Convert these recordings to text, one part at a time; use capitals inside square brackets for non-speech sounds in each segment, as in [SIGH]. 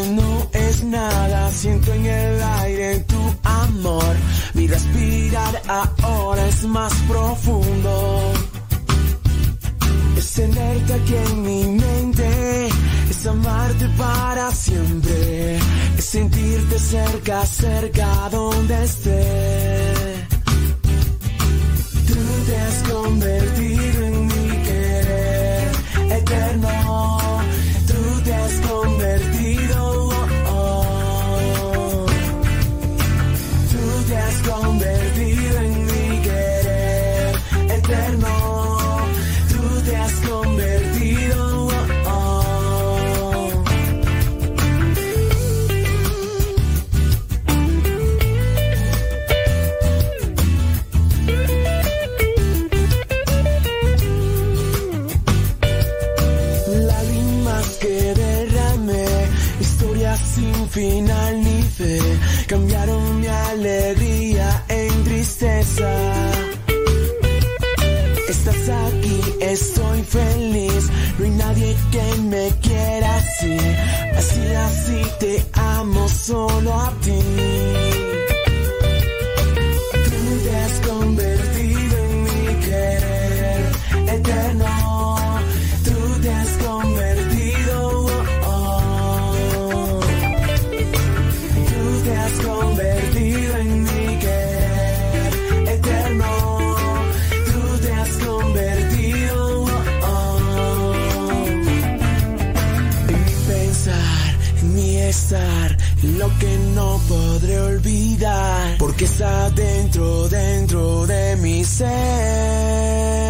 no es nada, siento en el aire tu amor. Mi respirar ahora es más profundo. Es tenerte aquí en mi mente, es amarte para siempre, es sentirte cerca, cerca donde esté. Tú te has convertido nadie que me quiera así, así, así te amo solo a ti. Lo que no podré olvidar, porque está dentro, dentro de mi ser.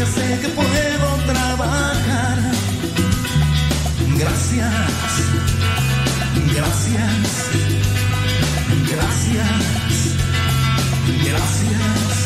Gracias de que puedo trabajar. Gracias, gracias, gracias, gracias,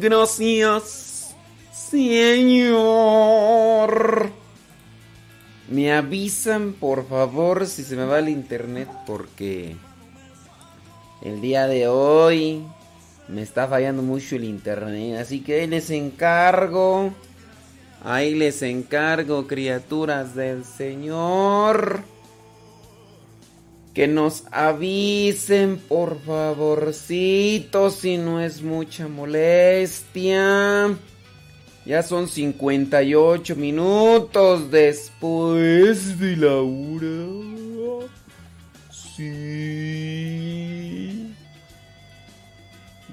Gracias, señor. Me avisan, por favor, si se me va el internet, porque el día de hoy me está fallando mucho el internet. Así que ahí les encargo. Ahí les encargo, criaturas del Señor. Que nos avisen, por favorcito, si no es mucha molestia. Ya son 58 minutos después de la hora. Sí.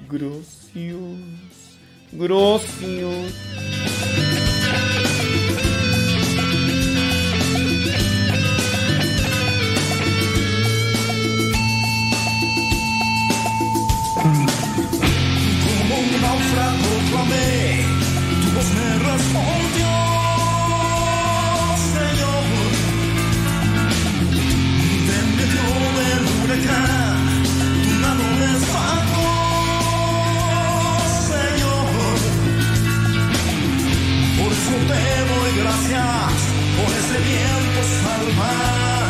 Gracias. Gracias. Respondió, Señor, y en mi joven lucha tu nado me sacó, Señor, por su temor y gracias por ese viento salvar.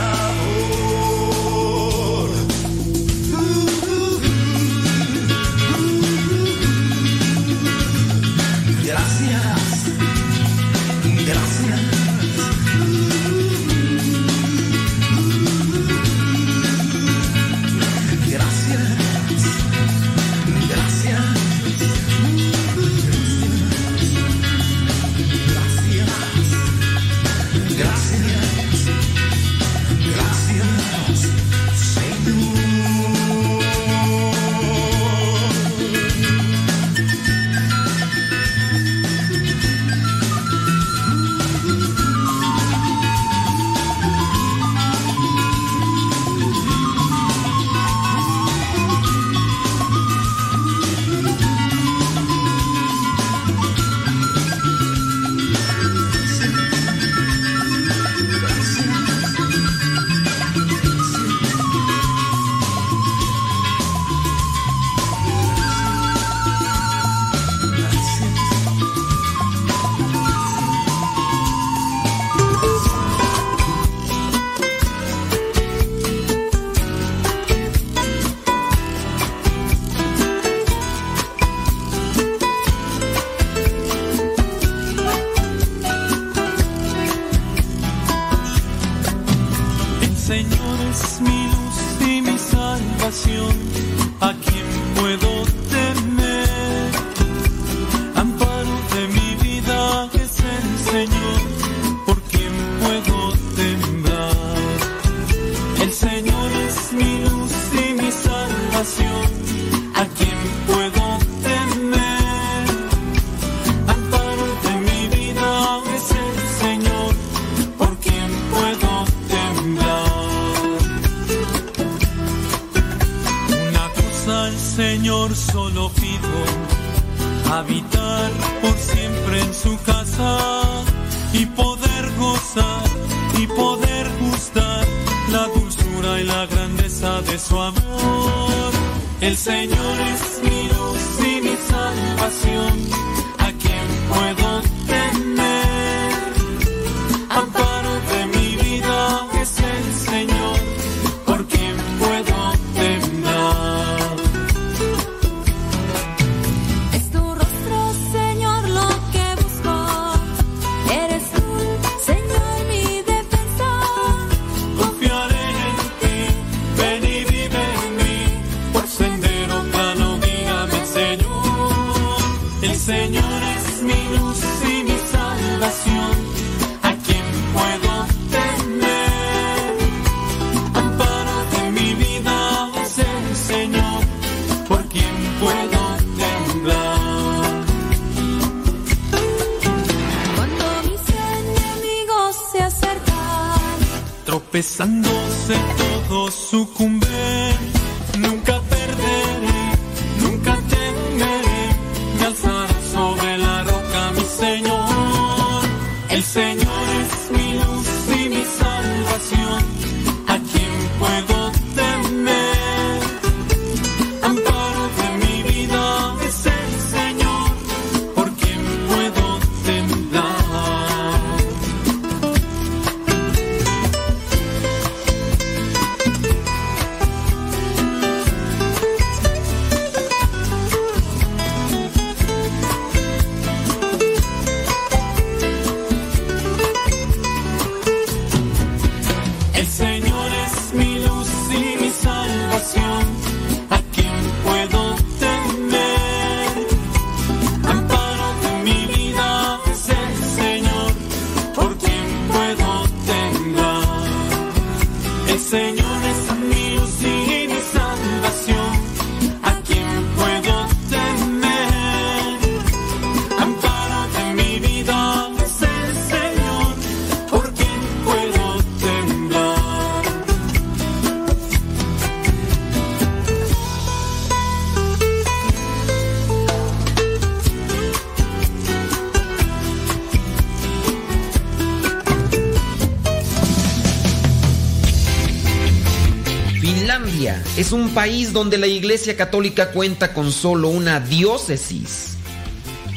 Es un país donde la Iglesia Católica cuenta con solo una diócesis,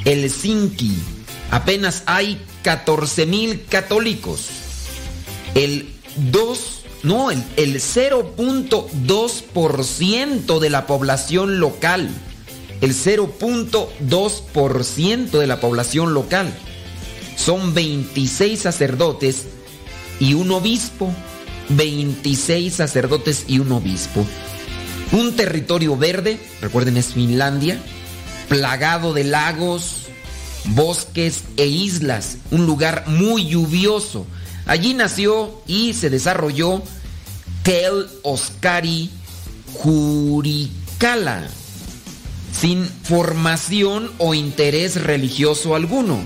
Helsinki. Apenas hay 14.000 católicos. El 2, no, el, el 0.2% de la población local. El 0.2% de la población local. Son 26 sacerdotes y un obispo. 26 sacerdotes y un obispo. Un territorio verde, recuerden es Finlandia, plagado de lagos, bosques e islas, un lugar muy lluvioso. Allí nació y se desarrolló Kel Oscari Juricala, sin formación o interés religioso alguno,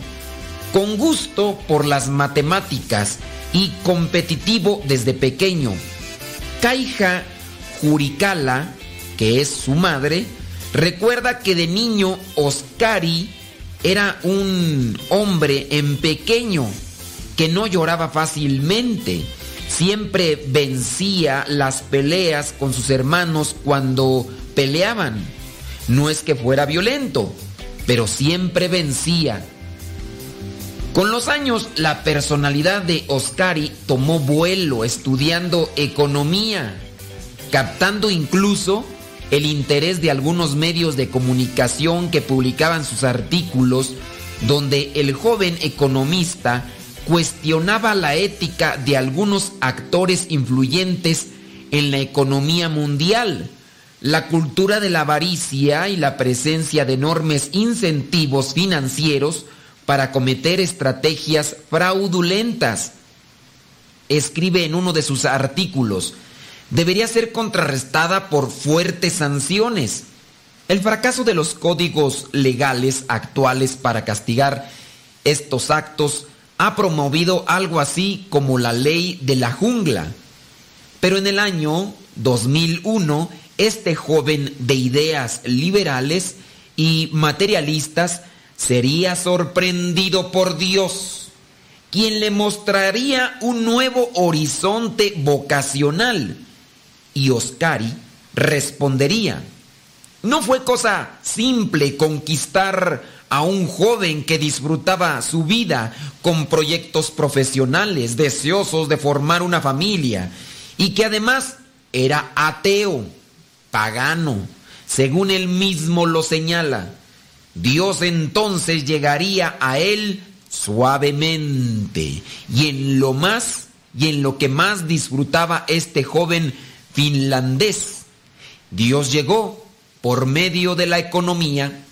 con gusto por las matemáticas y competitivo desde pequeño. Kaija Juricala, que es su madre, recuerda que de niño Oscari era un hombre en pequeño que no lloraba fácilmente. Siempre vencía las peleas con sus hermanos cuando peleaban. No es que fuera violento, pero siempre vencía. Con los años, la personalidad de Oscari tomó vuelo estudiando economía, captando incluso el interés de algunos medios de comunicación que publicaban sus artículos donde el joven economista cuestionaba la ética de algunos actores influyentes en la economía mundial, la cultura de la avaricia y la presencia de enormes incentivos financieros para cometer estrategias fraudulentas. Escribe en uno de sus artículos, debería ser contrarrestada por fuertes sanciones. El fracaso de los códigos legales actuales para castigar estos actos ha promovido algo así como la ley de la jungla. Pero en el año 2001, este joven de ideas liberales y materialistas sería sorprendido por Dios, quien le mostraría un nuevo horizonte vocacional. Y Oscari respondería, no fue cosa simple conquistar a un joven que disfrutaba su vida con proyectos profesionales, deseosos de formar una familia, y que además era ateo, pagano, según él mismo lo señala. Dios entonces llegaría a él suavemente y en lo más y en lo que más disfrutaba este joven finlandés. Dios llegó por medio de la economía.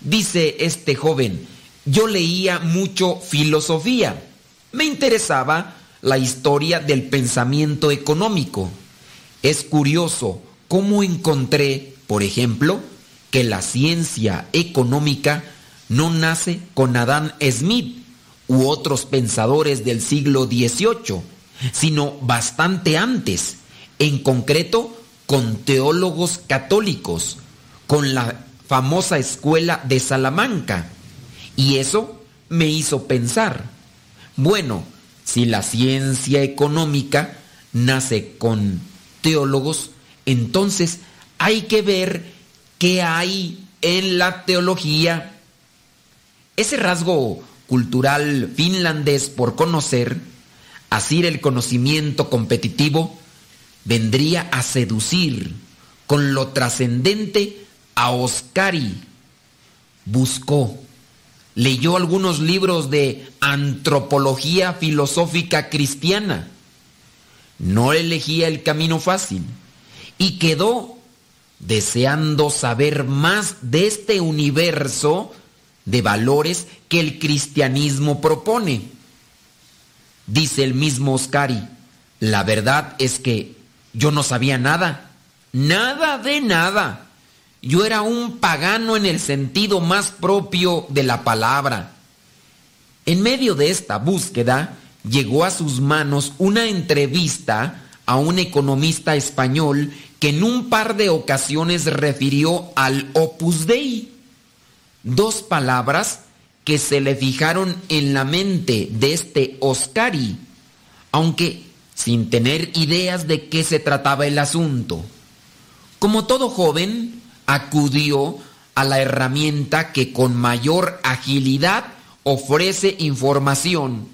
Dice este joven, yo leía mucho filosofía. Me interesaba la historia del pensamiento económico. Es curioso cómo encontré, por ejemplo, que la ciencia económica no nace con Adán Smith u otros pensadores del siglo XVIII, sino bastante antes, en concreto con teólogos católicos, con la famosa escuela de Salamanca. Y eso me hizo pensar, bueno, si la ciencia económica nace con teólogos, entonces hay que ver qué hay en la teología. Ese rasgo cultural finlandés por conocer, así el conocimiento competitivo, vendría a seducir con lo trascendente a Oscari. Buscó, leyó algunos libros de antropología filosófica cristiana. No elegía el camino fácil y quedó deseando saber más de este universo de valores que el cristianismo propone. Dice el mismo Oscari, la verdad es que yo no sabía nada, nada de nada. Yo era un pagano en el sentido más propio de la palabra. En medio de esta búsqueda llegó a sus manos una entrevista a un economista español que en un par de ocasiones refirió al opus dei. Dos palabras que se le fijaron en la mente de este Oscari, aunque sin tener ideas de qué se trataba el asunto. Como todo joven, acudió a la herramienta que con mayor agilidad ofrece información,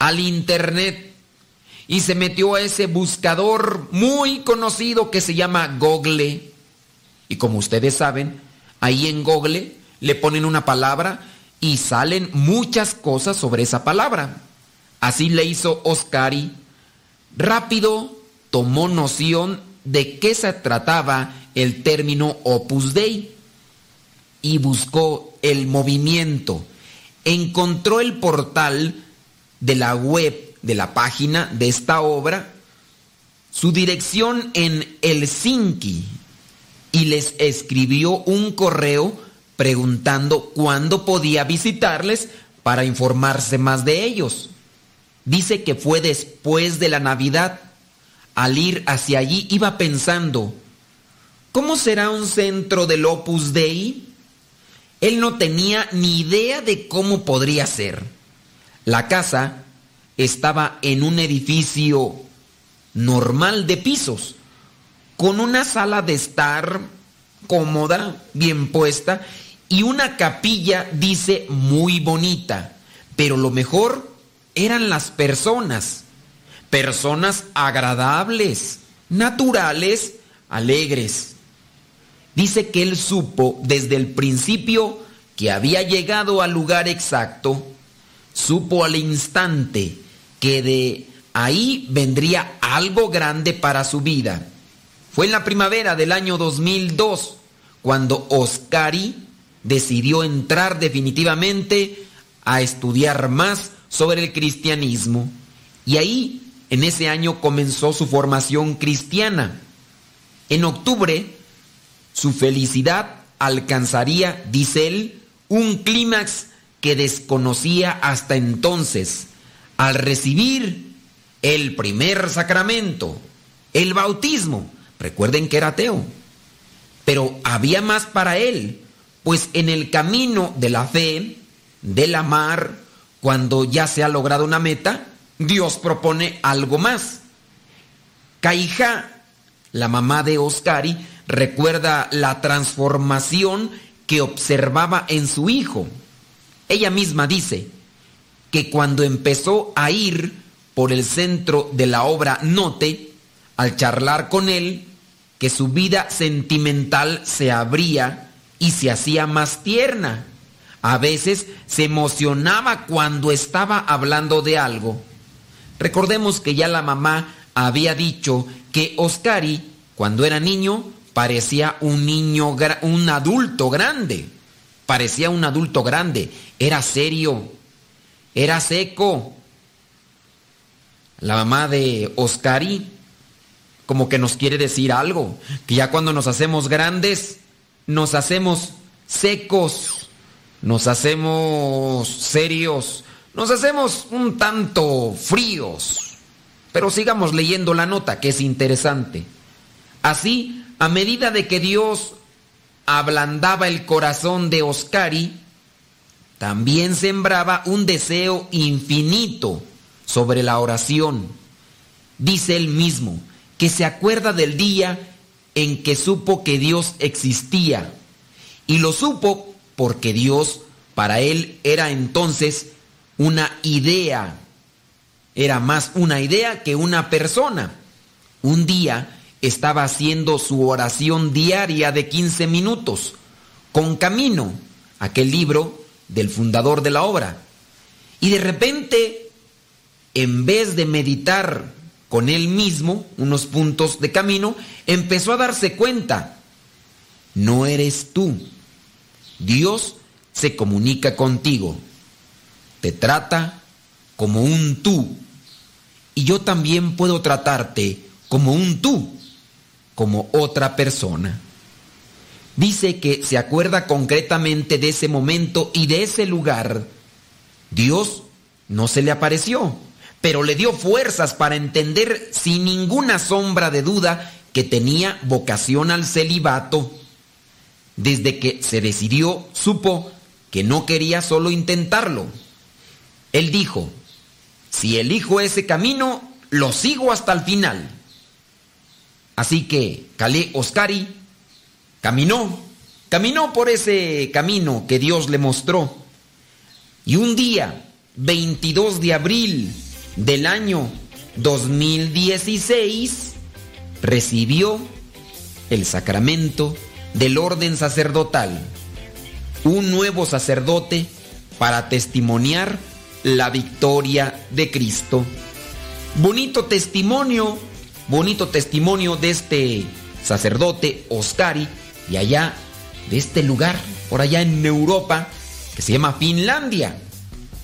al Internet, y se metió a ese buscador muy conocido que se llama Google. Y como ustedes saben, ahí en Google le ponen una palabra y salen muchas cosas sobre esa palabra. Así le hizo Oscari. Rápido tomó noción de qué se trataba el término Opus Dei y buscó el movimiento. Encontró el portal de la web, de la página de esta obra, su dirección en Helsinki y les escribió un correo preguntando cuándo podía visitarles para informarse más de ellos. Dice que fue después de la Navidad. Al ir hacia allí iba pensando, ¿cómo será un centro del Opus Dei? Él no tenía ni idea de cómo podría ser. La casa estaba en un edificio normal de pisos, con una sala de estar cómoda, bien puesta, y una capilla, dice, muy bonita. Pero lo mejor eran las personas, personas agradables, naturales, alegres. Dice que él supo desde el principio que había llegado al lugar exacto, supo al instante que de ahí vendría algo grande para su vida. Fue en la primavera del año 2002 cuando Oscari decidió entrar definitivamente a estudiar más sobre el cristianismo. Y ahí, en ese año, comenzó su formación cristiana. En octubre, su felicidad alcanzaría, dice él, un clímax que desconocía hasta entonces, al recibir el primer sacramento, el bautismo. Recuerden que era ateo. Pero había más para él, pues en el camino de la fe, del amar, cuando ya se ha logrado una meta, Dios propone algo más. Caija, la mamá de Oscari, recuerda la transformación que observaba en su hijo. Ella misma dice que cuando empezó a ir por el centro de la obra Note, al charlar con él, que su vida sentimental se abría y se hacía más tierna. A veces se emocionaba cuando estaba hablando de algo. Recordemos que ya la mamá había dicho que Oscari, cuando era niño, parecía un niño, un adulto grande. Parecía un adulto grande. Era serio. Era seco. La mamá de Oscari como que nos quiere decir algo. Que ya cuando nos hacemos grandes, nos hacemos secos, nos hacemos serios, nos hacemos un tanto fríos. Pero sigamos leyendo la nota, que es interesante. Así, a medida de que Dios ablandaba el corazón de Oscari, también sembraba un deseo infinito sobre la oración. Dice él mismo que se acuerda del día en que supo que Dios existía. Y lo supo porque Dios para él era entonces una idea. Era más una idea que una persona. Un día estaba haciendo su oración diaria de 15 minutos con Camino, aquel libro del fundador de la obra. Y de repente, en vez de meditar con él mismo unos puntos de camino, empezó a darse cuenta, no eres tú. Dios se comunica contigo, te trata como un tú. Y yo también puedo tratarte como un tú, como otra persona. Dice que se acuerda concretamente de ese momento y de ese lugar. Dios no se le apareció pero le dio fuerzas para entender sin ninguna sombra de duda que tenía vocación al celibato. Desde que se decidió, supo que no quería solo intentarlo. Él dijo, si elijo ese camino, lo sigo hasta el final. Así que Calé Oscari caminó, caminó por ese camino que Dios le mostró. Y un día, 22 de abril del año 2016 recibió el sacramento del orden sacerdotal, un nuevo sacerdote para testimoniar la victoria de Cristo. Bonito testimonio, bonito testimonio de este sacerdote Oscari y allá de este lugar, por allá en Europa, que se llama Finlandia,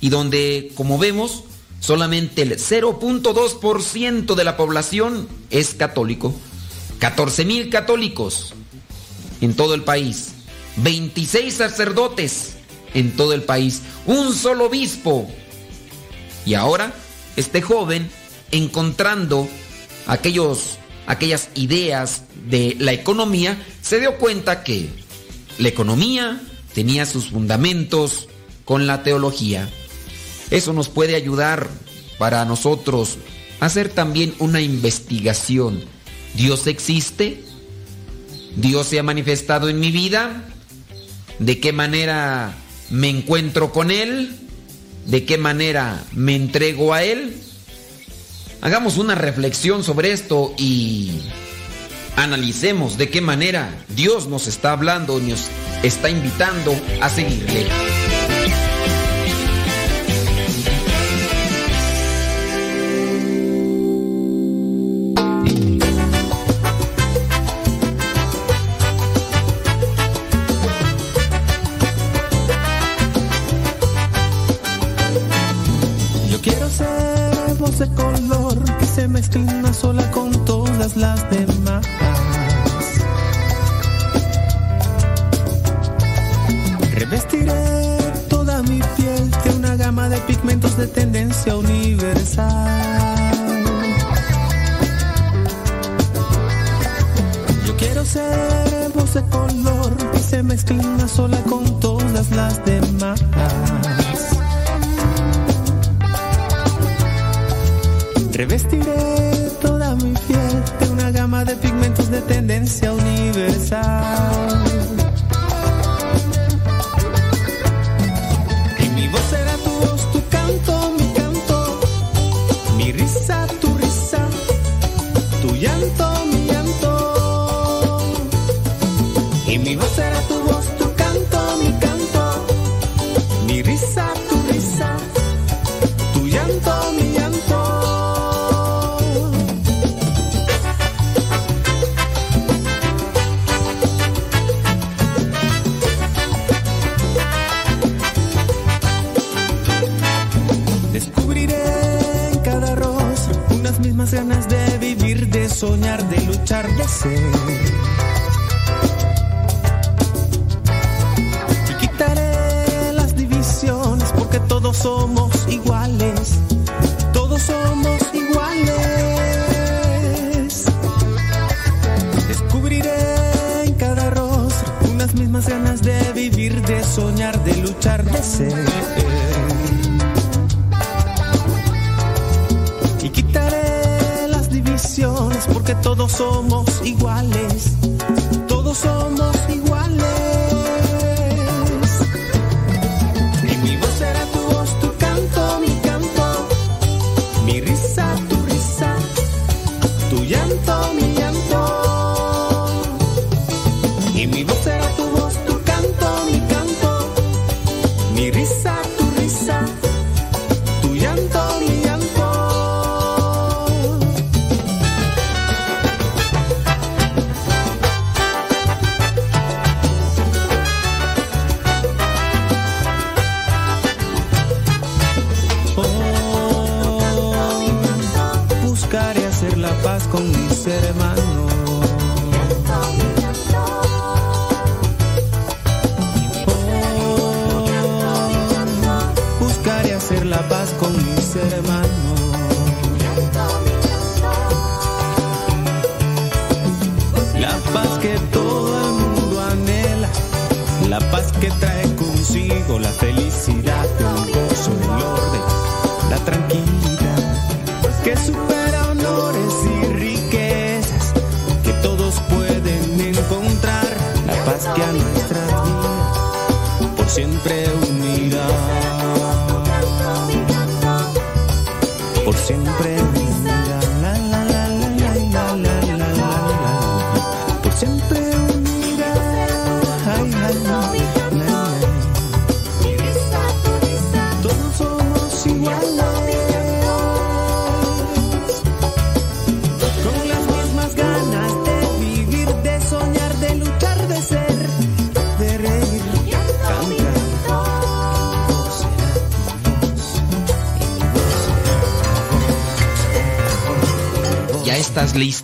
y donde, como vemos, solamente el 0.2% de la población es católico. 14 mil católicos en todo el país, 26 sacerdotes en todo el país, un solo obispo. Y ahora, este joven, encontrando aquellos, aquellas ideas de la economía, se dio cuenta que la economía tenía sus fundamentos con la teología. Eso nos puede ayudar para nosotros hacer también una investigación. ¿Dios existe? ¿Dios se ha manifestado en mi vida? ¿De qué manera me encuentro con Él? ¿De qué manera me entrego a Él? Hagamos una reflexión sobre esto y analicemos de qué manera Dios nos está hablando, nos está invitando a seguirle. Una sola con todas las demás. Revestiré toda mi piel de una gama de pigmentos de tendencia universal. Yo quiero ser voz de color que se mezcla una sola con todas las demás. Revestiré toda mi piel de una gama de pigmentos de tendencia universal. say Mi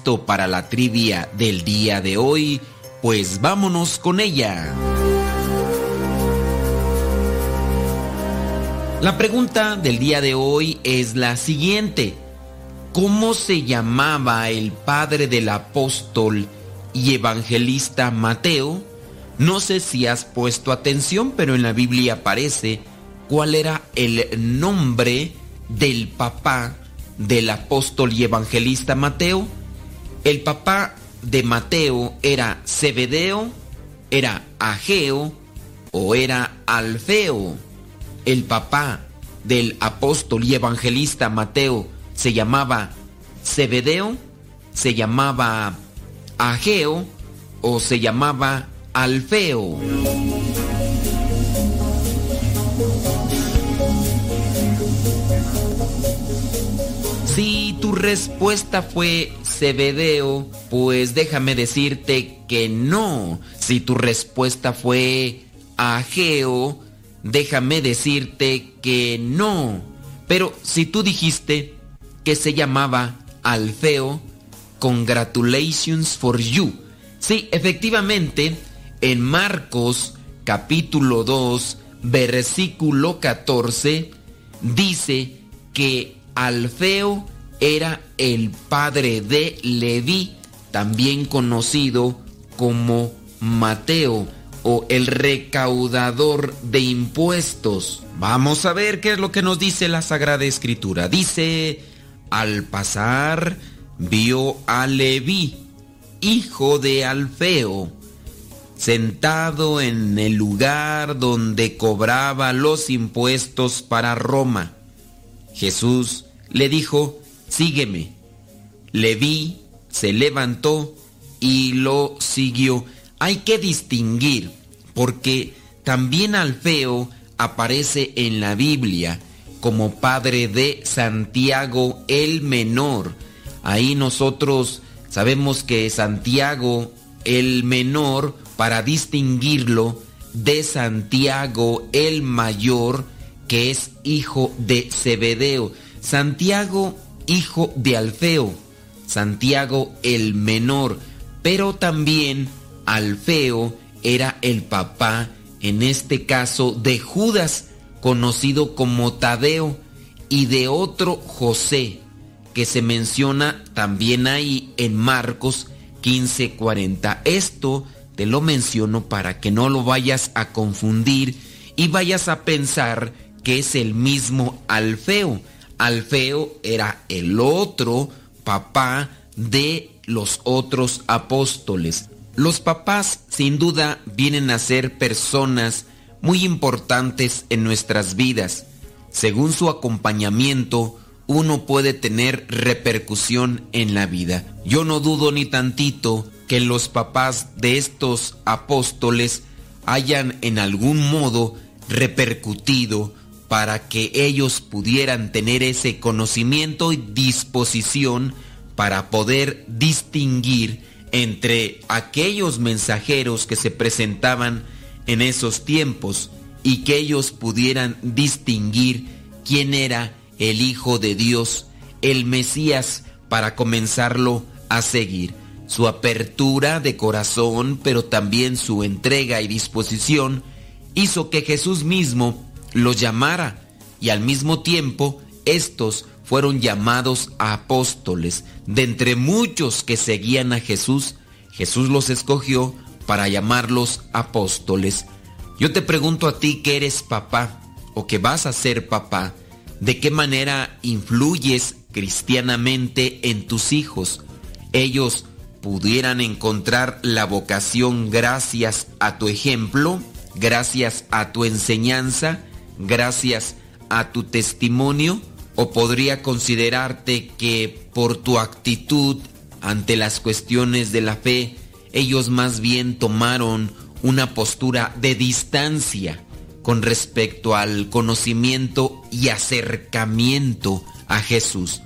para la trivia del día de hoy? Pues vámonos con ella. La pregunta del día de hoy es la siguiente. ¿Cómo se llamaba el padre del apóstol y evangelista Mateo? No sé si has puesto atención, pero en la Biblia aparece cuál era el nombre del papá del apóstol y evangelista Mateo. El papá de Mateo era Zebedeo, era Ageo o era Alfeo. El papá del apóstol y evangelista Mateo se llamaba Zebedeo, se llamaba Ageo o se llamaba Alfeo. Si tu respuesta fue Cebedeo, pues déjame decirte que no. Si tu respuesta fue Ageo, déjame decirte que no. Pero si tú dijiste que se llamaba Alfeo, congratulations for you. Sí, efectivamente, en Marcos capítulo 2, versículo 14, dice que Alfeo era el padre de Leví, también conocido como Mateo o el recaudador de impuestos. Vamos a ver qué es lo que nos dice la Sagrada Escritura. Dice, al pasar, vio a Leví, hijo de Alfeo, sentado en el lugar donde cobraba los impuestos para Roma. Jesús le dijo, sígueme. Leví se levantó y lo siguió. Hay que distinguir, porque también Alfeo aparece en la Biblia como padre de Santiago el Menor. Ahí nosotros sabemos que Santiago el Menor, para distinguirlo de Santiago el Mayor, que es hijo de Zebedeo. Santiago, hijo de Alfeo. Santiago el menor. Pero también Alfeo era el papá, en este caso, de Judas, conocido como Tadeo, y de otro José, que se menciona también ahí en Marcos 15:40. Esto te lo menciono para que no lo vayas a confundir y vayas a pensar que es el mismo Alfeo. Alfeo era el otro papá de los otros apóstoles. Los papás sin duda vienen a ser personas muy importantes en nuestras vidas. Según su acompañamiento, uno puede tener repercusión en la vida. Yo no dudo ni tantito que los papás de estos apóstoles hayan en algún modo repercutido para que ellos pudieran tener ese conocimiento y disposición para poder distinguir entre aquellos mensajeros que se presentaban en esos tiempos y que ellos pudieran distinguir quién era el Hijo de Dios, el Mesías, para comenzarlo a seguir. Su apertura de corazón, pero también su entrega y disposición, hizo que Jesús mismo los llamara y al mismo tiempo estos fueron llamados apóstoles. De entre muchos que seguían a Jesús, Jesús los escogió para llamarlos apóstoles. Yo te pregunto a ti que eres papá o que vas a ser papá, ¿de qué manera influyes cristianamente en tus hijos? Ellos pudieran encontrar la vocación gracias a tu ejemplo, gracias a tu enseñanza, gracias a tu testimonio o podría considerarte que por tu actitud ante las cuestiones de la fe, ellos más bien tomaron una postura de distancia con respecto al conocimiento y acercamiento a Jesús.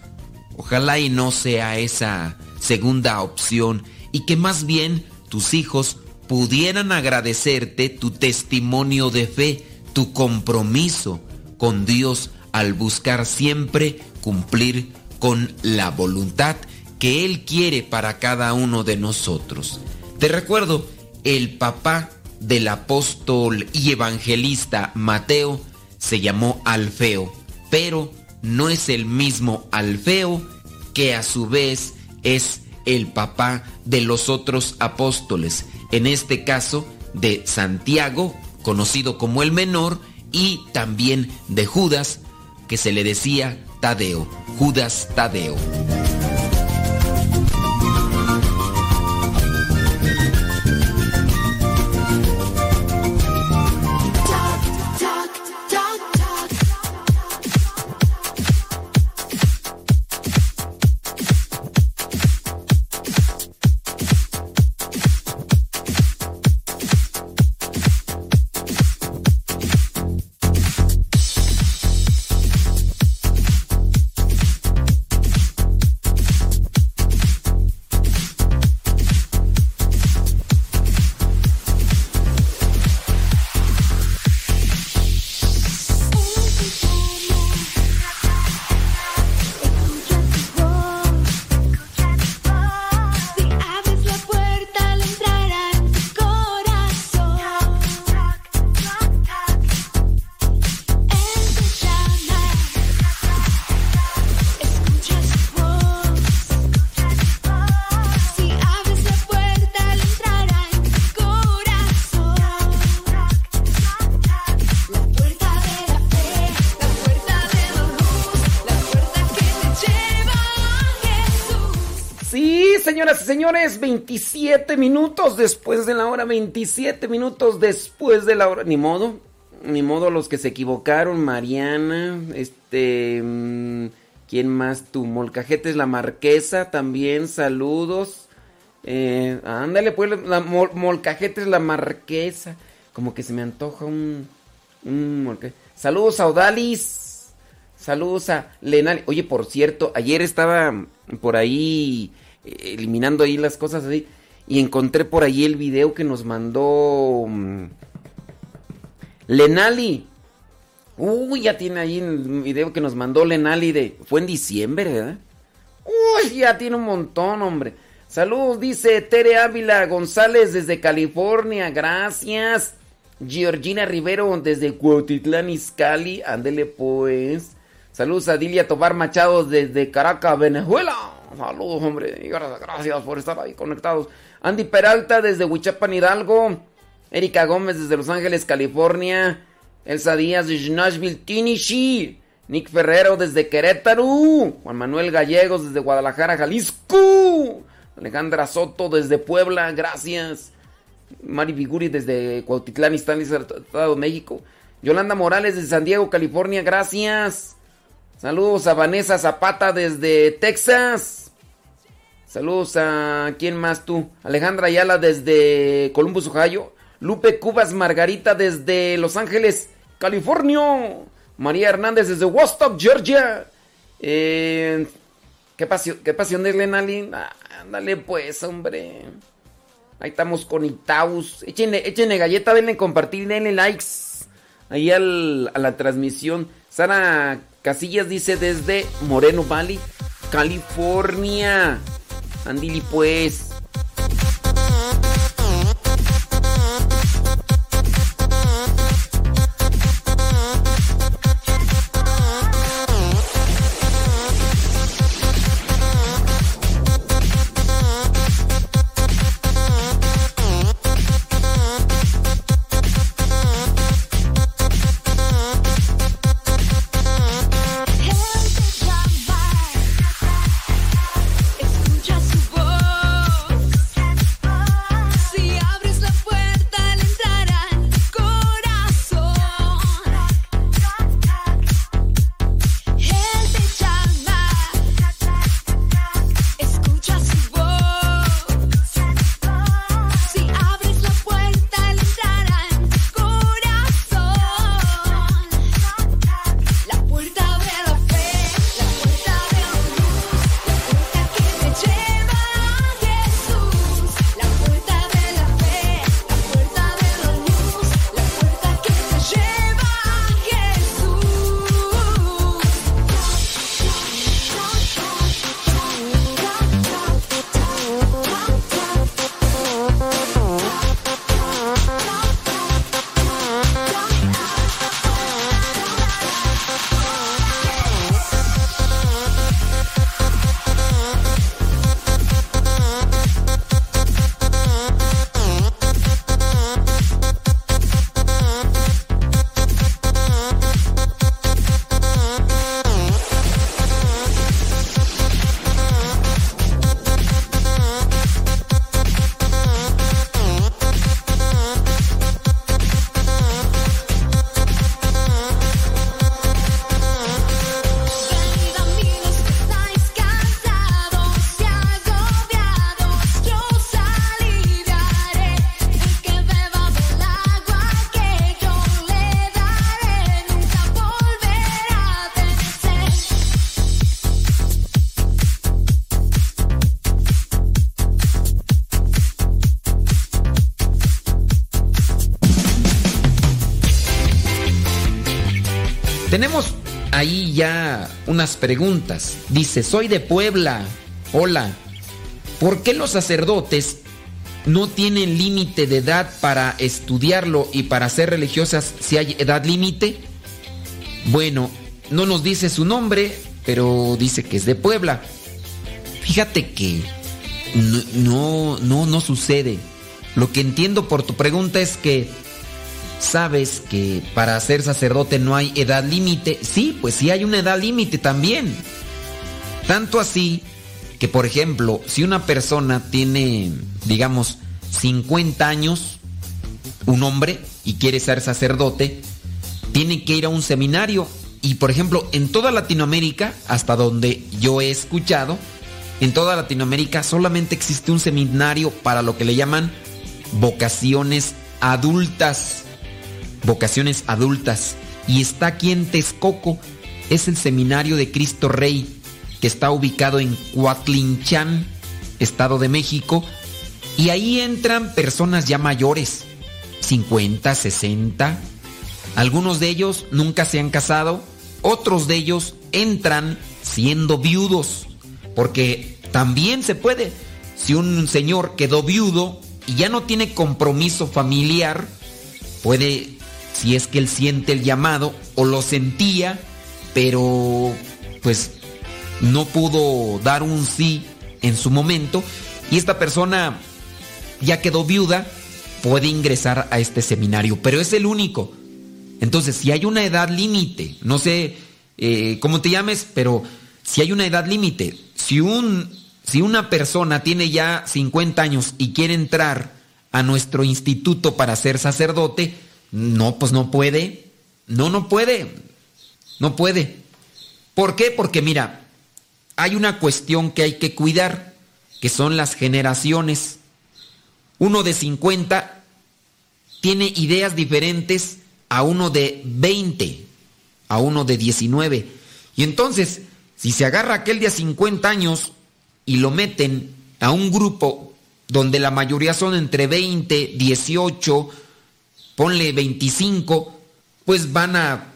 Ojalá y no sea esa segunda opción y que más bien tus hijos pudieran agradecerte tu testimonio de fe, tu compromiso con Dios al buscar siempre cumplir con la voluntad que Él quiere para cada uno de nosotros. Te recuerdo, el papá del apóstol y evangelista Mateo se llamó Alfeo, pero no es el mismo Alfeo que a su vez es el papá de los otros apóstoles, en este caso de Santiago, conocido como el menor, y también de Judas, que se le decía Tadeo, Judas Tadeo. 27 minutos después de la hora, 27 minutos después de la hora. Ni modo, ni modo los que se equivocaron, Mariana, este... Mm, ¿Quién más tú? Molcajetes La Marquesa también, saludos. Eh, ándale, pues, la, Molcajetes La Marquesa. Como que se me antoja un... un saludos a Odalis. Saludos a Lenal. Oye, por cierto, ayer estaba por ahí eliminando ahí las cosas así. Y encontré por ahí el video que nos mandó mm, Lenali. Uy, ya tiene ahí el video que nos mandó Lenali de... Fue en diciembre, ¿verdad? Uy, ya tiene un montón, hombre. Saludos, dice Tere Ávila González desde California. Gracias. Georgina Rivero desde Cuautitlán, Izcalli. Ándele pues. Saludos a Dilia Tobar Machado desde Caracas, Venezuela. Saludos, hombre. Gracias por estar ahí conectados. Andy Peralta desde Huichapan, Hidalgo. Erika Gómez desde Los Ángeles, California. Elsa Díaz desde Nashville, Tennessee. Nick Ferrero desde Querétaro. Juan Manuel Gallegos desde Guadalajara, Jalisco. Alejandra Soto desde Puebla, gracias. Mari Viguri desde Cuautitlán, Estado de México. Yolanda Morales desde San Diego, California, gracias. Saludos a Vanessa Zapata desde Texas. Saludos a quién más tú? Alejandra Ayala desde Columbus, Ohio. Lupe Cubas Margarita desde Los Ángeles, California. María Hernández desde Woodstock, Georgia. Eh, ¿qué, pasión, ¿Qué pasión de Lenalin? Ah, ándale pues, hombre. Ahí estamos con Itaus. Échenle, galleta, denle compartir, denle likes. Ahí a la transmisión. Sara Casillas dice desde Moreno Valley, California. Andili pues. Tenemos ahí ya unas preguntas. Dice, soy de Puebla. Hola. ¿Por qué los sacerdotes no tienen límite de edad para estudiarlo y para ser religiosas si hay edad límite? Bueno, no nos dice su nombre, pero dice que es de Puebla. Fíjate que no, no, no, no sucede. Lo que entiendo por tu pregunta es que sabes que para ser sacerdote no hay edad límite. Sí, pues sí hay una edad límite también. Tanto así que, por ejemplo, si una persona tiene, digamos, 50 años, un hombre, y quiere ser sacerdote, tiene que ir a un seminario. Y, por ejemplo, en toda Latinoamérica, hasta donde yo he escuchado, en toda Latinoamérica solamente existe un seminario para lo que le llaman vocaciones adultas. Vocaciones adultas. Y está aquí en Texcoco. Es el seminario de Cristo Rey que está ubicado en Coatlinchan, Estado de México, y ahí entran personas ya mayores, 50, 60. Algunos de ellos nunca se han casado, otros de ellos entran siendo viudos, porque también se puede. Si un señor quedó viudo y ya no tiene compromiso familiar, puede, si es que él siente el llamado o lo sentía, pero pues no pudo dar un sí en su momento y esta persona ya quedó viuda, puede ingresar a este seminario, pero es el único. Entonces, si hay una edad límite, no sé eh, cómo te llames, pero si hay una edad límite, si, un, si una persona tiene ya 50 años y quiere entrar a nuestro instituto para ser sacerdote, no, pues no puede. No, no puede. No puede. ¿Por qué? Porque mira, hay una cuestión que hay que cuidar, que son las generaciones. Uno de 50 tiene ideas diferentes a uno de 20, a uno de 19. Y entonces, si se agarra aquel de 50 años y lo meten a un grupo donde la mayoría son entre 20, 18, ponle 25, pues van a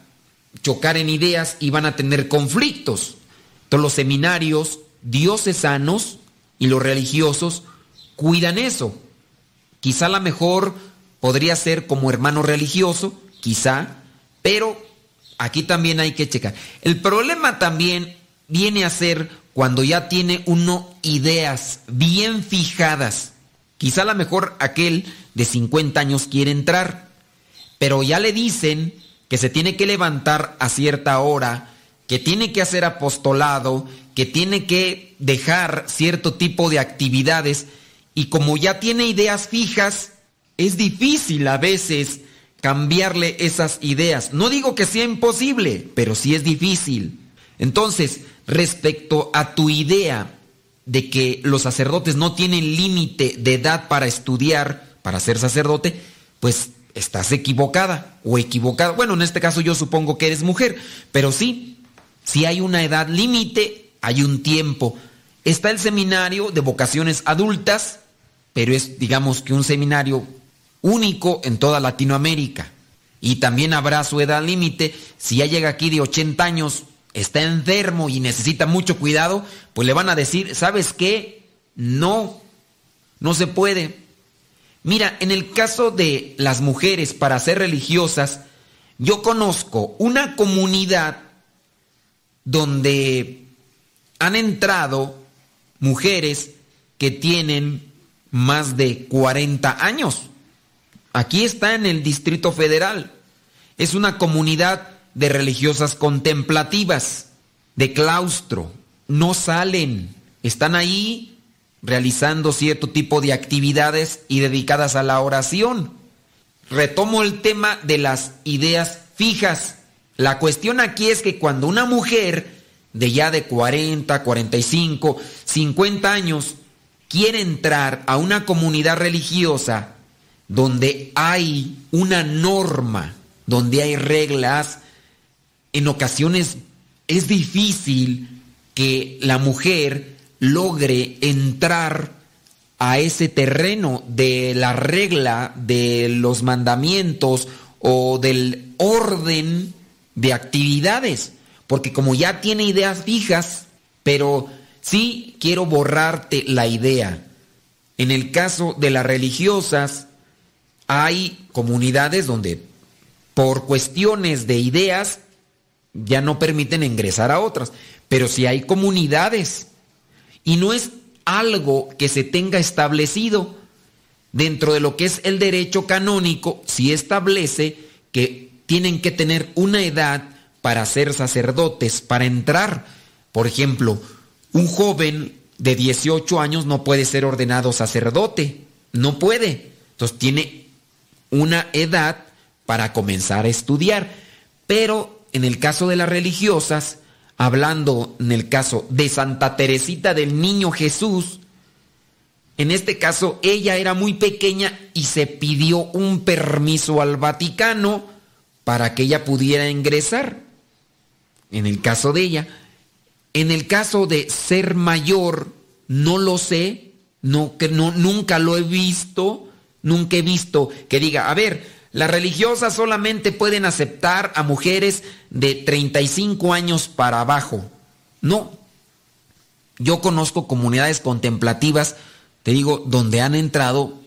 chocar en ideas y van a tener conflictos. Entonces los seminarios diocesanos y los religiosos cuidan eso. Quizá la mejor podría ser como hermano religioso, quizá, pero aquí también hay que checar. El problema también viene a ser cuando ya tiene uno ideas bien fijadas. Quizá la mejor aquel de 50 años quiere entrar, pero ya le dicen que se tiene que levantar a cierta hora, que tiene que hacer apostolado, que tiene que dejar cierto tipo de actividades y como ya tiene ideas fijas, es difícil a veces cambiarle esas ideas. No digo que sea imposible, pero sí es difícil. Entonces, respecto a tu idea de que los sacerdotes no tienen límite de edad para estudiar, para ser sacerdote, pues estás equivocada o equivocado. Bueno, en este caso yo supongo que eres mujer, pero sí, si hay una edad límite, hay un tiempo. Está el seminario de vocaciones adultas, pero es digamos que un seminario único en toda Latinoamérica. Y también habrá su edad límite. Si ya llega aquí de 80 años, está enfermo y necesita mucho cuidado, pues le van a decir, ¿sabes qué? No, no se puede. Mira, en el caso de las mujeres para ser religiosas, yo conozco una comunidad donde han entrado mujeres que tienen más de 40 años. Aquí está en el Distrito Federal. Es una comunidad de religiosas contemplativas, de claustro. No salen, están ahí realizando cierto tipo de actividades y dedicadas a la oración. Retomo el tema de las ideas fijas. La cuestión aquí es que cuando una mujer de ya de 40, 45, 50 años quiere entrar a una comunidad religiosa donde hay una norma, donde hay reglas, en ocasiones es difícil que la mujer logre entrar a ese terreno de la regla, de los mandamientos o del orden de actividades, porque como ya tiene ideas fijas, pero sí quiero borrarte la idea. En el caso de las religiosas, hay comunidades donde por cuestiones de ideas ya no permiten ingresar a otras, pero si hay comunidades y no es algo que se tenga establecido dentro de lo que es el derecho canónico, si establece que tienen que tener una edad para ser sacerdotes, para entrar. Por ejemplo, un joven de 18 años no puede ser ordenado sacerdote, no puede. Entonces tiene una edad para comenzar a estudiar. Pero en el caso de las religiosas, hablando en el caso de Santa Teresita del Niño Jesús, en este caso ella era muy pequeña y se pidió un permiso al Vaticano para que ella pudiera ingresar. En el caso de ella. En el caso de ser mayor, no lo sé, no, que no, nunca lo he visto, nunca he visto que diga, a ver, las religiosas solamente pueden aceptar a mujeres de 35 años para abajo. No. Yo conozco comunidades contemplativas, te digo, donde han entrado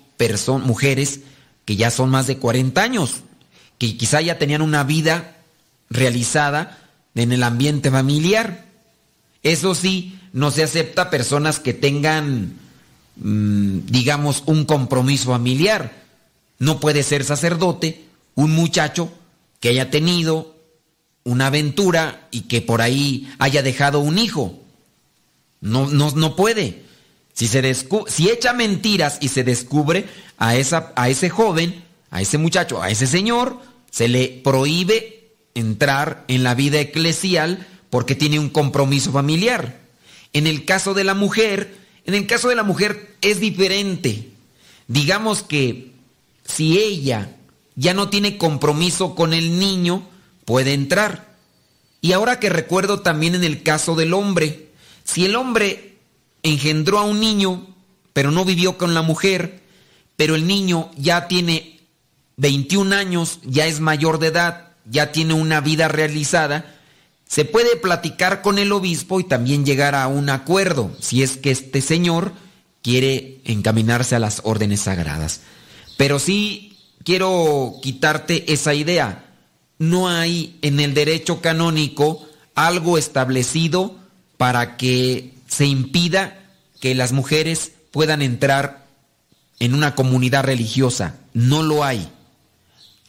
mujeres que ya son más de 40 años, que quizá ya tenían una vida realizada en el ambiente familiar. Eso sí, no se acepta personas que tengan, mm, digamos, un compromiso familiar. No puede ser sacerdote un muchacho que haya tenido una aventura y que por ahí haya dejado un hijo. No, no, no puede. Si, se si echa mentiras y se descubre a, esa, a ese joven, a ese muchacho, a ese señor, se le prohíbe entrar en la vida eclesial porque tiene un compromiso familiar. En el caso de la mujer, en el caso de la mujer es diferente. Digamos que si ella ya no tiene compromiso con el niño, puede entrar. Y ahora que recuerdo también en el caso del hombre, si el hombre engendró a un niño, pero no vivió con la mujer, pero el niño ya tiene 21 años, ya es mayor de edad, ya tiene una vida realizada, se puede platicar con el obispo y también llegar a un acuerdo, si es que este señor quiere encaminarse a las órdenes sagradas. Pero sí quiero quitarte esa idea. No hay en el derecho canónico algo establecido para que se impida que las mujeres puedan entrar en una comunidad religiosa. No lo hay.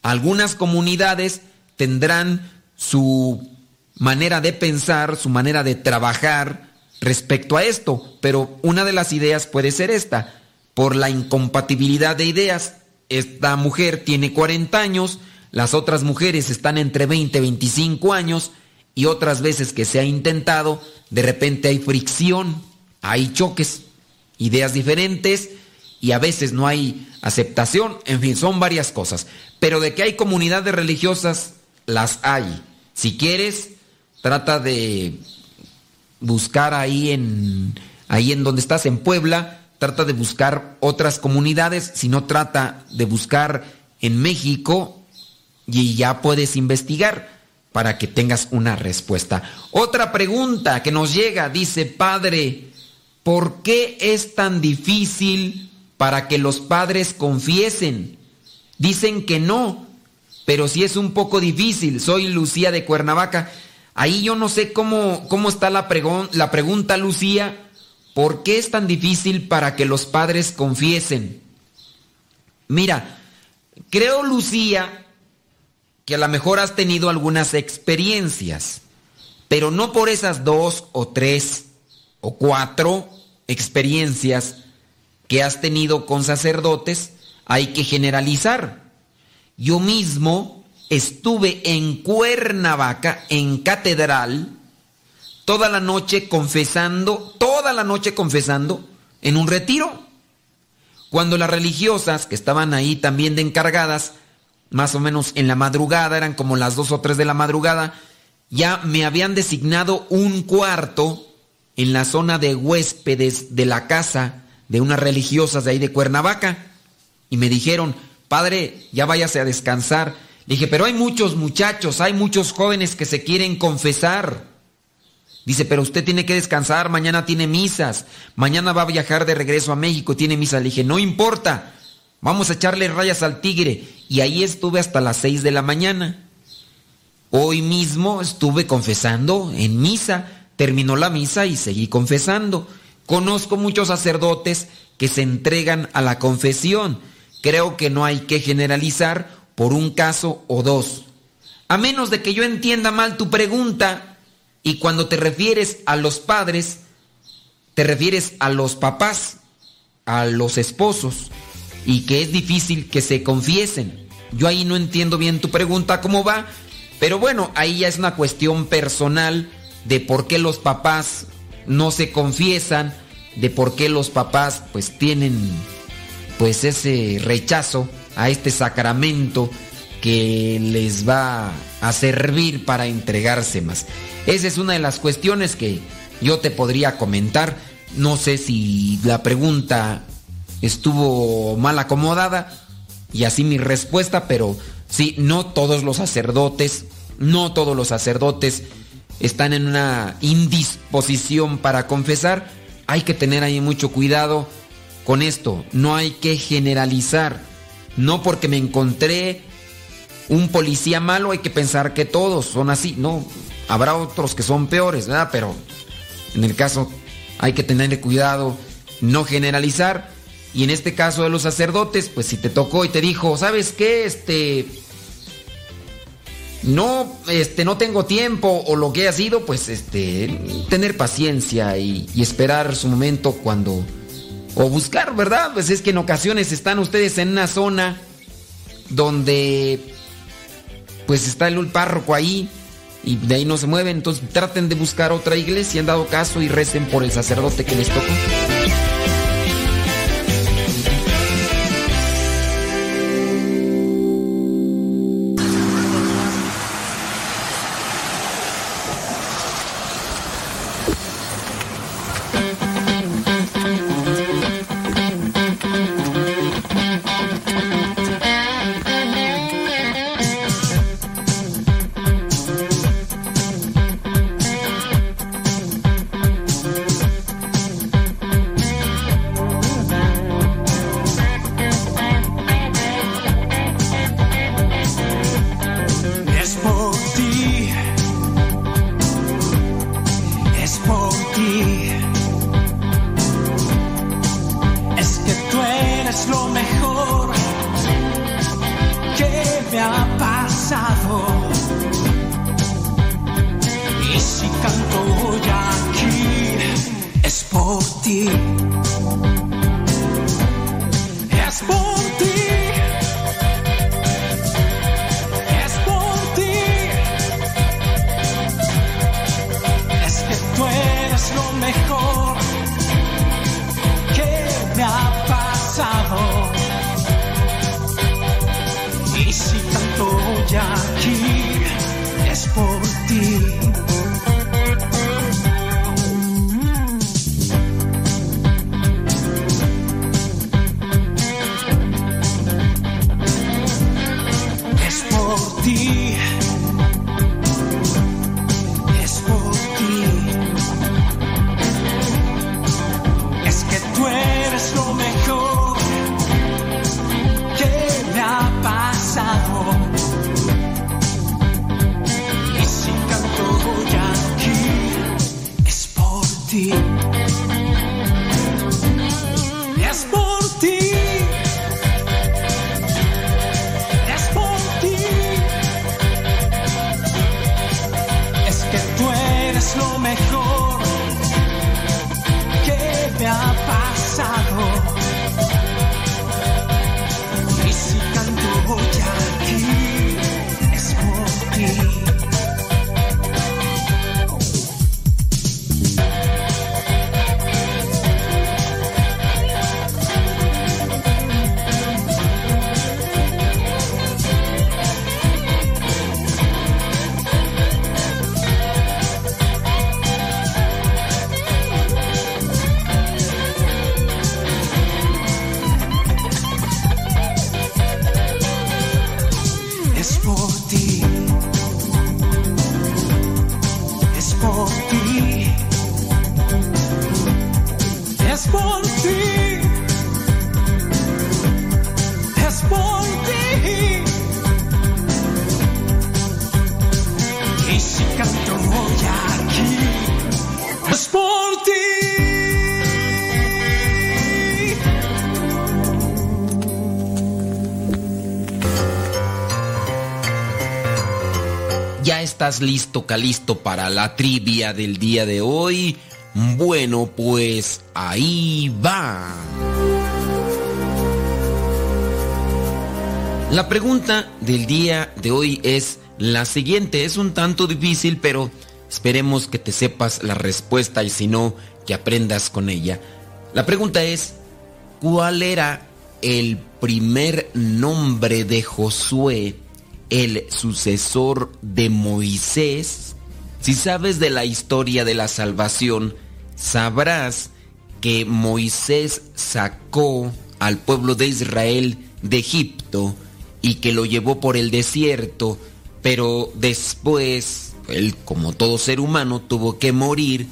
Algunas comunidades tendrán su manera de pensar, su manera de trabajar respecto a esto, pero una de las ideas puede ser esta por la incompatibilidad de ideas. Esta mujer tiene 40 años, las otras mujeres están entre 20 y 25 años y otras veces que se ha intentado, de repente hay fricción, hay choques, ideas diferentes y a veces no hay aceptación, en fin, son varias cosas. Pero de que hay comunidades religiosas, las hay. Si quieres, trata de buscar ahí en, ahí en donde estás, en Puebla, trata de buscar otras comunidades, si no trata de buscar en México y ya puedes investigar para que tengas una respuesta. Otra pregunta que nos llega, dice Padre, ¿por qué es tan difícil para que los padres confiesen? Dicen que no, pero sí es un poco difícil. Soy Lucía de Cuernavaca. Ahí yo no sé cómo, cómo está la, la pregunta, Lucía, ¿Por qué es tan difícil para que los padres confiesen? Mira, creo, Lucía, que a lo mejor has tenido algunas experiencias, pero no por esas dos o tres o cuatro experiencias que has tenido con sacerdotes, hay que generalizar. Yo mismo estuve en Cuernavaca, en catedral, toda la noche confesando, toda la noche confesando en un retiro. Cuando las religiosas que estaban ahí también de encargadas, más o menos en la madrugada, eran como las dos o tres de la madrugada, ya me habían designado un cuarto en la zona de huéspedes de la casa de unas religiosas de ahí de Cuernavaca. Y me dijeron, padre, ya váyase a descansar. Le dije, pero hay muchos muchachos, hay muchos jóvenes que se quieren confesar. Dice, pero usted tiene que descansar, mañana tiene misas, mañana va a viajar de regreso a México, tiene misa. Le dije, no importa, vamos a echarle rayas al tigre. Y ahí estuve hasta las 6 de la mañana. Hoy mismo estuve confesando en misa, terminó la misa y seguí confesando. Conozco muchos sacerdotes que se entregan a la confesión. Creo que no hay que generalizar por un caso o dos. A menos de que yo entienda mal tu pregunta, y cuando te refieres a los padres, te refieres a los papás, a los esposos, y que es difícil que se confiesen. Yo ahí no entiendo bien tu pregunta, cómo va, pero bueno, ahí ya es una cuestión personal de por qué los papás no se confiesan, de por qué los papás pues tienen pues ese rechazo a este sacramento que les va a servir para entregarse más. Esa es una de las cuestiones que yo te podría comentar. No sé si la pregunta estuvo mal acomodada y así mi respuesta, pero sí, no todos los sacerdotes, no todos los sacerdotes están en una indisposición para confesar. Hay que tener ahí mucho cuidado con esto. No hay que generalizar. No porque me encontré un policía malo hay que pensar que todos son así. No, Habrá otros que son peores, ¿verdad? Pero en el caso hay que tener cuidado, no generalizar. Y en este caso de los sacerdotes, pues si te tocó y te dijo, ¿sabes qué? Este no este no tengo tiempo o lo que haya sido, pues este tener paciencia y, y esperar su momento cuando o buscar, ¿verdad? Pues es que en ocasiones están ustedes en una zona donde pues está el párroco ahí y de ahí no se mueven. Entonces traten de buscar otra iglesia, han dado caso y recen por el sacerdote que les tocó. Estás listo, Calisto, para la trivia del día de hoy? Bueno, pues ahí va. La pregunta del día de hoy es la siguiente. Es un tanto difícil, pero esperemos que te sepas la respuesta y si no, que aprendas con ella. La pregunta es, ¿cuál era el primer nombre de Josué, el sucesor de Moisés? Si sabes de la historia de la salvación, sabrás que Moisés sacó al pueblo de Israel de Egipto y que lo llevó por el desierto, pero después, él como todo ser humano tuvo que morir,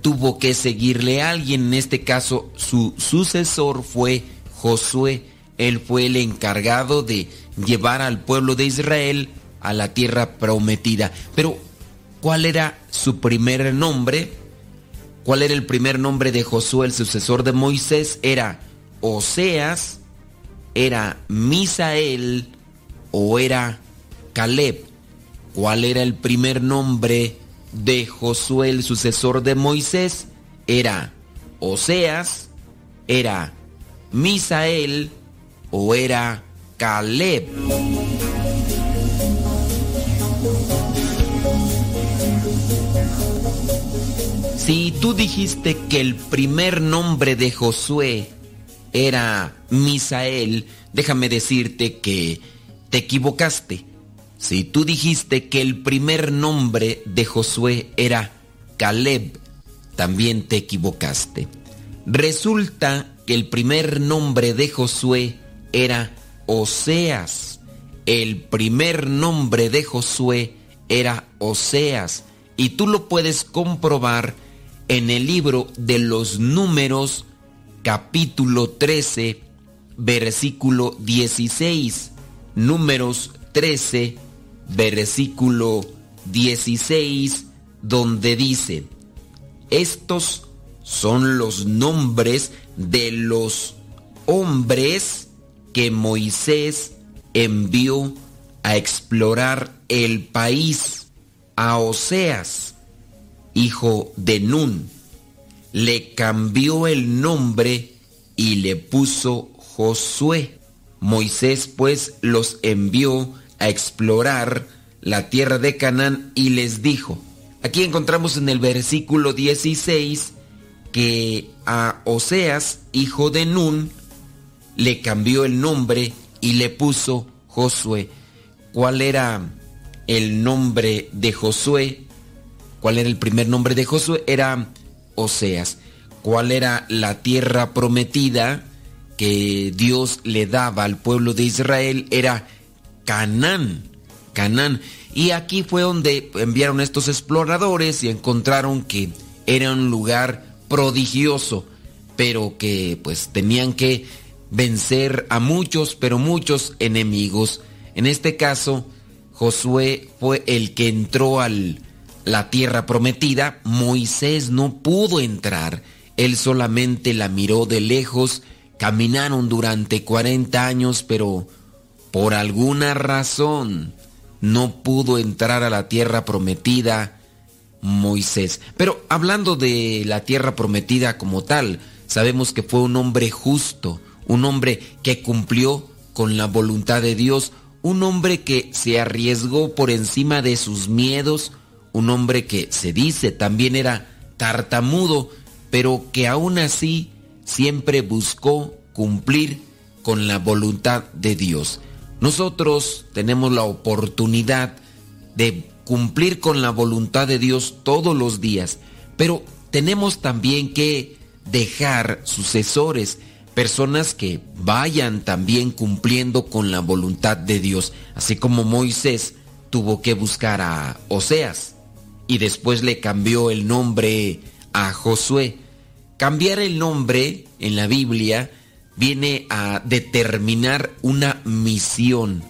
tuvo que seguirle a alguien, en este caso su sucesor fue Josué, él fue el encargado de llevar al pueblo de Israel a la tierra prometida. Pero, ¿cuál era su primer nombre? ¿Cuál era el primer nombre de Josué, el sucesor de Moisés? Era Oseas, era Misael o era Caleb. ¿Cuál era el primer nombre de Josué, el sucesor de Moisés? Era Oseas, era Misael o era Caleb. Si tú dijiste que el primer nombre de Josué era Misael, déjame decirte que te equivocaste. Si tú dijiste que el primer nombre de Josué era Caleb, también te equivocaste. Resulta que el primer nombre de Josué era Oseas. El primer nombre de Josué era Oseas. Y tú lo puedes comprobar en el libro de los números capítulo 13 versículo 16. Números 13 versículo 16 donde dice, estos son los nombres de los hombres que Moisés envió a explorar el país. A Oseas, hijo de Nun, le cambió el nombre y le puso Josué. Moisés pues los envió a explorar la tierra de Canaán y les dijo, aquí encontramos en el versículo 16 que a Oseas, hijo de Nun, le cambió el nombre y le puso Josué. ¿Cuál era el nombre de Josué? ¿Cuál era el primer nombre de Josué? Era Oseas. ¿Cuál era la tierra prometida que Dios le daba al pueblo de Israel? Era Canaán. Canaán. Y aquí fue donde enviaron estos exploradores y encontraron que era un lugar prodigioso, pero que pues tenían que vencer a muchos, pero muchos enemigos. En este caso, Josué fue el que entró a la tierra prometida. Moisés no pudo entrar. Él solamente la miró de lejos. Caminaron durante 40 años, pero por alguna razón no pudo entrar a la tierra prometida Moisés. Pero hablando de la tierra prometida como tal, sabemos que fue un hombre justo, un hombre que cumplió con la voluntad de Dios, un hombre que se arriesgó por encima de sus miedos, un hombre que se dice también era tartamudo, pero que aún así siempre buscó cumplir con la voluntad de Dios. Nosotros tenemos la oportunidad de cumplir con la voluntad de Dios todos los días, pero tenemos también que dejar sucesores, personas que vayan también cumpliendo con la voluntad de Dios, así como Moisés tuvo que buscar a Oseas. Y después le cambió el nombre a Josué. Cambiar el nombre en la Biblia viene a determinar una misión.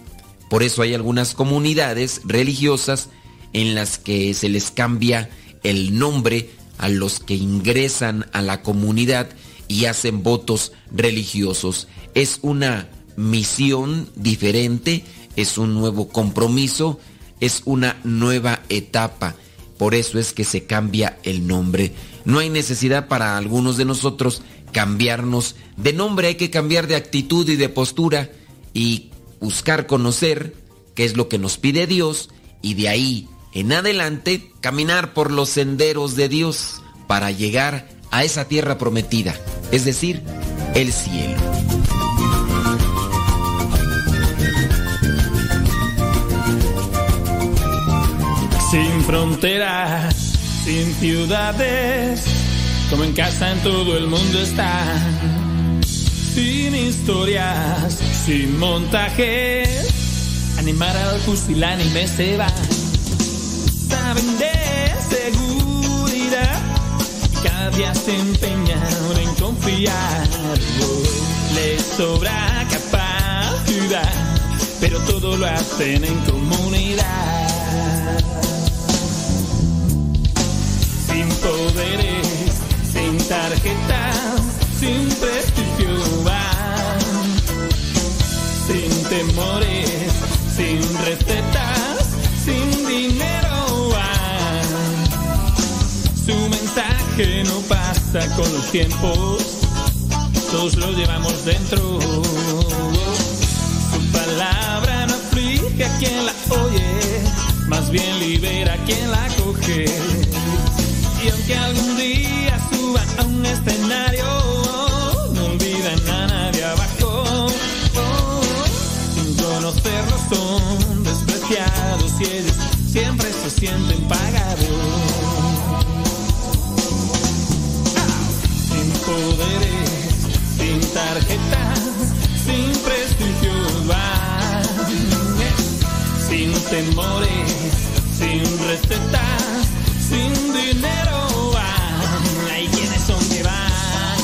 Por eso hay algunas comunidades religiosas en las que se les cambia el nombre a los que ingresan a la comunidad y hacen votos religiosos. Es una misión diferente, es un nuevo compromiso, es una nueva etapa. Por eso es que se cambia el nombre. No hay necesidad para algunos de nosotros cambiarnos de nombre, hay que cambiar de actitud y de postura y buscar conocer qué es lo que nos pide Dios y de ahí en adelante caminar por los senderos de Dios para llegar a esa tierra prometida, es decir, el cielo. Fronteras, sin ciudades, como en casa en todo el mundo está. Sin historias, sin montajes, animar al pusilánime se va. Saben de seguridad, cada día se empeñan en confiar. Les sobra capacidad, pero todo lo hacen en comunidad. Sin poderes, sin tarjetas, sin prestigio van, sin temores, sin recetas, sin dinero van. Su mensaje no pasa con los tiempos, todos lo llevamos dentro. Su palabra no aflige a quien la oye, más bien libera a quien la coge. Y aunque algún día suban a un escenario, no olvidan a nadie abajo. Sin conocerlos son despreciados y ellos siempre se sienten pagados. Sin poderes, sin tarjetas, sin prestigio van. Sin temores, sin recetas, sin dinero van. Hay quienes son que van.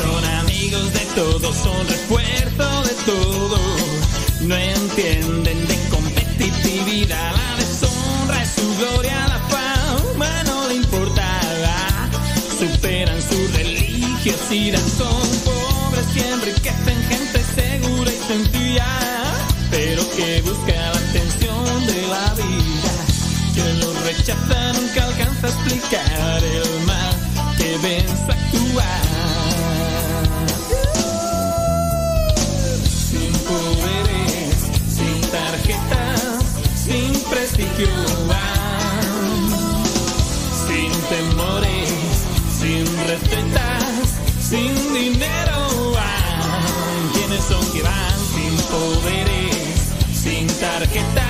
Son amigos de todos, son refuerzo de todo. No entienden son pobres y enriquecen gente segura y sencilla, pero que busca la atención de la vida. Que los rechaza nunca alcanza a explicar el mal que ven su actuar. Sin poderes, sin tarjetas, sin prestigio. Sin temores, sin recetas, sin dinero van. ¿Quiénes son que van sin poderes, sin tarjetas,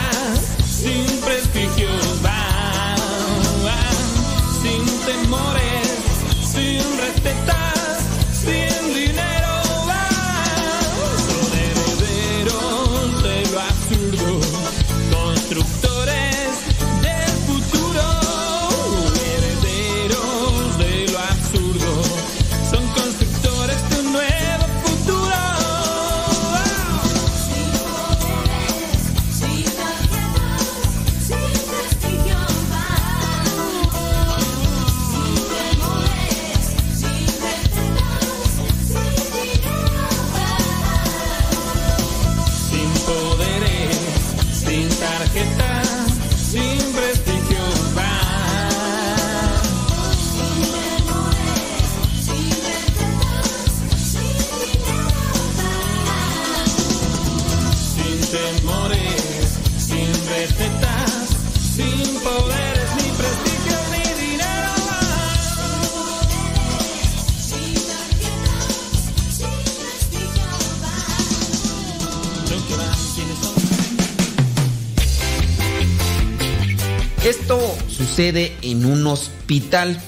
hospital.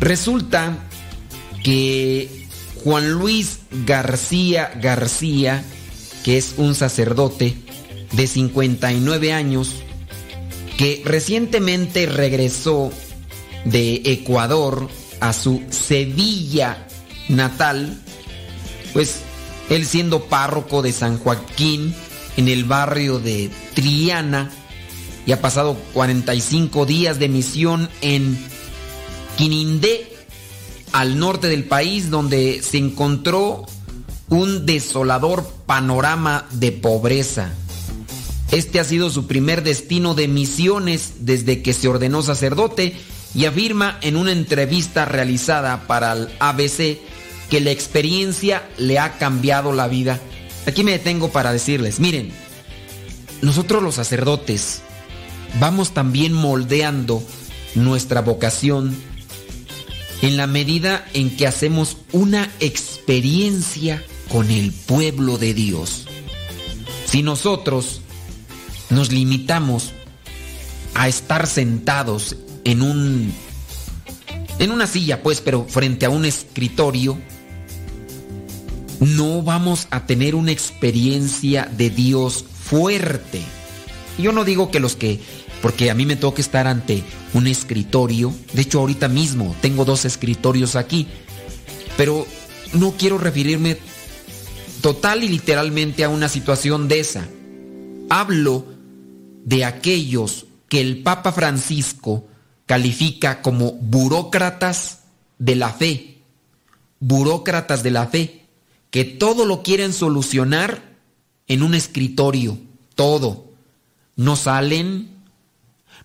Resulta que Juan Luis García García, que es un sacerdote de 59 años, que recientemente regresó de Ecuador a su Sevilla natal, pues él siendo párroco de San Joaquín en el barrio de Triana, y ha pasado 45 días de misión en Quinindé, al norte del país, donde se encontró un desolador panorama de pobreza. Este ha sido su primer destino de misiones desde que se ordenó sacerdote y afirma en una entrevista realizada para el ABC que la experiencia le ha cambiado la vida. Aquí me detengo para decirles, miren, nosotros los sacerdotes vamos también moldeando nuestra vocación en la medida en que hacemos una experiencia con el pueblo de Dios. Si nosotros nos limitamos a estar sentados en un en una silla, pues, pero frente a un escritorio, no vamos a tener una experiencia de Dios fuerte. Yo no digo que los que porque a mí me toca estar ante un escritorio. De hecho, ahorita mismo tengo dos escritorios aquí. Pero no quiero referirme total y literalmente a una situación de esa. Hablo de aquellos que el Papa Francisco califica como burócratas de la fe. Burócratas de la fe, que todo lo quieren solucionar en un escritorio, todo. No salen,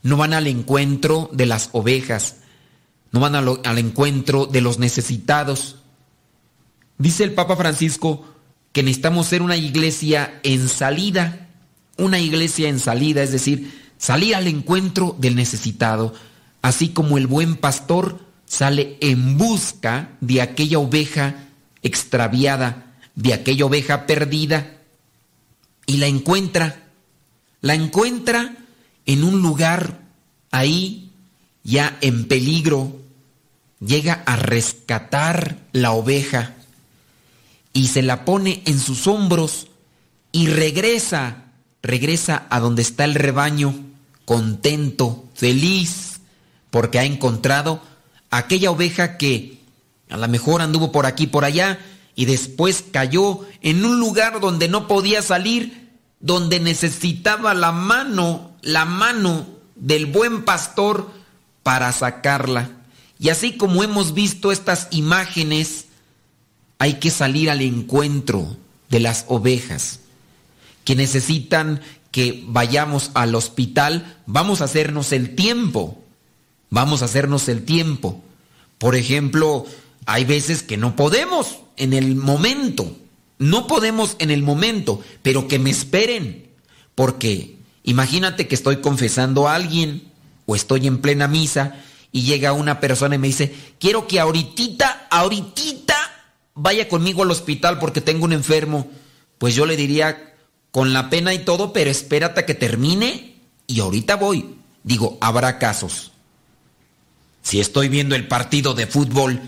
no van al encuentro de las ovejas, no van al, encuentro de los necesitados. Dice el Papa Francisco que necesitamos ser una iglesia en salida, una iglesia en salida, es decir, salir al encuentro del necesitado, así como el buen pastor sale en busca de aquella oveja extraviada, de aquella oveja perdida, y la encuentra, la encuentra en un lugar ahí ya en peligro, llega a rescatar la oveja y se la pone en sus hombros y regresa, regresa a donde está el rebaño, contento, feliz, porque ha encontrado aquella oveja que a lo mejor anduvo por aquí, por allá, y después cayó en un lugar donde no podía salir, donde necesitaba la mano la mano del buen pastor para sacarla. Y así como hemos visto estas imágenes, hay que salir al encuentro de las ovejas que necesitan que vayamos al hospital, vamos a hacernos el tiempo, vamos a hacernos el tiempo. Por ejemplo, hay veces que no podemos en el momento, no podemos en el momento, pero que me esperen, porque Imagínate que estoy confesando a alguien o estoy en plena misa y llega una persona y me dice, quiero que ahorita, ahorita vaya conmigo al hospital porque tengo un enfermo. Pues yo le diría, con la pena y todo, pero espérate a que termine y ahorita voy. Digo, habrá casos. Si estoy viendo el partido de fútbol,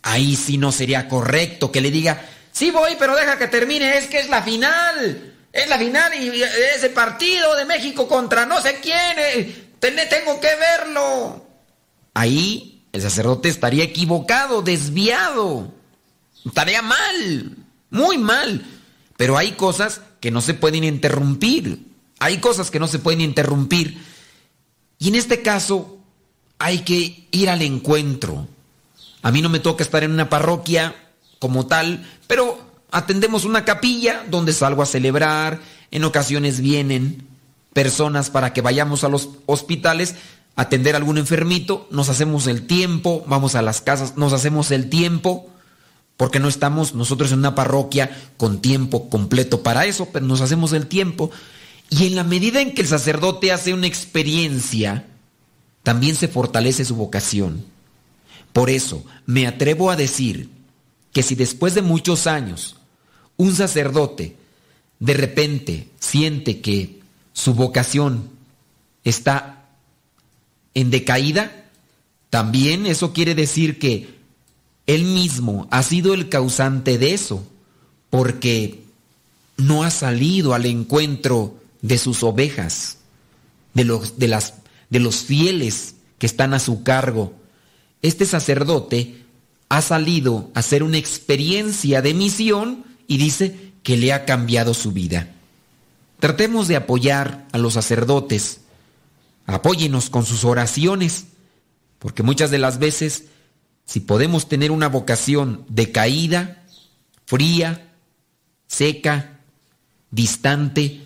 ahí sí no sería correcto que le diga, sí voy, pero deja que termine, es que es la final. Es la final y ese partido de México contra no sé quién. Eh, tengo que verlo. Ahí el sacerdote estaría equivocado, desviado. Estaría mal, muy mal. Pero hay cosas que no se pueden interrumpir. Hay cosas que no se pueden interrumpir. Y en este caso hay que ir al encuentro. A mí no me toca estar en una parroquia como tal, pero atendemos una capilla donde salgo a celebrar, en ocasiones vienen personas para que vayamos a los hospitales a atender a algún enfermito, nos hacemos el tiempo, vamos a las casas, nos hacemos el tiempo, porque no estamos nosotros en una parroquia con tiempo completo para eso, pero nos hacemos el tiempo. Y en la medida en que el sacerdote hace una experiencia, también se fortalece su vocación. Por eso, me atrevo a decir que si después de muchos años un sacerdote de repente siente que su vocación está en decaída, también eso quiere decir que él mismo ha sido el causante de eso, porque no ha salido al encuentro de sus ovejas, de los, de las, de los fieles que están a su cargo. Este sacerdote ha salido a hacer una experiencia de misión y dice que le ha cambiado su vida. Tratemos de apoyar a los sacerdotes. Apóyenos con sus oraciones, porque muchas de las veces, si podemos tener una vocación decaída, fría, seca, distante,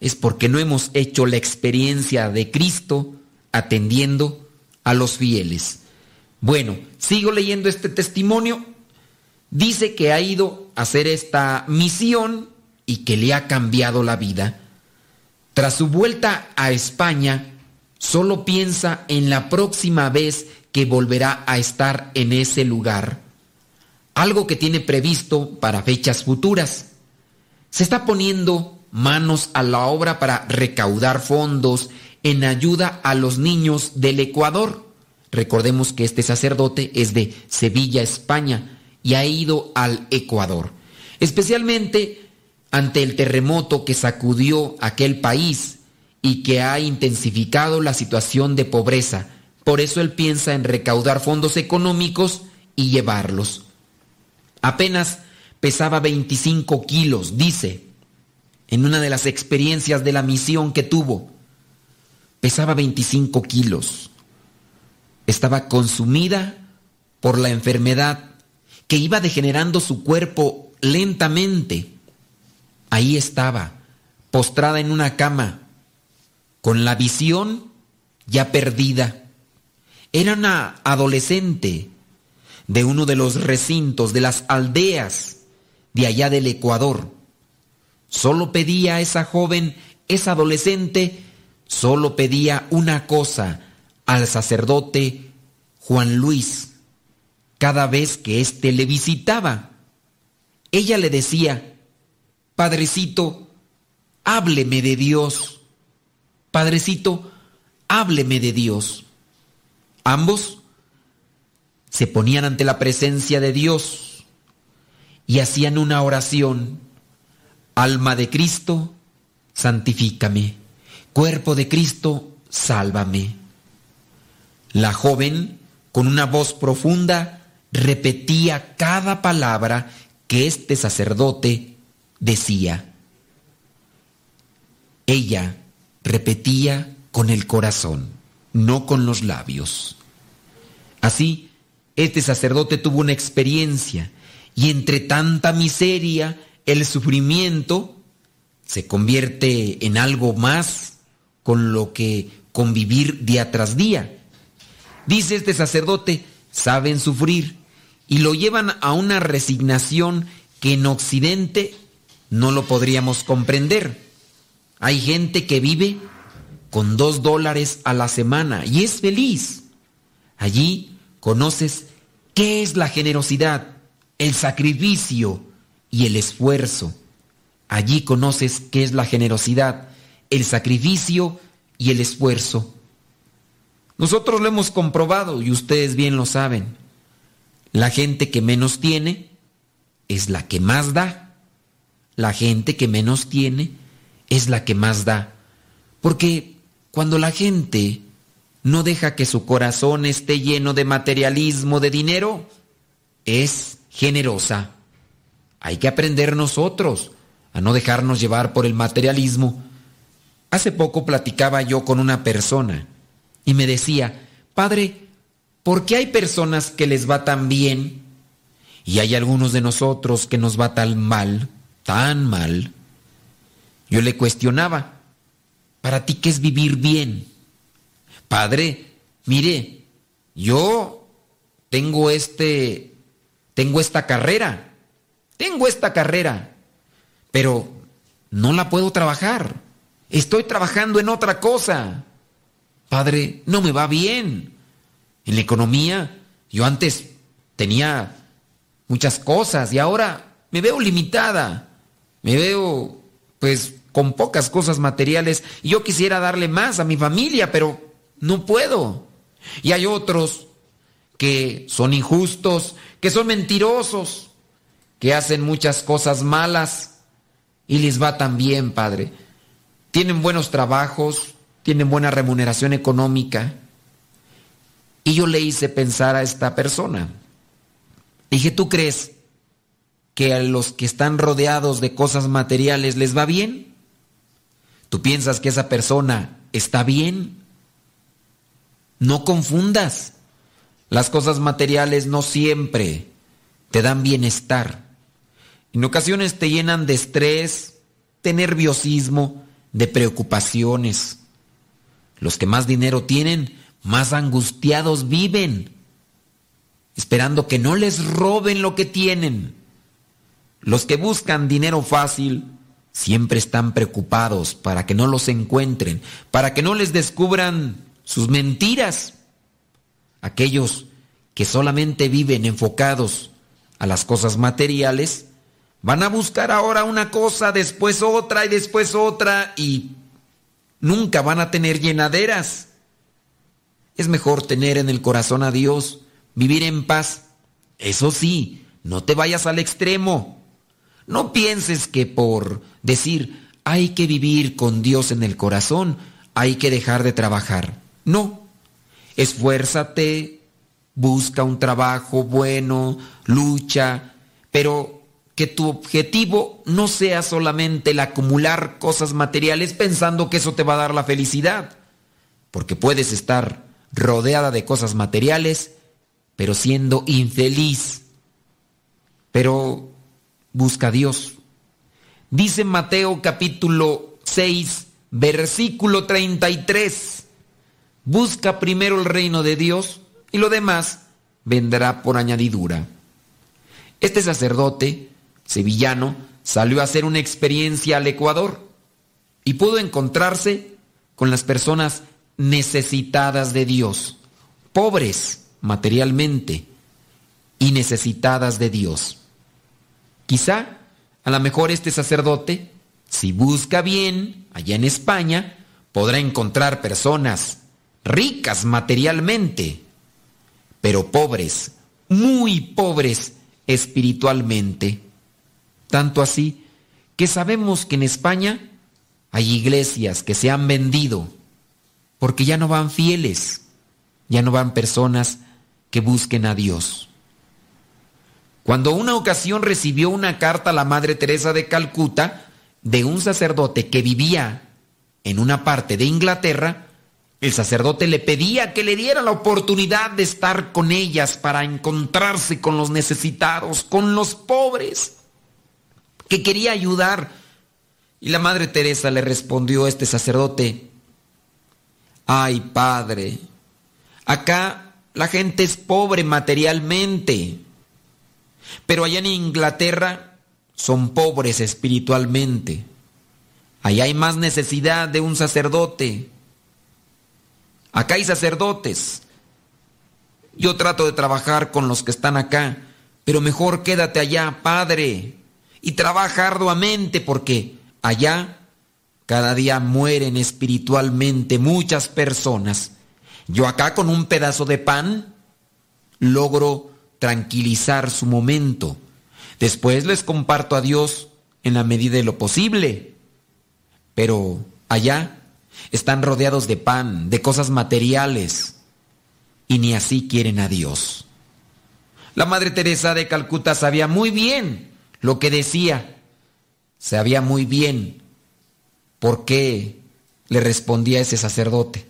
es porque no hemos hecho la experiencia de Cristo atendiendo a los fieles. Bueno, sigo leyendo este testimonio. Dice que ha ido a hacer esta misión y que le ha cambiado la vida. Tras su vuelta a España, solo piensa en la próxima vez que volverá a estar en ese lugar. Algo que tiene previsto para fechas futuras. Se está poniendo manos a la obra para recaudar fondos en ayuda a los niños del Ecuador. Recordemos que este sacerdote es de Sevilla, España, y ha ido al Ecuador. Especialmente ante el terremoto que sacudió aquel país y que ha intensificado la situación de pobreza. Por eso él piensa en recaudar fondos económicos y llevarlos. Apenas pesaba 25 kilos, dice, en una de las experiencias de la misión que tuvo. Pesaba 25 kilos. Estaba consumida por la enfermedad que iba degenerando su cuerpo lentamente. Ahí estaba, postrada en una cama, con la visión ya perdida. Era una adolescente de uno de los recintos de las aldeas de allá del Ecuador. Solo pedía a esa joven, esa adolescente, solo pedía una cosa al sacerdote Juan Luis cada vez que éste le visitaba. Ella le decía, Padrecito, hábleme de Dios. Padrecito, hábleme de Dios. Ambos se ponían ante la presencia de Dios y hacían una oración. Alma de Cristo, santifícame. Cuerpo de Cristo, sálvame. La joven, con una voz profunda, repetía cada palabra que este sacerdote decía. Ella repetía con el corazón, no con los labios. Así, este sacerdote tuvo una experiencia y entre tanta miseria, el sufrimiento se convierte en algo más con lo que convivir día tras día. Dice este sacerdote, saben sufrir y lo llevan a una resignación que en Occidente no lo podríamos comprender. Hay gente que vive con dos dólares a la semana y es feliz. Allí conoces qué es la generosidad, el sacrificio y el esfuerzo. Allí conoces qué es la generosidad, el sacrificio y el esfuerzo. Nosotros lo hemos comprobado y ustedes bien lo saben. La gente que menos tiene es la que más da. La gente que menos tiene es la que más da. Porque cuando la gente no deja que su corazón esté lleno de materialismo, de dinero, es generosa. Hay que aprender nosotros a no dejarnos llevar por el materialismo. Hace poco platicaba yo con una persona y me decía, Padre, ¿por qué hay personas que les va tan bien y hay algunos de nosotros que nos va tan mal? tan mal, yo le cuestionaba, ¿para ti qué es vivir bien? Padre, mire, yo tengo este, tengo esta carrera, tengo esta carrera, pero no la puedo trabajar. Estoy trabajando en otra cosa. Padre, no me va bien. En la economía, yo antes tenía muchas cosas y ahora me veo limitada me veo pues con pocas cosas materiales y yo quisiera darle más a mi familia, pero no puedo. Y hay otros que son injustos, que son mentirosos, que hacen muchas cosas malas y les va tan bien, Padre. Tienen buenos trabajos, tienen buena remuneración económica. Y yo le hice pensar a esta persona. Dije, ¿tú crees que a los que están rodeados de cosas materiales les va bien? ¿Tú piensas que esa persona está bien? No confundas. Las cosas materiales no siempre te dan bienestar. En ocasiones te llenan de estrés, de nerviosismo, de preocupaciones. Los que más dinero tienen, más angustiados viven, esperando que no les roben lo que tienen. Los que buscan dinero fácil siempre están preocupados para que no los encuentren, para que no les descubran sus mentiras. Aquellos que solamente viven enfocados a las cosas materiales, van a buscar ahora una cosa, después otra y después otra y nunca van a tener llenaderas. Es mejor tener en el corazón a Dios, vivir en paz. Eso sí, no te vayas al extremo. No pienses que por decir hay que vivir con Dios en el corazón, hay que dejar de trabajar. No. Esfuérzate, busca un trabajo bueno, lucha, pero que tu objetivo no sea solamente el acumular cosas materiales pensando que eso te va a dar la felicidad, porque puedes estar rodeada de cosas materiales, pero siendo infeliz. Pero busca a Dios. Dice Mateo capítulo 6, versículo 33. Busca primero el reino de Dios y lo demás vendrá por añadidura. Este sacerdote sevillano salió a hacer una experiencia al Ecuador y pudo encontrarse con las personas necesitadas de Dios, pobres materialmente y necesitadas de Dios. Quizá, a lo mejor este sacerdote, si busca bien allá en España, podrá encontrar personas ricas materialmente, pero pobres, muy pobres espiritualmente. Tanto así que sabemos que en España hay iglesias que se han vendido porque ya no van fieles, ya no van personas que busquen a Dios. Cuando una ocasión recibió una carta la Madre Teresa de Calcuta de un sacerdote que vivía en una parte de Inglaterra, el sacerdote le pedía que le diera la oportunidad de estar con ellas para encontrarse con los necesitados, con los pobres, que quería ayudar. Y la Madre Teresa le respondió a este sacerdote, ay Padre, acá la gente es pobre materialmente, pero allá en Inglaterra son pobres espiritualmente. Allá hay más necesidad de un sacerdote. Acá hay sacerdotes. Yo trato de trabajar con los que están acá, pero mejor quédate allá, Padre, y trabaja arduamente porque allá cada día mueren espiritualmente muchas personas. Yo acá con un pedazo de pan logro tranquilizar su momento. Después les comparto a Dios en la medida de lo posible. Pero allá están rodeados de pan, de cosas materiales, y ni así quieren a Dios. La Madre Teresa de Calcuta sabía muy bien lo que decía, sabía muy bien por qué le respondía ese sacerdote.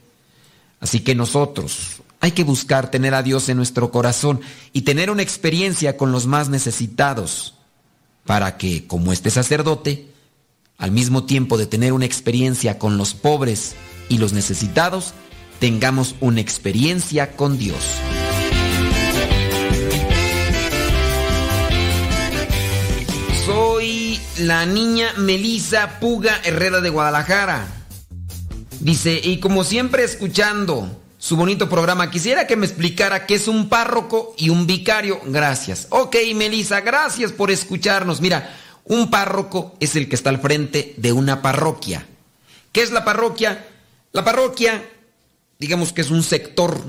Así que nosotros hay que buscar tener a Dios en nuestro corazón y tener una experiencia con los más necesitados, para que, como este sacerdote, al mismo tiempo de tener una experiencia con los pobres y los necesitados, tengamos una experiencia con Dios. La niña Melisa Puga Herrera de Guadalajara. Dice, y como siempre escuchando su bonito programa, quisiera que me explicara qué es un párroco y un vicario. Gracias. Ok, Melisa, gracias por escucharnos. Mira, un párroco es el que está al frente de una parroquia. ¿Qué es la parroquia? La parroquia, digamos que es un sector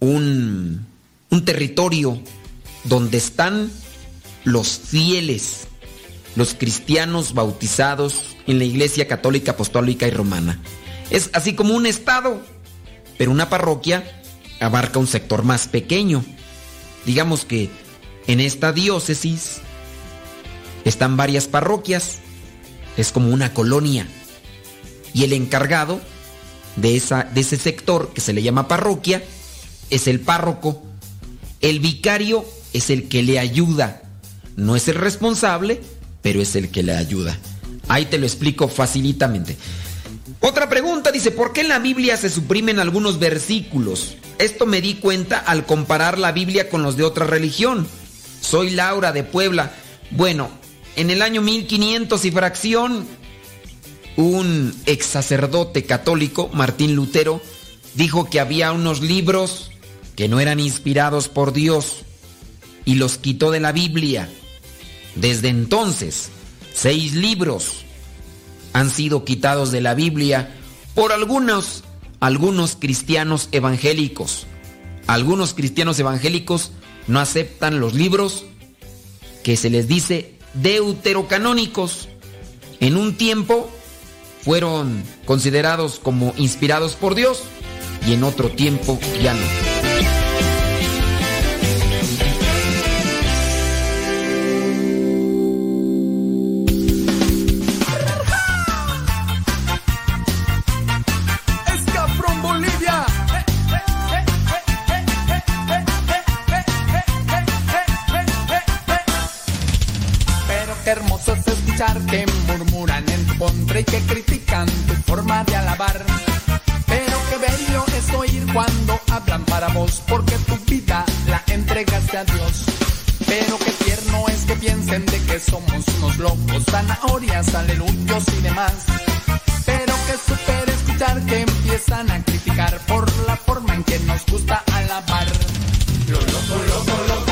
un, un territorio donde están los fieles, los cristianos bautizados en la Iglesia Católica Apostólica y Romana. Es así como un estado, pero una parroquia abarca un sector más pequeño. Digamos que en esta diócesis están varias parroquias, es como una colonia, y el encargado de, esa, de ese sector que se le llama parroquia es el párroco. El vicario es el que le ayuda. No es el responsable, pero es el que le ayuda. Ahí te lo explico facilitamente. Otra pregunta dice, ¿por qué en la Biblia se suprimen algunos versículos? Esto me di cuenta al comparar la Biblia con los de otra religión. Soy Laura de Puebla. Bueno, en el año 1500 y fracción, un ex sacerdote católico, Martín Lutero, dijo que había unos libros que no eran inspirados por Dios y los quitó de la Biblia. Desde entonces, seis libros han sido quitados de la Biblia por algunos, algunos cristianos evangélicos. Algunos cristianos evangélicos no aceptan los libros que se les dice deuterocanónicos. En un tiempo fueron considerados como inspirados por Dios y en otro tiempo ya no. Qué hermoso es escuchar que murmuran en tu contra y que critican tu forma de alabar. Pero qué bello es oír cuando hablan para vos, porque tu vida la entregaste a Dios. Pero qué tierno es que piensen de que somos unos locos, zanahorias, aleluyos y demás. Pero que super escuchar que empiezan a criticar por la forma en que nos gusta alabar. Lo loco, loco, loco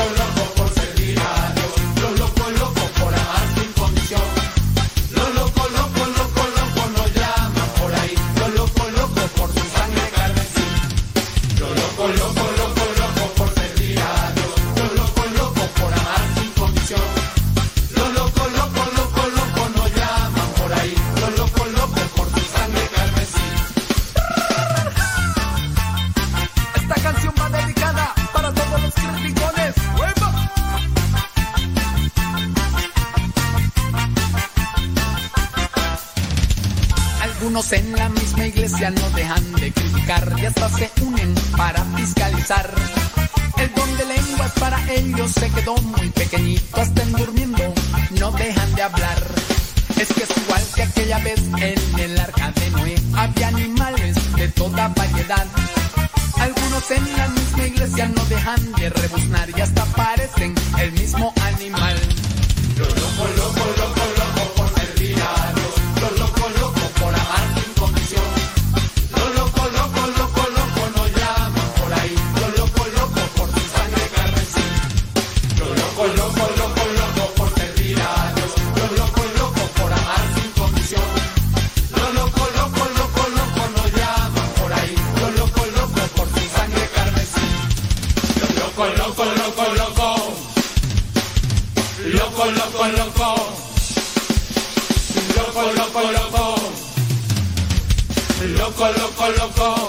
En la misma iglesia no dejan de criticar y hasta se unen para fiscalizar. El don de lenguas para ellos se quedó muy pequeñito, hasta en durmiendo no dejan de hablar. Es que es igual que aquella vez en el arca de Noé, había animales de toda variedad. Algunos en la misma iglesia no dejan de rebuznar y hasta parecen el mismo animal. Lo loco, loco, loco, Loco, loco, loco.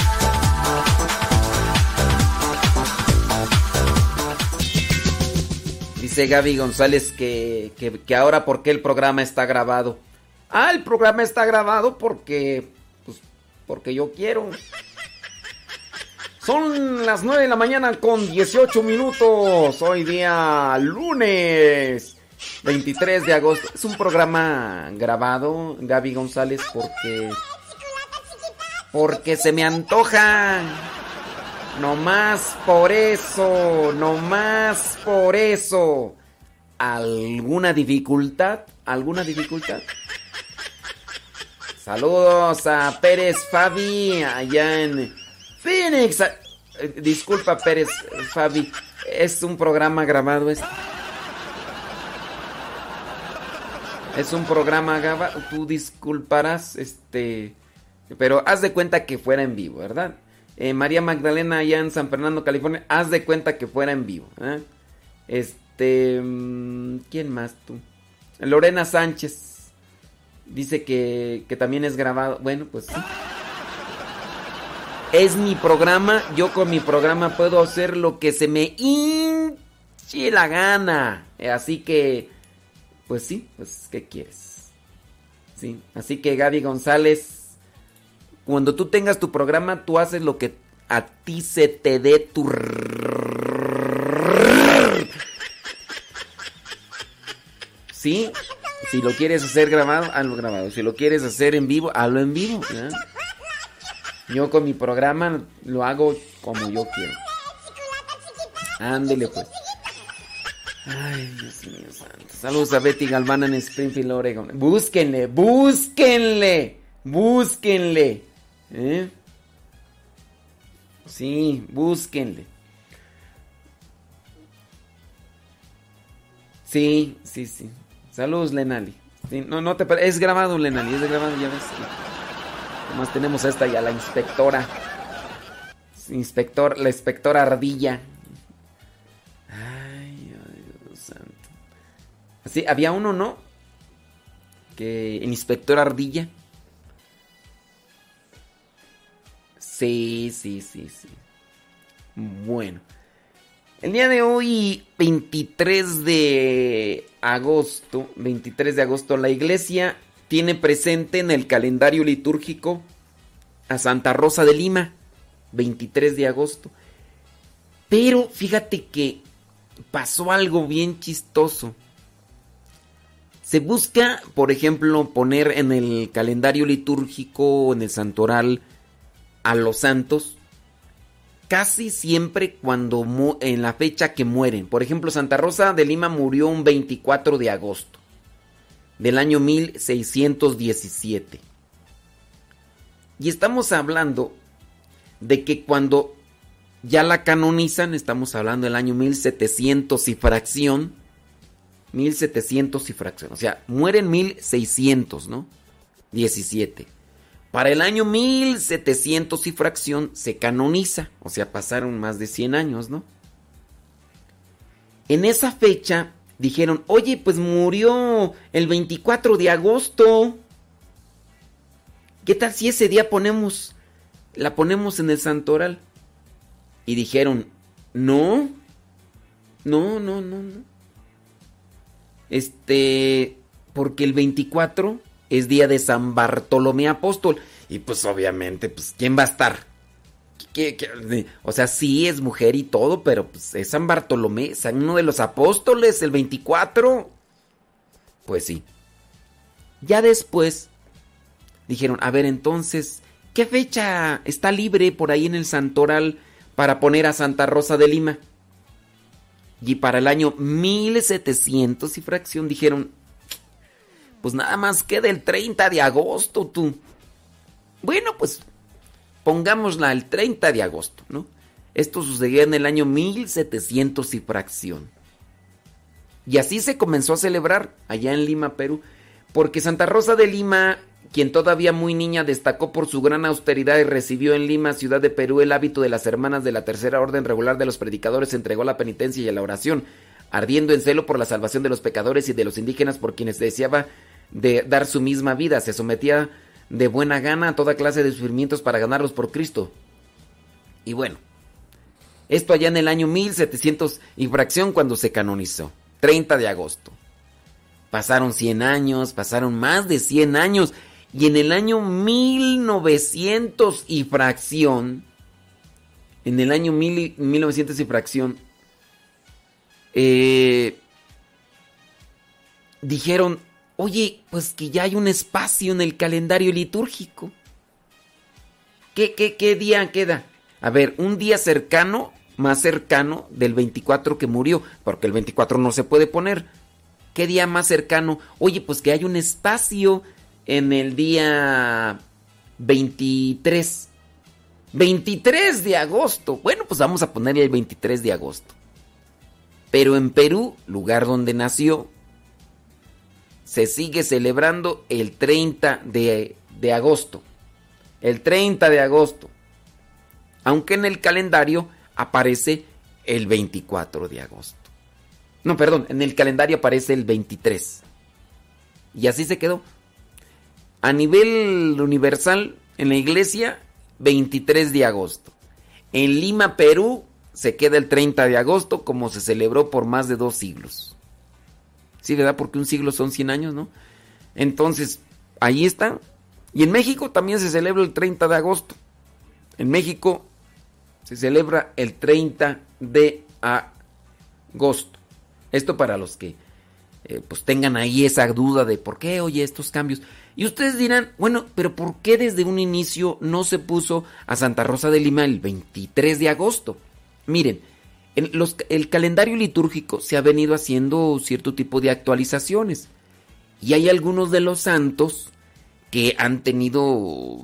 Dice Gaby González que, que, ahora por qué el programa está grabado. Ah, el programa está grabado porque. Pues, porque yo quiero. Son las 9 de la mañana con 18 minutos. Hoy día lunes 23 de agosto. Es un programa grabado, Gaby González, porque. Porque se me antoja. No más por eso, no más por eso. ¿Alguna dificultad? ¿Alguna dificultad? Saludos a Pérez Fabi allá en Phoenix. Eh, Disculpa Pérez Fabi, es un programa grabado este. Es un programa grabado, tú disculparás, este, pero haz de cuenta que fuera en vivo, ¿verdad? Eh, María Magdalena allá en San Fernando, California, haz de cuenta que fuera en vivo. ¿eh? Este, mm, ¿quién más tú? Lorena Sánchez dice que, que también es grabado. Bueno, pues sí. Es mi programa, yo con mi programa puedo hacer lo que se me hinche la gana. Eh, Así que, pues sí, pues, ¿qué quieres? Sí, así que Gaby González, cuando tú tengas tu programa, tú haces lo que a ti se te dé tu... ¿Sí? Si lo quieres hacer grabado, hazlo grabado. Si lo quieres hacer en vivo, hazlo en vivo. Yo con mi programa lo hago como yo quiero. Ándele pues. Ay, Dios mío santo. Saludos a Betty Galván en Springfield, Oregon. Búsquenle, búsquenle, búsquenle. ¿Eh? Sí, búsquenle. Sí, sí, sí. Saludos, Lenali. Sí, no, no te Es grabado, Lenali, es grabado, ya ves. Además tenemos a esta ya, la inspectora. Inspector, la inspectora Ardilla. Ay, Dios santo. Así, había uno, ¿no? Que el inspector Ardilla. Sí, sí, sí, sí. Bueno. El día de hoy, 23 de agosto, 23 de agosto, la iglesia tiene presente en el calendario litúrgico a Santa Rosa de Lima, 23 de agosto. Pero fíjate que pasó algo bien chistoso. Se busca, por ejemplo, poner en el calendario litúrgico, en el santoral, a los santos casi siempre cuando en la fecha que mueren. Por ejemplo, Santa Rosa de Lima murió un 24 de agosto del año 1617. Y estamos hablando de que cuando ya la canonizan, estamos hablando del año 1700 y fracción, 1700 y fracción, o sea, muere en 1600, ¿no? 17. Para el año 1700 y fracción se canoniza, o sea, pasaron más de 100 años, ¿no? En esa fecha dijeron, oye, pues murió el 24 de agosto. ¿Qué tal si ese día ponemos la ponemos en el santoral. Y dijeron, no, no, no, no, no. Este, porque el 24 es día de San Bartolomé Apóstol. Y pues obviamente, pues, ¿quién va a estar? ¿Qué- O sea, sí es mujer y todo, pero pues es San Bartolomé, San uno de los apóstoles, el 24. Pues sí. Ya después dijeron, a ver, entonces, ¿qué fecha está libre por ahí en el santoral para poner a Santa Rosa de Lima? Y para el año 1700 y fracción dijeron, pues nada más queda el 30 de agosto, tú. Bueno, pues pongámosla el 30 de agosto, ¿no? Esto sucedió en el año 1700 y fracción. Y así se comenzó a celebrar allá en Lima, Perú, porque Santa Rosa de Lima, quien todavía muy niña destacó por su gran austeridad y recibió en Lima, ciudad de Perú, el hábito de las hermanas de la tercera orden regular de los predicadores, entregó la penitencia y a la oración, ardiendo en celo por la salvación de los pecadores y de los indígenas por quienes deseaba de dar su misma vida, se sometía de buena gana a toda clase de sufrimientos para ganarlos por Cristo. Y bueno, esto allá en el año 1700 y fracción cuando se canonizó, 30 de agosto. Pasaron 100 años, pasaron más de 100 años y en el año 1900 y fracción, en el año mil- 1900 y fracción, eh, dijeron, oye, pues que ya hay un espacio en el calendario litúrgico. ¿Qué, qué, qué día queda? A ver, un día cercano, más cercano del 24 que murió, porque el 24 no se puede poner. ¿Qué día más cercano? Oye, pues que hay un espacio en el día 23. 23 de agosto. Bueno, pues vamos a ponerle el 23 de agosto. Pero en Perú, lugar donde nació, se sigue celebrando el 30 de, agosto. El 30 de agosto. Aunque en el calendario aparece el 24 de agosto. No, perdón, en el calendario aparece el 23. Y así se quedó. A nivel universal, en la iglesia, 23 de agosto. En Lima, Perú, se queda el 30 de agosto como se celebró por más de dos siglos. Sí, ¿verdad? Porque un siglo son 100 años, ¿no? Entonces, ahí está. Y en México también se celebra el 30 de agosto. En México se celebra el 30 de agosto. Esto para los que eh, pues tengan ahí esa duda de por qué, oye, estos cambios. Y ustedes dirán, bueno, pero ¿por qué desde un inicio no se puso a Santa Rosa de Lima el 23 de agosto? Miren, en los- el calendario litúrgico se ha venido haciendo cierto tipo de actualizaciones. Y hay algunos de los santos que han tenido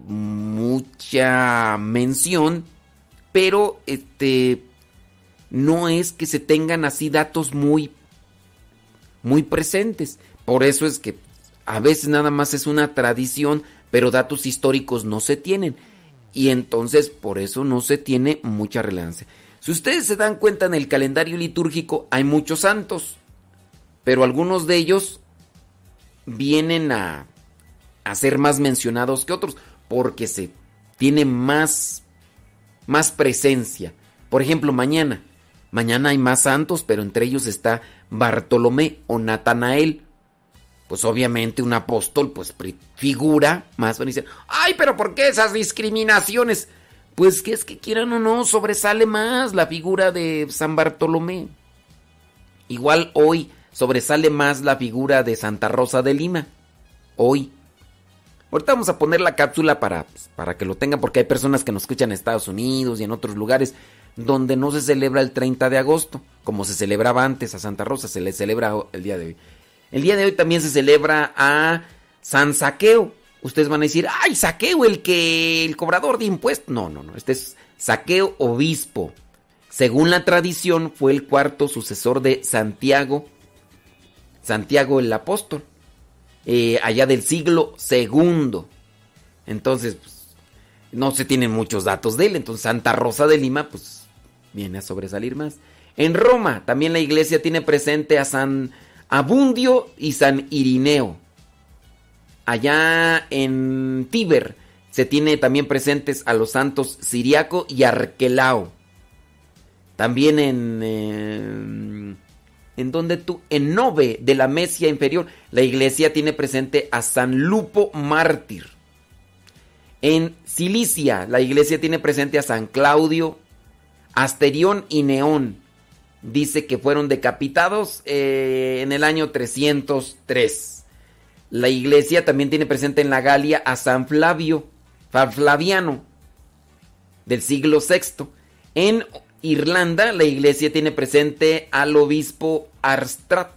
mucha mención, pero este no es que se tengan así datos muy muy presentes. Por eso es que a veces nada más es una tradición, pero datos históricos no se tienen. Y entonces por eso no se tiene mucha relevancia. Si ustedes se dan cuenta en el calendario litúrgico hay muchos santos, pero algunos de ellos vienen a, ser más mencionados que otros porque se tiene más más presencia. Por ejemplo, mañana. Mañana hay más santos, pero entre ellos está Bartolomé o Natanael. Pues obviamente un apóstol, pues figura más. Van ay, pero ¿por qué esas discriminaciones? Pues que es que quieran o no, sobresale más la figura de San Bartolomé. Igual hoy sobresale más la figura de Santa Rosa de Lima. Hoy. Ahorita vamos a poner la cápsula para, pues, para que lo tengan, porque hay personas que nos escuchan en Estados Unidos y en otros lugares donde no se celebra el 30 de agosto, como se celebraba antes a Santa Rosa, se le celebra el día de hoy. El día de hoy también se celebra a San Saqueo. Ustedes van a decir, ay, Saqueo, el que, el cobrador de impuestos. No, no, no, este es Saqueo Obispo. Según la tradición, fue el cuarto sucesor de Santiago, Santiago el Apóstol eh, allá del siglo II. Entonces, pues, no se tienen muchos datos de él. Entonces, Santa Rosa de Lima, pues, viene a sobresalir más. En Roma, también la iglesia tiene presente a San Abundio y San Irineo. Allá en Tíber se tiene también presentes a los santos Siriaco y Arquelao. También en... eh, ¿En donde tú? En Nove de la Mesia Inferior, la iglesia tiene presente a San Lupo Mártir. En Cilicia, la iglesia tiene presente a San Claudio, Asterión y Neón. Dice que fueron decapitados eh, en el año 303. La iglesia también tiene presente en la Galia a San Flavio, Flaviano, del siglo VI. En Irlanda, la iglesia tiene presente al obispo Arstrat.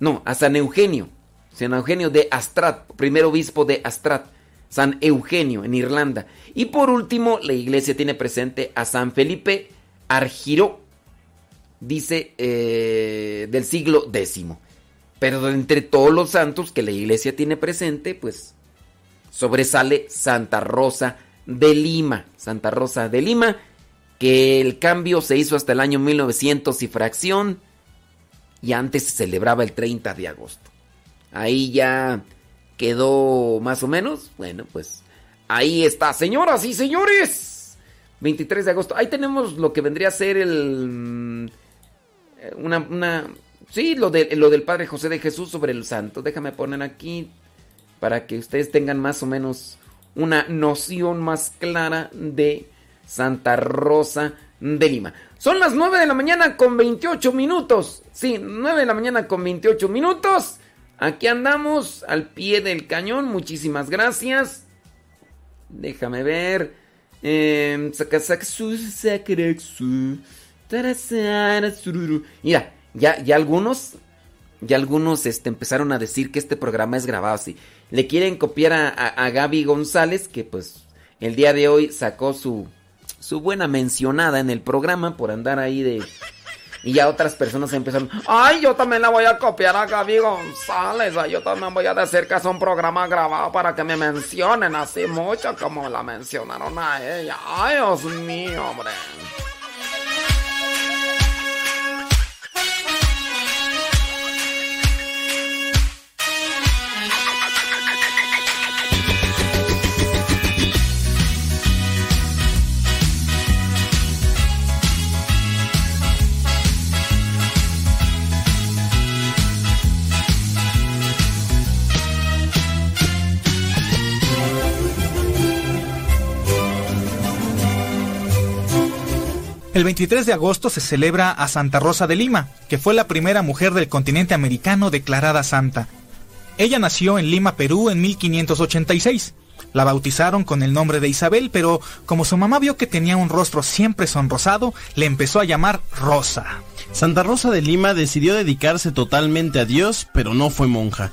No, a San Eugenio. San Eugenio de Astrat, primer obispo de Astrat. San Eugenio en Irlanda. Y por último, la iglesia tiene presente a San Felipe Argiro, dice, eh, del siglo X. Pero entre todos los santos que la iglesia tiene presente, pues sobresale Santa Rosa de Lima. Santa Rosa de Lima, que el cambio se hizo hasta el año 1900 y fracción, y antes se celebraba el 30 de agosto. Ahí ya quedó más o menos. Bueno, pues ahí está, señoras y señores. 23 de agosto. Ahí tenemos lo que vendría a ser el... mm, eh, Una... una sí, lo, de, lo del Padre José de Jesús sobre el santo. Déjame poner aquí para que ustedes tengan más o menos una noción más clara de Santa Rosa de Lima. Son las 9 de la mañana con 28 minutos. Sí, 9 de la mañana con 28 minutos. Aquí andamos al pie del cañón. Muchísimas gracias. Déjame ver. Sururu. Mira, ya, ya algunos, ya algunos este, empezaron a decir que este programa es grabado así. Le quieren copiar a, a- Gaby González, que pues el día de hoy sacó su, su buena mencionada en el programa por andar ahí de... Y ya otras personas empezaron, ay, yo también la voy a copiar a Gaby González, ay, yo también voy a decir que es un programa grabado para que me mencionen así mucho como la mencionaron a ella. Ay, Dios mío, hombre. El 23 de agosto se celebra a Santa Rosa de Lima, que fue la primera mujer del continente americano declarada santa. Ella nació en Lima, Perú, en 1586. La bautizaron con el nombre de Isabel, pero como su mamá vio que tenía un rostro siempre sonrosado, le empezó a llamar Rosa. Santa Rosa de Lima decidió dedicarse totalmente a Dios, pero no fue monja.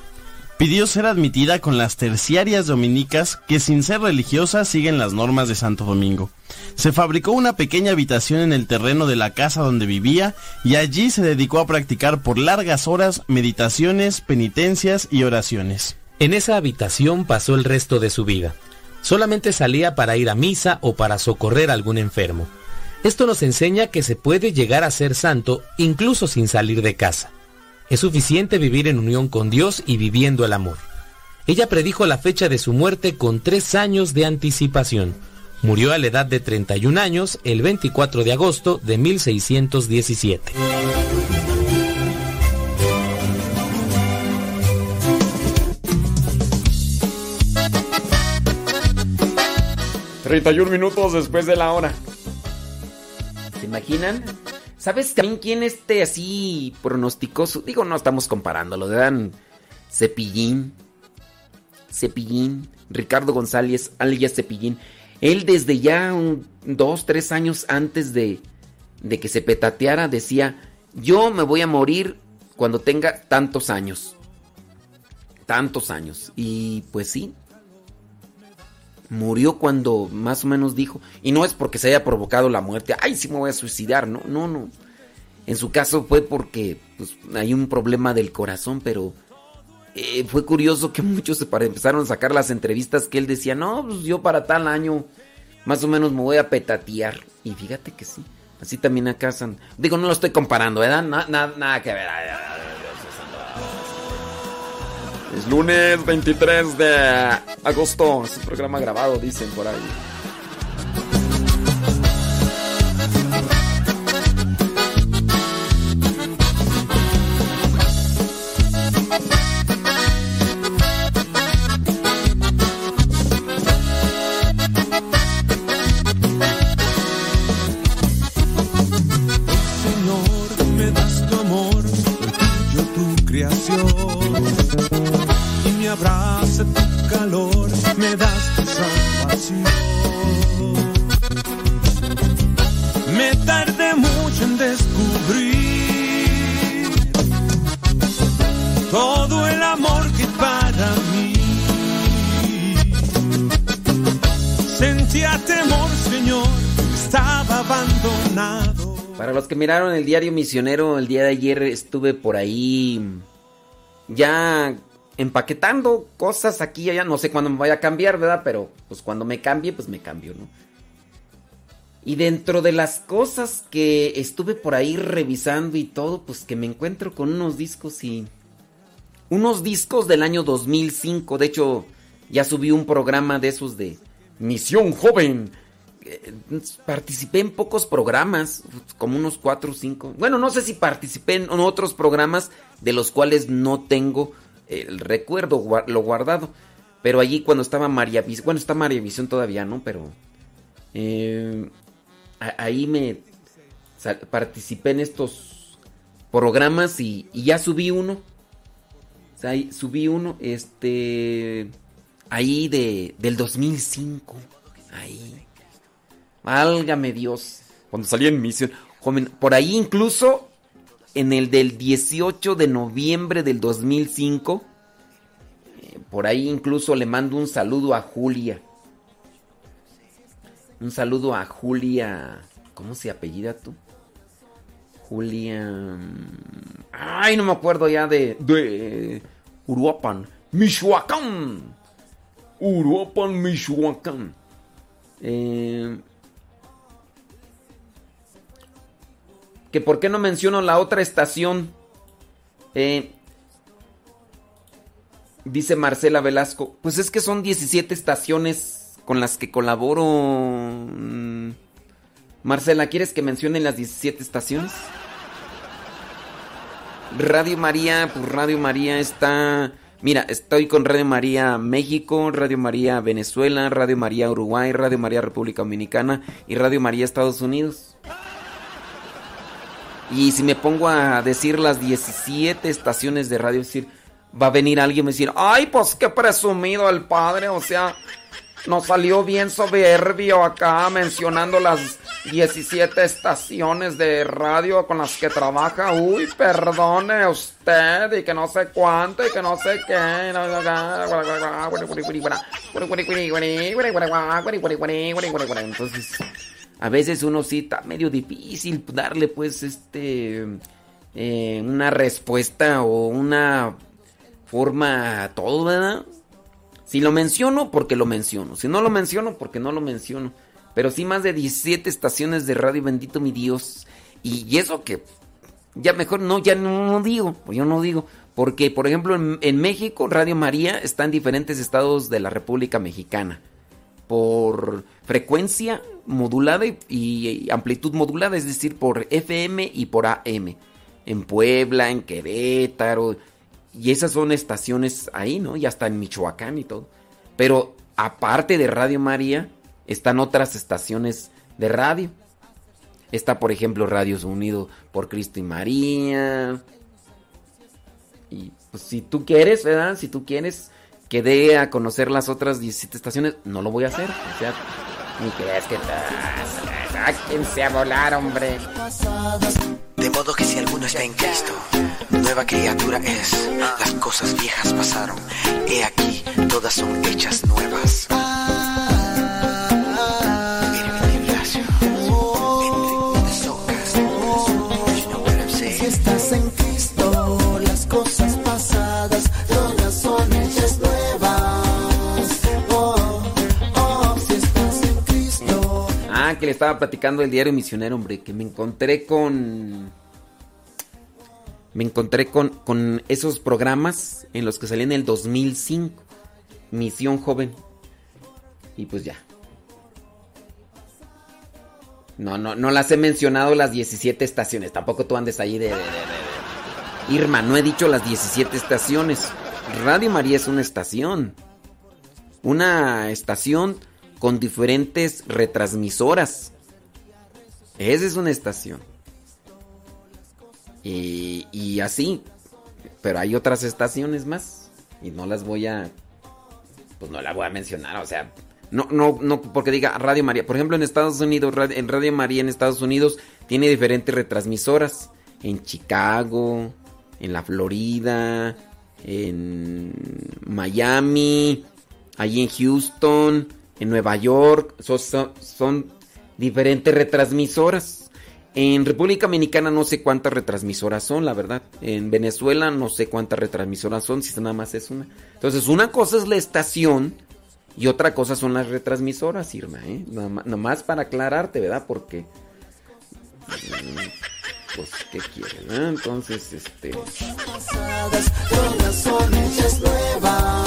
Pidió ser admitida con las terciarias dominicas que sin ser religiosas siguen las normas de Santo Domingo. Se fabricó una pequeña habitación en el terreno de la casa donde vivía y allí se dedicó a practicar por largas horas meditaciones, penitencias y oraciones. En esa habitación pasó el resto de su vida. Solamente salía para ir a misa o para socorrer algún enfermo. Esto nos enseña que se puede llegar a ser santo incluso sin salir de casa. Es suficiente vivir en unión con Dios y viviendo el amor. Ella predijo la fecha de su muerte con tres años de anticipación. Murió a la edad de 31 años el 24 de agosto de 1617. Ujú. 31 minutos después de la hora. ¿Se imaginan? ¿Sabes también quién este así pronosticó su... Digo, no estamos comparándolo, dan Cepillín. Cepillín. Ricardo González, alias Cepillín. Él desde ya un, dos, tres años antes de, de que se petateara decía, yo me voy a morir cuando tenga tantos años. Tantos años. Y pues sí. Murió cuando más o menos dijo. Y no es porque se haya provocado la muerte. Ay, sí me voy a suicidar. No, no, no. En su caso fue porque pues, hay un problema del corazón, pero eh, fue curioso que [LAUGHS] muchos se empezaron a sacar las entrevistas que él decía, no, pues yo para tal año más o menos me voy a petatear. Y fíjate que sí. Así también acá San... Digo, no lo estoy comparando, ¿verdad? Na- na- nada que ver. Es lunes 23 de agosto. Es un programa grabado, dicen por ahí. Miraron el diario misionero, el día de ayer estuve por ahí ya empaquetando cosas aquí y allá. No sé cuándo me vaya a cambiar, ¿verdad? Pero pues cuando me cambie, pues me cambio, ¿no? Y dentro de las cosas que estuve por ahí revisando y todo, pues que me encuentro con unos discos y... Unos discos del año 2005. De hecho, ya subí un programa de esos de Misión Joven. Participé en pocos programas, como unos cuatro o cinco. Bueno, no sé si participé en otros programas de los cuales no tengo el recuerdo, lo guardado. Pero allí cuando estaba María Visión, bueno, está María Visión todavía, ¿no? Pero eh, ahí me participé en estos programas y, ya subí uno. Subí uno, este, ahí de, del 2005. Ahí. Válgame Dios. Cuando salí en misión. Joven, por ahí incluso en el del 18 de noviembre del 2005. eh, Por ahí incluso le mando un saludo a Julia. Un saludo a Julia. ¿Cómo se apellida tú? Julia. mm, Ay, no me acuerdo ya de. de Uruapan. Michoacán. Uruapan, Michoacán. Eh, que por qué no menciono la otra estación. Eh, dice Marcela Velasco. Pues es que son 17 estaciones con las que colaboro. Mm, Marcela, ¿quieres que mencione las 17 estaciones? Radio María, pues Radio María está... Mira, estoy con Radio María México, Radio María Venezuela, Radio María Uruguay, Radio María República Dominicana y Radio María Estados Unidos. Y si me pongo a decir las 17 estaciones de radio, es decir, va a venir alguien me decir, ay, pues qué presumido el padre, o sea, nos salió bien soberbio acá mencionando las 17 estaciones de radio con las que trabaja. Uy, perdone usted y que no sé cuánto y que no sé qué. Entonces, a veces uno sí está medio difícil darle pues este eh, una respuesta o una forma a todo, ¿verdad? Si lo menciono, porque lo menciono. Si no lo menciono, porque no lo menciono. Pero sí más de 17 estaciones de radio, bendito mi Dios. Y, eso que ya mejor no, ya no, no digo, pues yo no digo. Porque, por ejemplo, en México, Radio María está en diferentes estados de la República Mexicana. Por frecuencia modulada y, amplitud modulada, es decir, por FM y por AM. En Puebla, en Querétaro. Y esas son estaciones ahí, ¿no? Y hasta en Michoacán y todo. Pero aparte de Radio María, están otras estaciones de radio. Está, por ejemplo, Radio Unido por Cristo y María. Y pues si tú quieres, ¿verdad? Si tú quieres que dé a conocer las otras 17 estaciones, no lo voy a hacer. O sea, ni creas que... Sáquense a volar, hombre. De modo que si alguno está en Cristo, nueva criatura es. Las cosas viejas pasaron. He aquí, todas son hechas nuevas. Que le estaba platicando el diario misionero, hombre, que me encontré con... me encontré con, con esos programas en los que salí en el 2005. Misión Joven. Y pues ya. No, no, no las he mencionado las 17 estaciones. Tampoco tú andes ahí de- Irma, no he dicho las 17 estaciones. Radio María es una estación. Una estación con diferentes retransmisoras. Esa es una estación. Y, así. Pero hay otras estaciones más. Y no las voy a. Pues no las voy a mencionar. O sea. No, no, no, porque diga Radio María. Por ejemplo, en Estados Unidos, en Radio María en Estados Unidos tiene diferentes retransmisoras. En Chicago, en la Florida, en Miami, allí en Houston, en Nueva York. Son, diferentes retransmisoras. En República Dominicana no sé cuántas retransmisoras son, la verdad. En Venezuela no sé cuántas retransmisoras son, si nada más es una. Entonces, una cosa es la estación y otra cosa son las retransmisoras, Irma, ¿eh? Nada más para aclararte, ¿verdad? Porque... mm, Pues, ¿qué quieren? ah? Entonces, este... todas.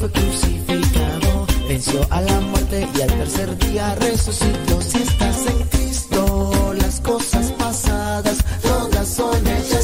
Fue crucificado. Venció a la muerte y al tercer día resucitó. Si estás en Cristo, las cosas pasadas todas son hechas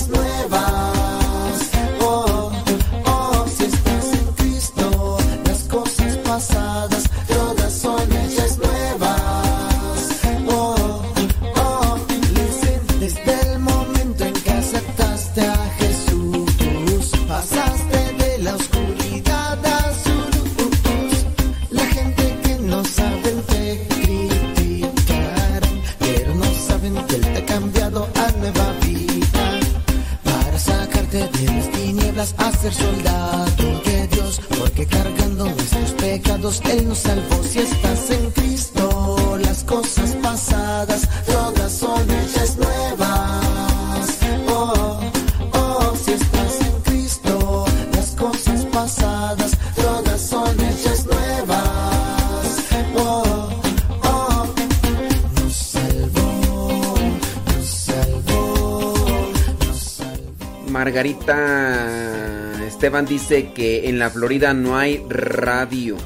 Esteban dice que en la Florida no hay radio.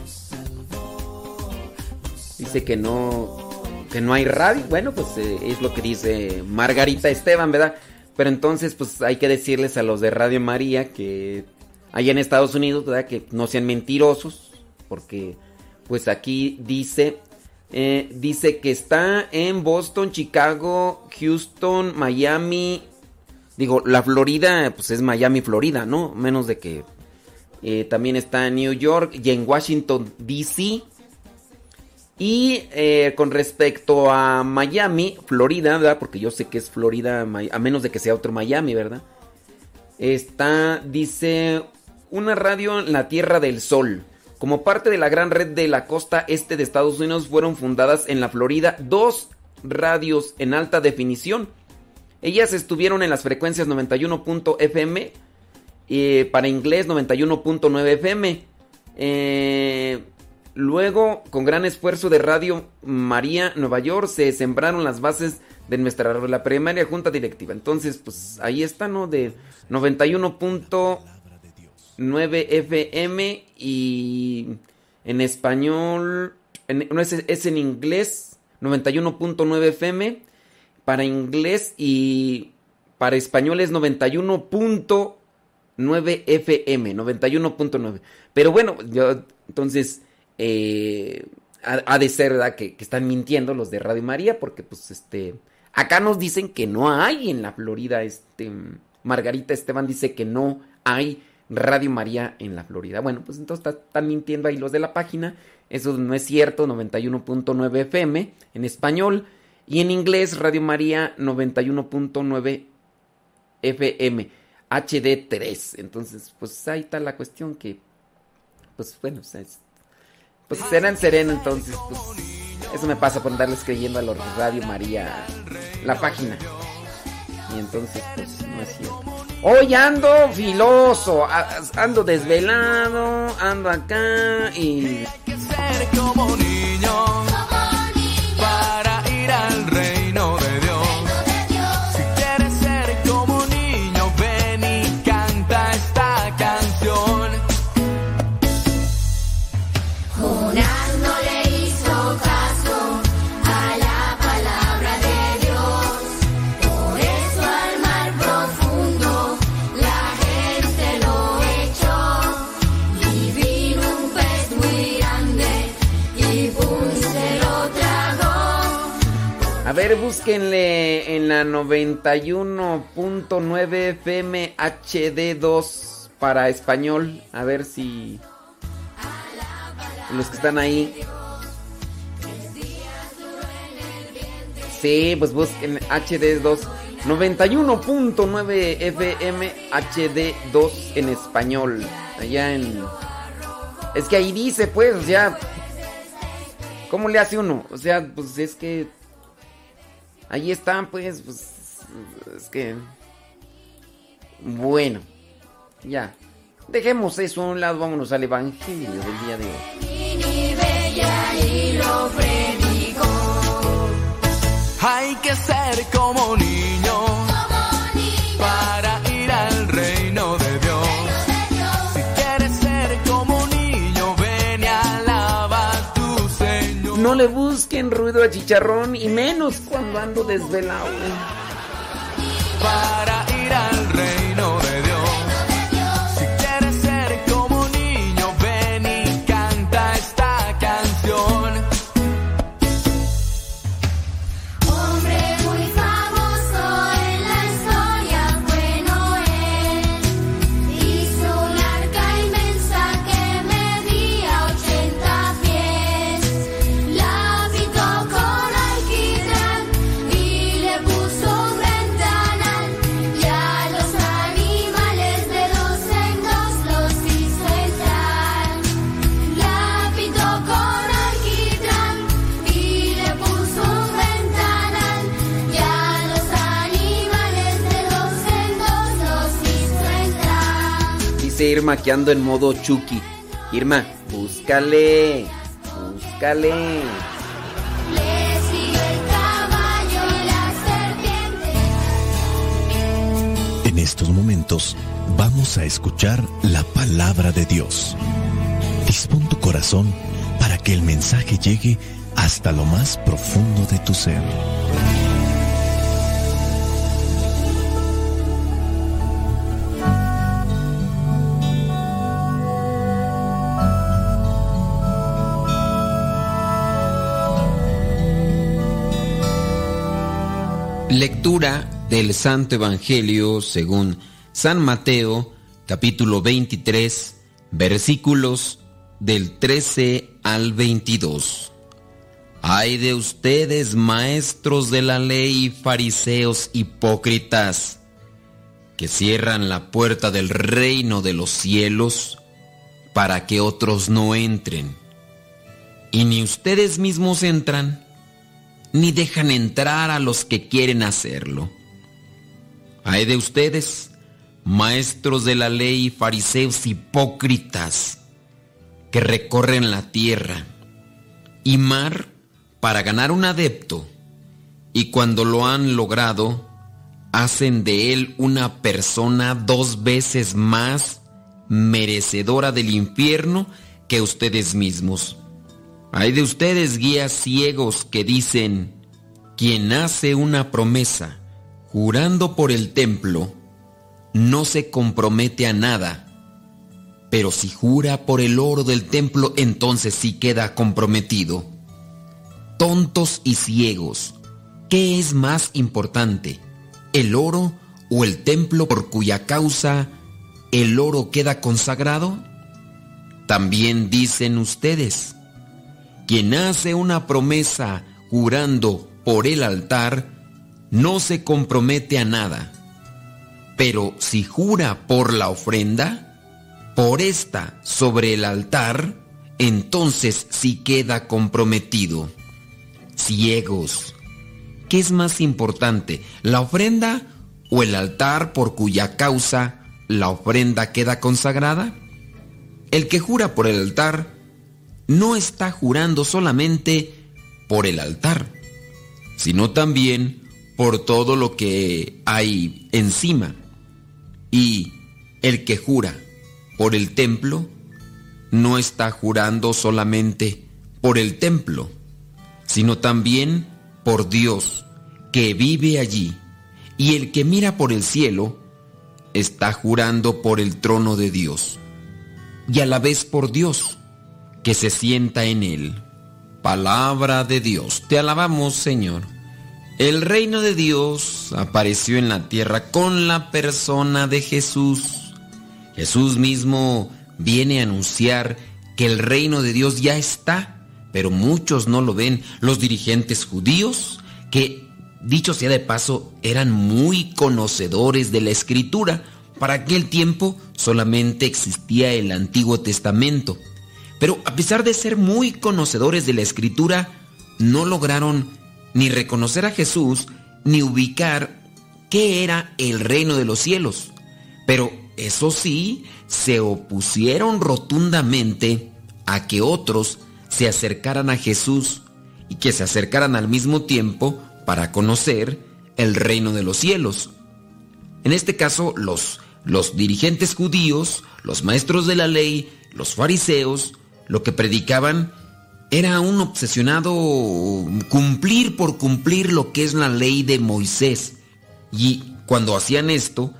Dice que no que no hay radio. Bueno, pues eh, es lo que dice Margarita Esteban, ¿verdad? Pero entonces pues hay que decirles a los de Radio María que allá en Estados Unidos, ¿verdad? Que no sean mentirosos, porque pues aquí dice eh, dice que está en Boston, Chicago, Houston, Miami, Digo, la Florida, pues es Miami, Florida, ¿no? Menos de que eh, también está en New York y en Washington, D.C. Y eh, con respecto a Miami, Florida, ¿verdad? Porque yo sé que es Florida, a menos de que sea otro Miami, ¿verdad? Está, dice, una radio en la Tierra del Sol. Como parte de la gran red de la costa este de Estados Unidos fueron fundadas en la Florida dos radios en alta definición. Ellas estuvieron en las frecuencias 91.fm, eh, para inglés 91.9 FM. Eh, luego, con gran esfuerzo de Radio María Nueva York, se sembraron las bases de nuestra la primaria junta directiva. Entonces, pues ahí está, ¿no? De 91.9 FM y en español, no es, es en inglés 91.9 FM para inglés y para español es 91.9 FM, 91.9. Pero bueno, yo entonces eh, ha, de ser ¿verdad? Que, que están mintiendo los de Radio María porque pues este acá nos dicen que no hay en la Florida este Margarita Esteban dice que no hay Radio María en la Florida. Bueno, pues entonces está- están mintiendo ahí los de la página. Eso no es cierto, 91.9 FM en español y en inglés Radio María 91.9 FM HD3. Entonces, pues ahí está la cuestión que, pues bueno, pues serán sereno entonces, pues eso me pasa por andarles creyendo a los Radio María, la página. Y entonces, pues no es cierto. Hoy ando filoso, ando desvelado, ando acá y... A ver, búsquenle en la 91.9 FM HD2 para español. A ver si... Los que están ahí. Sí, pues busquen HD2. 91.9 FM HD2 en español. Allá en... Es que ahí dice, pues, o sea... ¿Cómo le hace uno? O sea, pues es que... Ahí están, pues, pues... Es que... Bueno. Ya. Dejemos eso a un lado, vámonos al Evangelio del día de hoy. Hay que ser como niño le busquen ruido a chicharrón y menos cuando ando desvelado. Para entrar. Dice Irma que ando en modo Chucky. Irma, búscale. Búscale. En estos momentos vamos a escuchar la palabra de Dios. Dispón tu corazón para que el mensaje llegue hasta lo más profundo de tu ser. Lectura del Santo Evangelio según San Mateo, capítulo 23, versículos del 13 al 22. Ay de ustedes, maestros de la ley fariseos hipócritas, que cierran la puerta del reino de los cielos para que otros no entren. Y ni ustedes mismos entran, ni dejan entrar a los que quieren hacerlo. Ay de ustedes, maestros de la ley y fariseos hipócritas, que recorren la tierra y mar para ganar un adepto, y cuando lo han logrado, hacen de él una persona dos veces más merecedora del infierno que ustedes mismos. Hay de ustedes guías ciegos que dicen, quien hace una promesa jurando por el templo, no se compromete a nada, pero si jura por el oro del templo, entonces sí queda comprometido. Tontos y ciegos, ¿qué es más importante, el oro o el templo por cuya causa el oro queda consagrado? También dicen ustedes, quien hace una promesa jurando por el altar, no se compromete a nada. Pero si jura por la ofrenda, por esta sobre el altar, entonces sí queda comprometido. Ciegos. ¿Qué es más importante, la ofrenda o el altar por cuya causa la ofrenda queda consagrada? El que jura por el altar no está jurando solamente por el altar, sino también por todo lo que hay encima. Y el que jura por el templo no está jurando solamente por el templo, sino también por Dios que vive allí. Y el que mira por el cielo está jurando por el trono de Dios y a la vez por Dios que se sienta en él. Palabra de Dios, te alabamos Señor. El reino de Dios apareció en la tierra con la persona de Jesús. Jesús mismo viene a anunciar que el reino de Dios ya está, pero muchos no lo ven. Los dirigentes judíos, que dicho sea de paso, eran muy conocedores de la escritura. Para aquel tiempo solamente existía el Antiguo Testamento. Pero a pesar de ser muy conocedores de la escritura, no lograron ni reconocer a Jesús ni ubicar qué era el reino de los cielos. Pero eso sí, se opusieron rotundamente a que otros se acercaran a Jesús y que se acercaran al mismo tiempo para conocer el reino de los cielos. En este caso, los, los dirigentes judíos, los maestros de la ley, los fariseos, lo que predicaban era un obsesionado cumplir por cumplir lo que es la ley de Moisés. Y cuando hacían esto,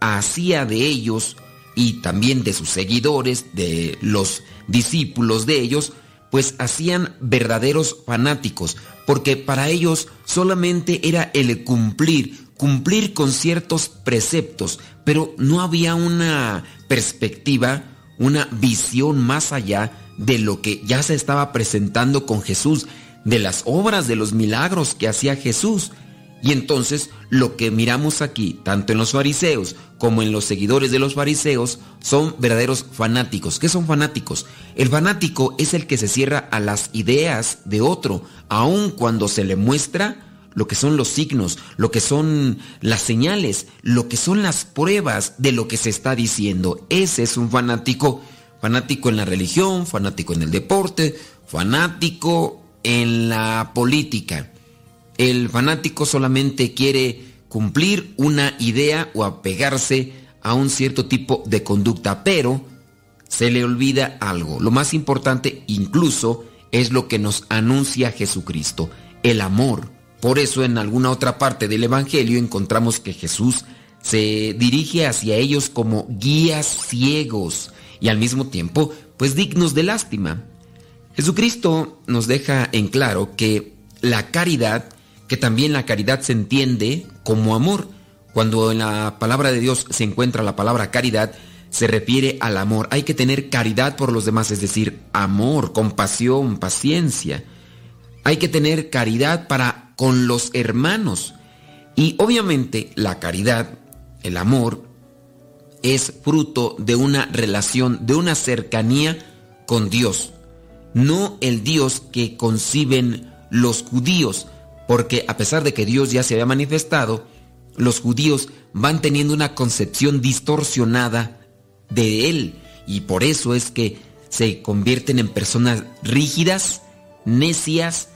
hacía de ellos y también de sus seguidores, de los discípulos de ellos, pues hacían verdaderos fanáticos, porque para ellos solamente era el cumplir, cumplir con ciertos preceptos, pero no había una perspectiva, una visión más allá de lo que ya se estaba presentando con Jesús, de las obras, de los milagros que hacía Jesús. Y entonces lo que miramos aquí, tanto en los fariseos como en los seguidores de los fariseos, son verdaderos fanáticos. ¿Qué son fanáticos? El fanático es el que se cierra a las ideas de otro, aun cuando se le muestra lo que son los signos, lo que son las señales, lo que son las pruebas de lo que se está diciendo. Ese es un fanático, fanático en la religión, fanático en el deporte, fanático en la política. El fanático solamente quiere cumplir una idea o apegarse a un cierto tipo de conducta, pero se le olvida algo. Lo más importante incluso es lo que nos anuncia Jesucristo, el amor. Por eso en alguna otra parte del Evangelio encontramos que Jesús se dirige hacia ellos como guías ciegos y al mismo tiempo pues dignos de lástima. Jesucristo nos deja en claro que la caridad que también la caridad se entiende como amor. Cuando en la palabra de Dios se encuentra la palabra caridad, se refiere al amor. Hay que tener caridad por los demás, es decir, amor, compasión, paciencia. Hay que tener caridad para con los hermanos. Y obviamente la caridad, el amor, es fruto de una relación, de una cercanía con Dios. No el Dios que conciben los judíos, porque a pesar de que Dios ya se había manifestado, los judíos van teniendo una concepción distorsionada de Él y por eso es que se convierten en personas rígidas, necias,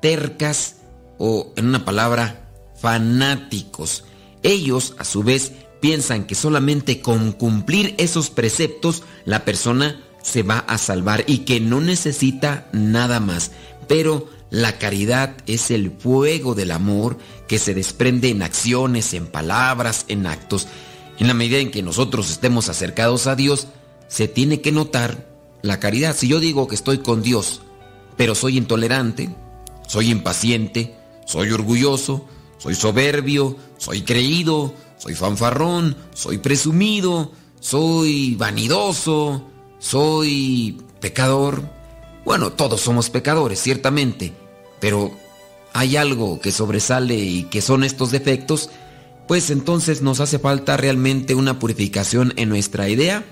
tercas o, en una palabra, fanáticos. Ellos, a su vez, piensan que solamente con cumplir esos preceptos la persona se va a salvar y que no necesita nada más. Pero la caridad es el fuego del amor que se desprende en acciones, en palabras, en actos. En la medida en que nosotros estemos acercados a Dios, se tiene que notar la caridad. Si yo digo que estoy con Dios, pero soy intolerante, soy impaciente, soy orgulloso, soy soberbio, soy creído, soy fanfarrón, soy presumido, soy vanidoso, soy pecador. Bueno, todos somos pecadores, ciertamente, pero hay algo que sobresale y que son estos defectos pues entonces nos hace falta realmente una purificación en nuestra idea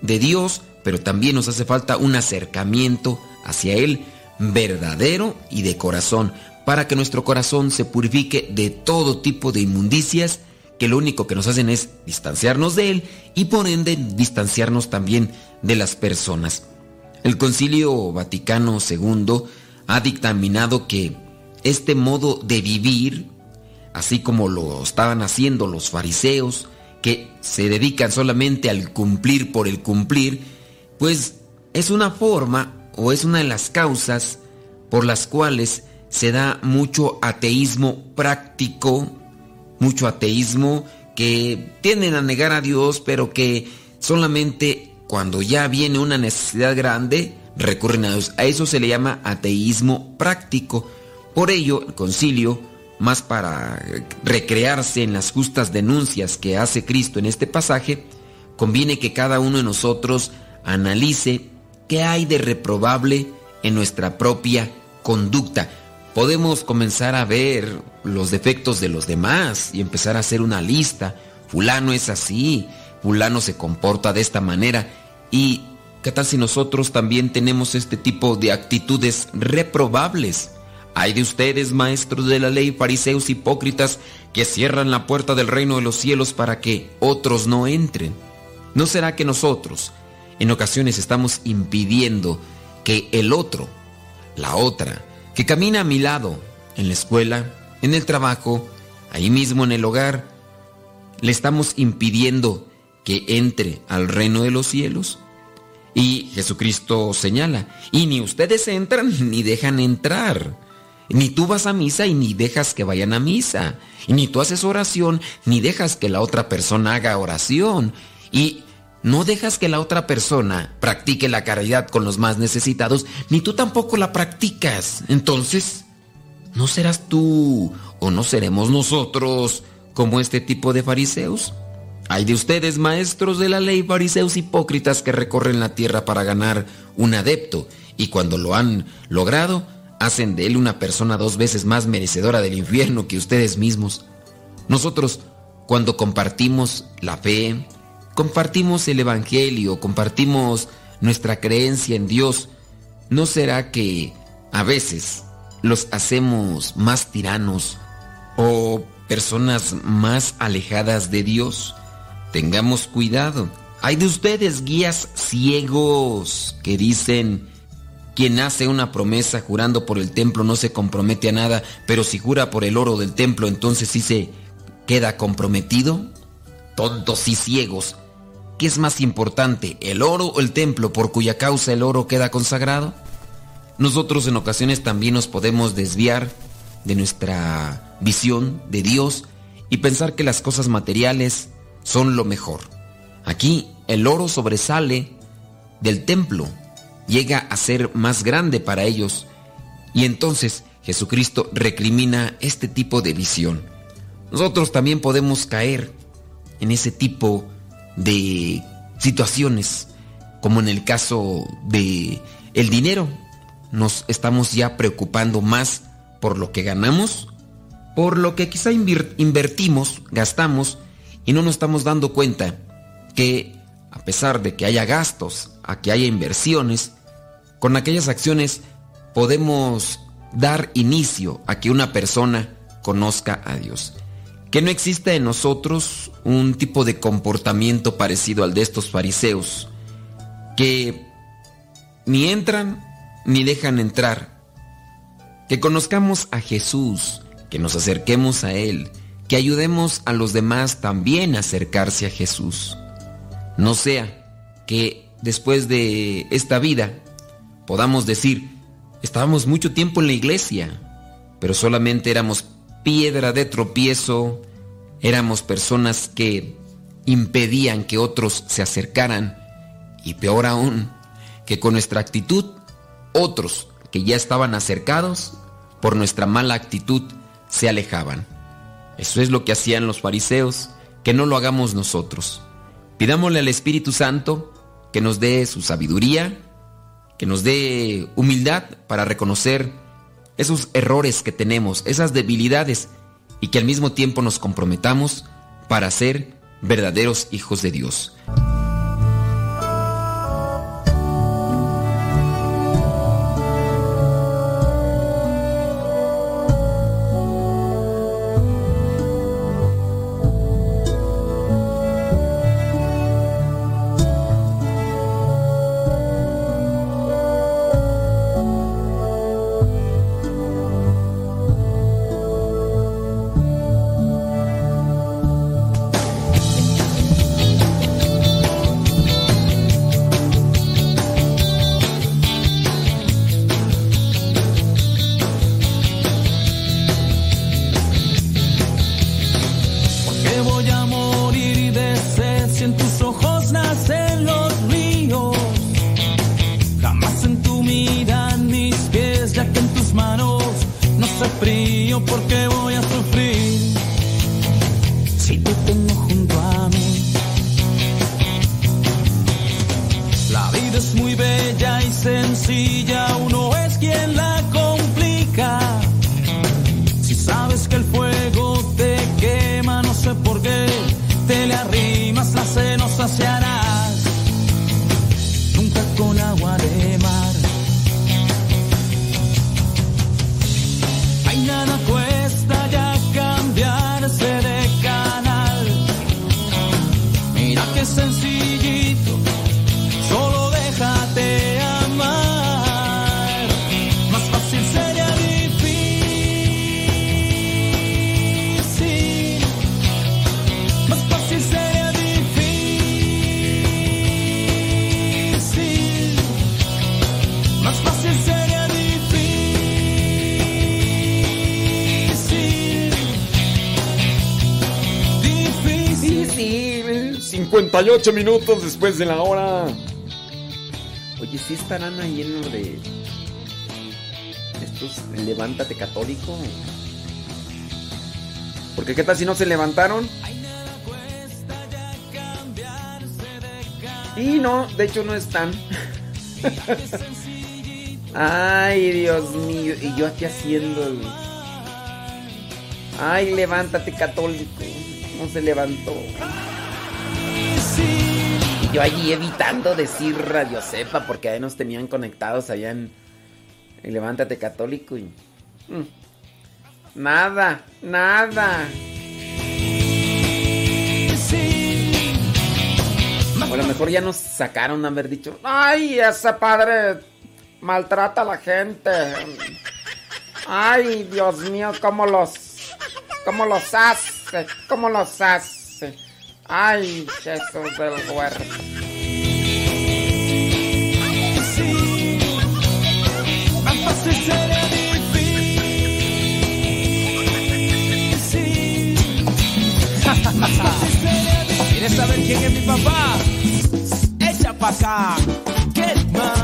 de Dios, pero también nos hace falta un acercamiento hacia Él verdadero y de corazón, para que nuestro corazón se purifique de todo tipo de inmundicias que lo único que nos hacen es distanciarnos de Él y por ende distanciarnos también de las personas. El Concilio Vaticano II ha dictaminado que este modo de vivir, así como lo estaban haciendo los fariseos, que se dedican solamente al cumplir por el cumplir, pues es una forma o es una de las causas por las cuales se da mucho ateísmo práctico, mucho ateísmo que tienden a negar a Dios, pero que solamente cuando ya viene una necesidad grande recurren a Dios. A eso se le llama ateísmo práctico. Por ello, el concilio, más para recrearse en las justas denuncias que hace Cristo en este pasaje, conviene que cada uno de nosotros analice qué hay de reprobable en nuestra propia conducta. Podemos comenzar a ver los defectos de los demás y empezar a hacer una lista. Fulano es así, fulano se comporta de esta manera. ¿Y qué tal si nosotros también tenemos este tipo de actitudes reprobables? Hay de ustedes, maestros de la ley, fariseos hipócritas, que cierran la puerta del reino de los cielos para que otros no entren. ¿No será que nosotros en ocasiones estamos impidiendo que el otro, la otra, que camina a mi lado, en la escuela, en el trabajo, ahí mismo en el hogar, le estamos impidiendo que entre al reino de los cielos? Y Jesucristo señala, y ni ustedes entran [LAUGHS] ni dejan entrar. Ni tú vas a misa y ni dejas que vayan a misa. Ni tú haces oración ni dejas que la otra persona haga oración. Y no dejas que la otra persona practique la caridad con los más necesitados, ni tú tampoco la practicas. Entonces, ¿no serás tú o no seremos nosotros como este tipo de fariseos? Hay de ustedes, maestros de la ley, fariseos hipócritas que recorren la tierra para ganar un adepto, y cuando lo han logrado, hacen de él una persona dos veces más merecedora del infierno que ustedes mismos. Nosotros, cuando compartimos la fe, compartimos el Evangelio, compartimos nuestra creencia en Dios, ¿no será que a veces los hacemos más tiranos o personas más alejadas de Dios? Tengamos cuidado. Hay de ustedes guías ciegos que dicen, quien hace una promesa jurando por el templo no se compromete a nada, pero si jura por el oro del templo entonces sí se queda comprometido. Tontos y ciegos. ¿Qué es más importante, el oro o el templo por cuya causa el oro queda consagrado? Nosotros en ocasiones también nos podemos desviar de nuestra visión de Dios y pensar que las cosas materiales son lo mejor. Aquí el oro sobresale del templo, llega a ser más grande para ellos y entonces Jesucristo recrimina este tipo de visión. Nosotros también podemos caer en ese tipo de situaciones, como en el caso de el dinero. Nos estamos ya preocupando más por lo que ganamos, por lo que quizá invertimos, gastamos y no nos estamos dando cuenta que a pesar de que haya gastos, a que haya inversiones, con aquellas acciones podemos dar inicio a que una persona conozca a Dios. Que no exista en nosotros un tipo de comportamiento parecido al de estos fariseos, que ni entran ni dejan entrar. Que conozcamos a Jesús, que nos acerquemos a Él, que ayudemos a los demás también a acercarse a Jesús. No sea que después de esta vida podamos decir, estábamos mucho tiempo en la iglesia, pero solamente éramos piedra de tropiezo, éramos personas que impedían que otros se acercaran y peor aún, que con nuestra actitud otros que ya estaban acercados, por nuestra mala actitud, se alejaban. Eso es lo que hacían los fariseos, que no lo hagamos nosotros. Pidámosle al Espíritu Santo que nos dé su sabiduría, que nos dé humildad para reconocer esos errores que tenemos, esas debilidades, y que al mismo tiempo nos comprometamos para ser verdaderos hijos de Dios. 58 minutos después de la hora. Oye, ¿sí estarán ahí en lo de estos levántate católico? Porque qué tal si no se levantaron? Y no, de hecho no están. [LAUGHS] Ay, Dios mío. Y yo aquí haciendo. Ay, levántate católico. No se levantó. Yo allí evitando decir Radio Cepa porque ahí nos tenían conectados allá en, Levántate Católico y... mm, nada, nada. O a lo mejor ya nos sacaron haber dicho, ay, ese padre maltrata a la gente. Ay, Dios mío, cómo los, cómo los hace, cómo los hace. Ay, Jesús del difícil. ¿Quieres saber quién es mi papá? Echa pa' acá. ¿Qué más?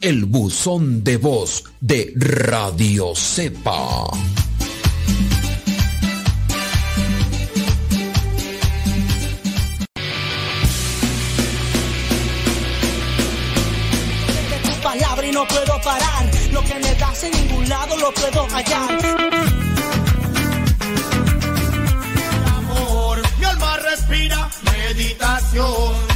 el buzón de voz de Radio Cepa. palabra y no puedo parar. Lo que me das en ningún lado lo puedo hallar. amor. Mi alma respira, me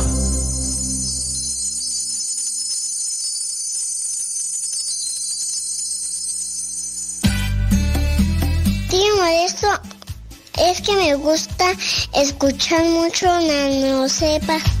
Escuchar mucho Nano Sepa.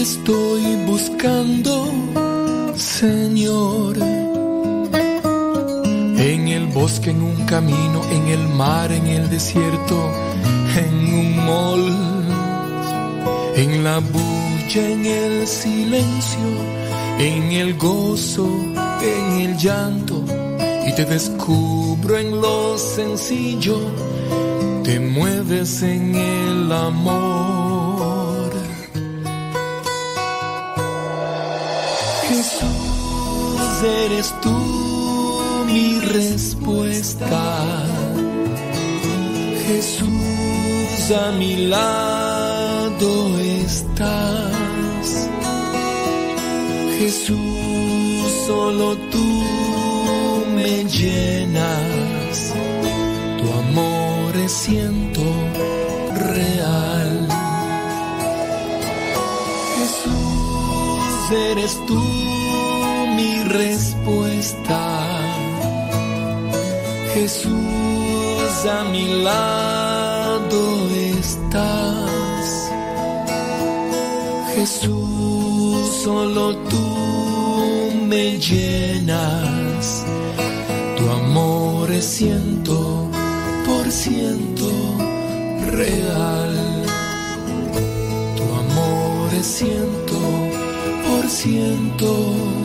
estoy buscando, Señor. En el bosque, en un camino, en el mar, en el desierto, en un mall, en la bulla, en el silencio, en el gozo, en el llanto. Y te descubro en lo sencillo, te mueves en el amor. Eres tú mi respuesta. Jesús, a mi lado estás. Jesús, solo tú me llenas. Tu amor es siento real. Jesús, eres tú Jesús, a mi lado estás. Jesús, solo tú me llenas. Tu amor es ciento por ciento real. Tu amor es ciento por ciento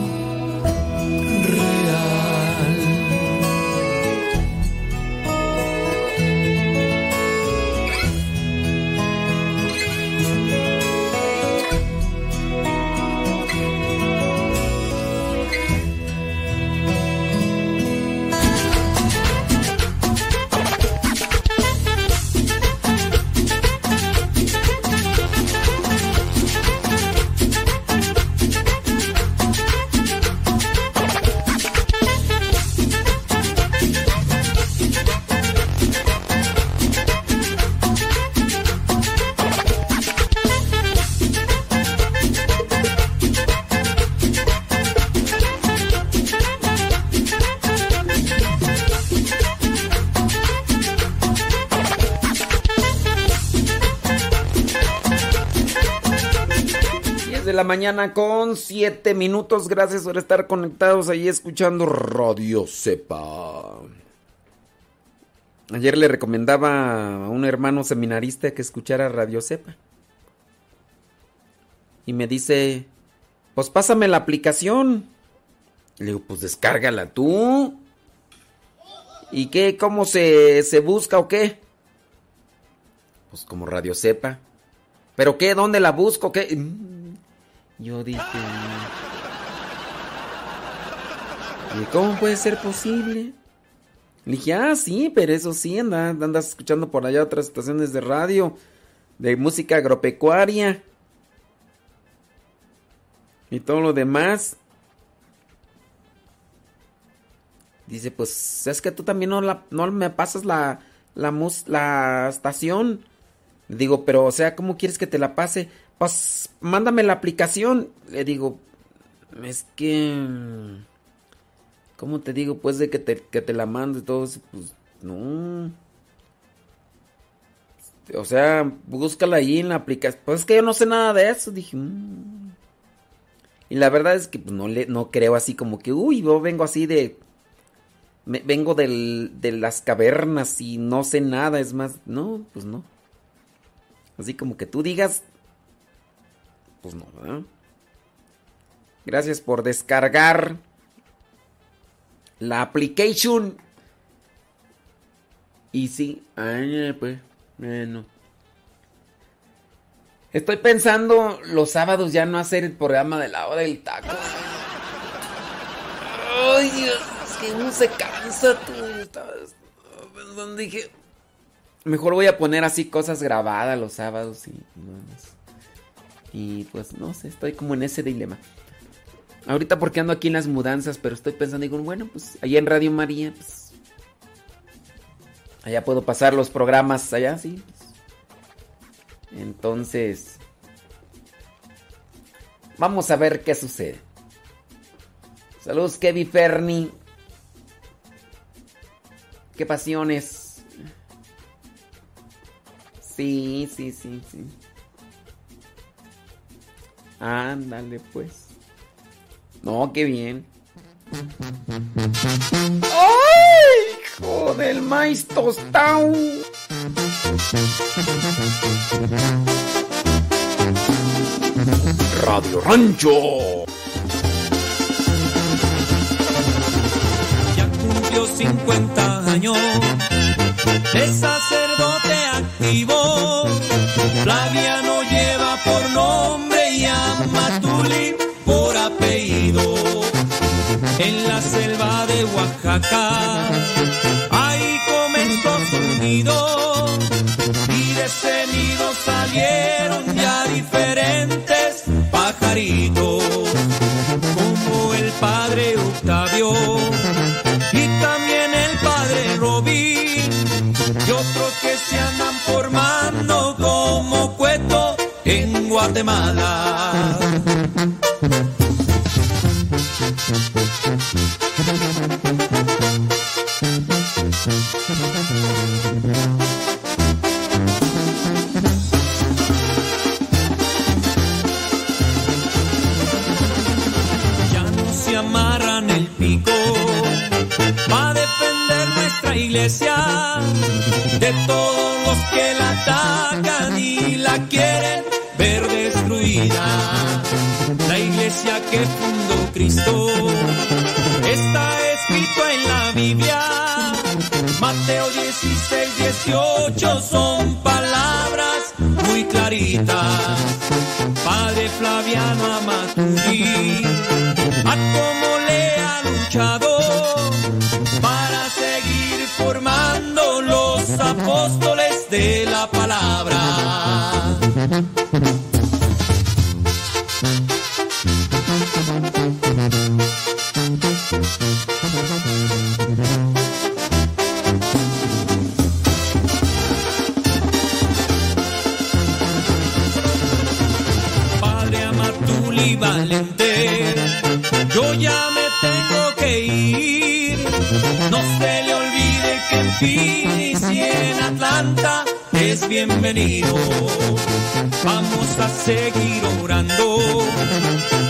mañana con 7 minutos. Gracias por estar conectados ahí escuchando Radio Cepa. Ayer le recomendaba a un hermano seminarista que escuchara Radio Cepa. Y me dice, pues pásame la aplicación. Le digo, pues descárgala tú. ¿Y qué? ¿Cómo se, se busca o qué? Pues como Radio Cepa. ¿Pero qué? ¿Dónde la busco? ¿Qué? Mm, Yo dije... ¿Y cómo puede ser posible? Le dije, ah, sí, pero eso sí, anda, andas escuchando por allá otras estaciones de radio, de música agropecuaria. Y todo lo demás. Dice, pues es que tú también no, no me pasas la, la, mus- la estación. Digo, pero o sea, ¿cómo quieres que te la pase? Pues mándame la aplicación. Le digo, es que... ¿Cómo te digo? Pues de que te, que te la mande y todo eso. Pues no. O sea, búscala ahí en la aplicación. Pues es que yo no sé nada de eso. Dije, "Mm". Y la verdad es que pues, no, le, no creo así como que, uy, yo vengo así de... vengo del- de las cavernas y no sé nada. Es más, no, pues no. Así como que tú digas, pues no, ¿verdad? Gracias por descargar la application. Y sí, ay, pues, bueno. Estoy pensando los sábados ya no hacer el programa de la hora del taco. Ay, Dios, es que uno se cansa, tú. Pensando, dije, mejor voy a poner así cosas grabadas los sábados y, más. Y pues no sé, estoy como en ese dilema. Ahorita porque ando aquí en las mudanzas, pero estoy pensando, digo, bueno, pues allá en Radio María, pues. Allá puedo pasar los programas allá, sí. pues. Entonces. Vamos a ver qué sucede. Saludos, Kevin Ferni. Qué pasiones. Sí, sí, sí, sí. Ándale, pues. No, qué bien. ¡Ay! Hijo del maíz tostado. Radio Rancho. Ya cumplió 50 años de sacerdote activo. Flaviano lleva por nombre y a Matuli por apellido. En la selva de Oaxaca, ahí comenzó su nido. Y de ese nido salieron ya diferentes pajaritos, como el padre Octavio y también el padre Robín y otros que se andan formando Ya no se amarran el pico para defender nuestra iglesia de todos los que la atacan y la quieren iglesia que fundó Cristo está escrito en la Biblia. Mateo 16, 18 son palabras muy claritas. Padre Flaviano Amaturi, a cómo le ha luchado para seguir formando los apóstoles de la palabra. Bienvenido. Vamos a seguir orando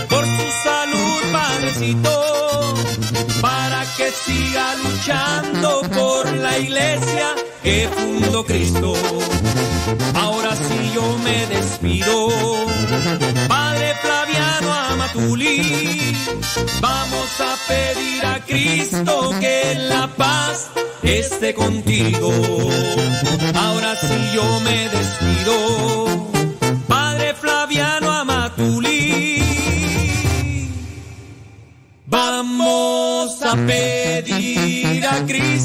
por su salud, Padrecito, para que siga luchando por la iglesia que fundó Cristo. Ahora sí yo me despido, Padre Flaviano Amatuli, vamos a pedir a Cristo que la paz esté contigo. Ahora sí yo me despido, Padre Flaviano Amatuli. Vamos a pedir a Cristo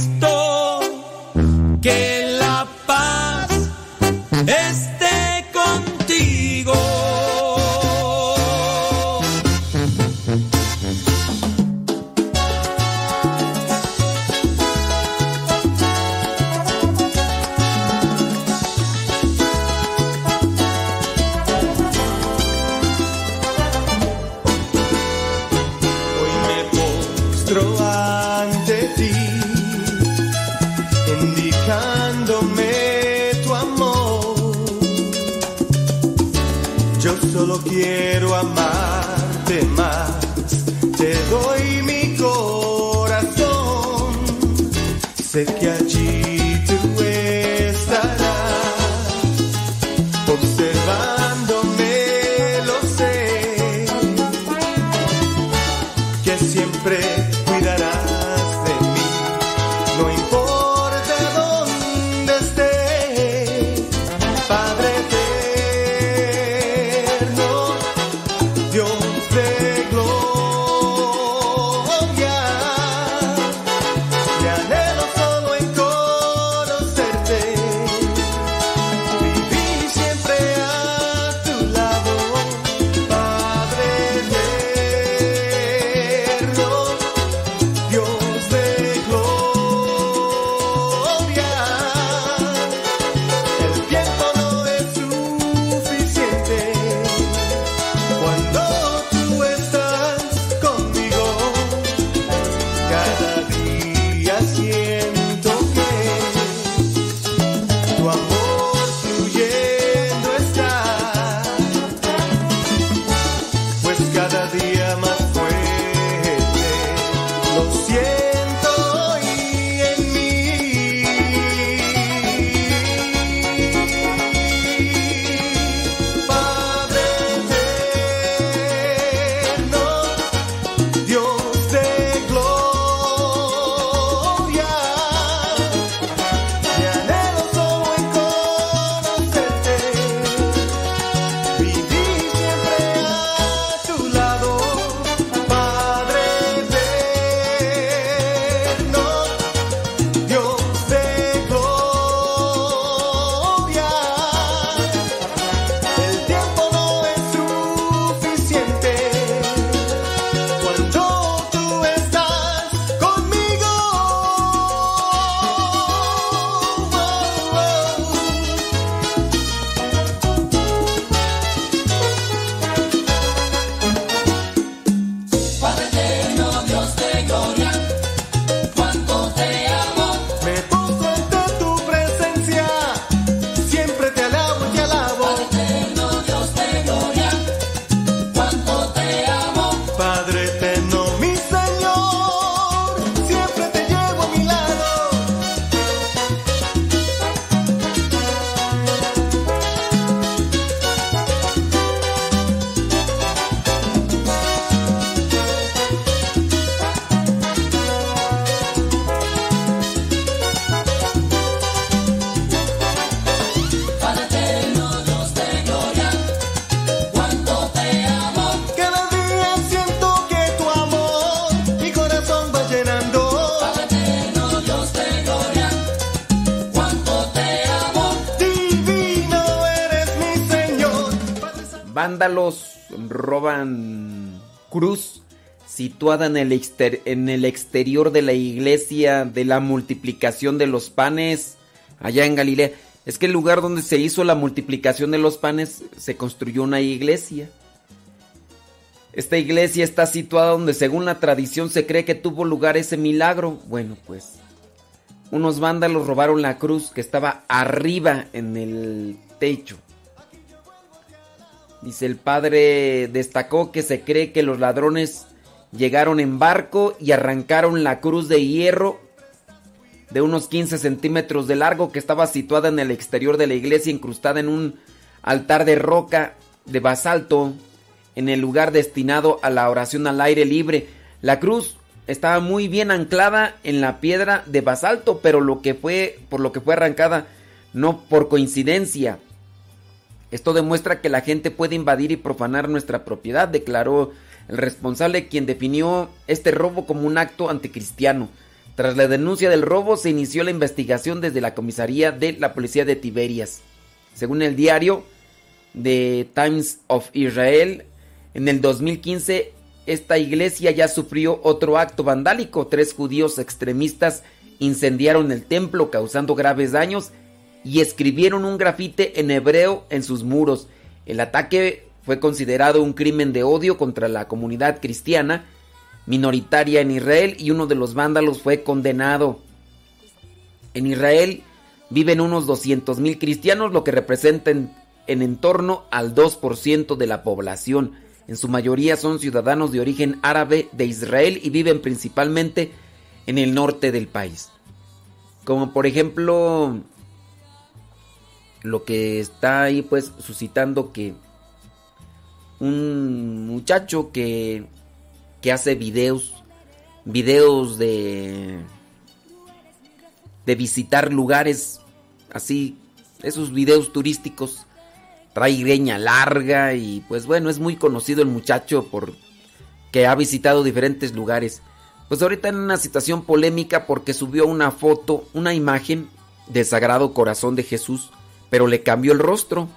situada en el, exter- en el exterior de la iglesia de la multiplicación de los panes allá en Galilea. Es que el lugar donde se hizo la multiplicación de los panes se construyó una iglesia. Esta iglesia está situada donde según la tradición se cree que tuvo lugar ese milagro. Bueno, pues unos vándalos robaron la cruz que estaba arriba en el techo. Dice el padre destacó que se cree que los ladrones llegaron en barco y arrancaron la cruz de hierro de unos 15 centímetros de largo que estaba situada en el exterior de la iglesia incrustada en un altar de roca de basalto en el lugar destinado a la oración al aire libre. La cruz estaba muy bien anclada en la piedra de basalto, pero lo que fue por lo que fue arrancada no por coincidencia. Esto demuestra que la gente puede invadir y profanar nuestra propiedad, declaró el responsable quien definió este robo como un acto anticristiano. Tras la denuncia del robo se inició la investigación desde la comisaría de la policía de Tiberias. Según el diario The Times of Israel, en el 2015 esta iglesia ya sufrió otro acto vandálico. Tres judíos extremistas incendiaron el templo causando graves daños y escribieron un grafite en hebreo en sus muros. El ataque fue considerado un crimen de odio contra la comunidad cristiana minoritaria en Israel y uno de los vándalos fue condenado. En Israel viven unos 200.000 cristianos, lo que representa en, en torno al 2% de la población. En su mayoría son ciudadanos de origen árabe de Israel y viven principalmente en el norte del país. Como por ejemplo lo que está ahí pues suscitando que un muchacho que, que hace videos, videos de, de visitar lugares así, esos videos turísticos, trae greña larga y pues bueno, es muy conocido el muchacho por que ha visitado diferentes lugares. Pues ahorita en una situación polémica porque subió una foto, una imagen del Sagrado Corazón de Jesús pero le cambió el rostro.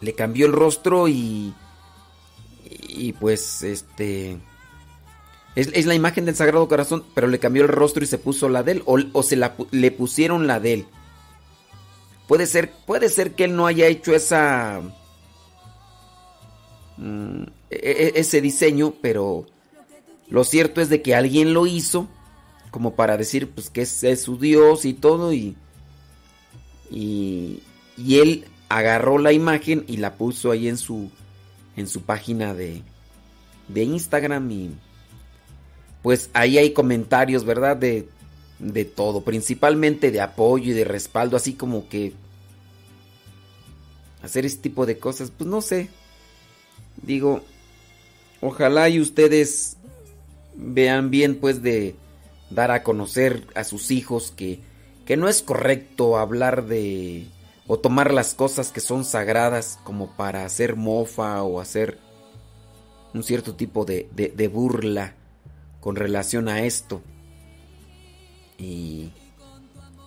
Le cambió el rostro y. Y pues este. Es, la imagen del Sagrado Corazón, pero le cambió el rostro y se puso la de él. O, se la, le pusieron la de él. Puede ser, puede ser que él no haya hecho esa. Mm, e, e, ese diseño, pero lo cierto es de que alguien lo hizo como para decir pues que es, es su Dios y todo y y, él agarró la imagen y la puso ahí en su, en su página de, de Instagram y pues ahí hay comentarios, ¿verdad? De, de todo, principalmente de apoyo y de respaldo, así como que hacer este tipo de cosas, pues no sé. Digo, ojalá y ustedes vean bien pues de dar a conocer a sus hijos que que no es correcto hablar de o tomar las cosas que son sagradas como para hacer mofa o hacer un cierto tipo de, de, burla con relación a esto. Y...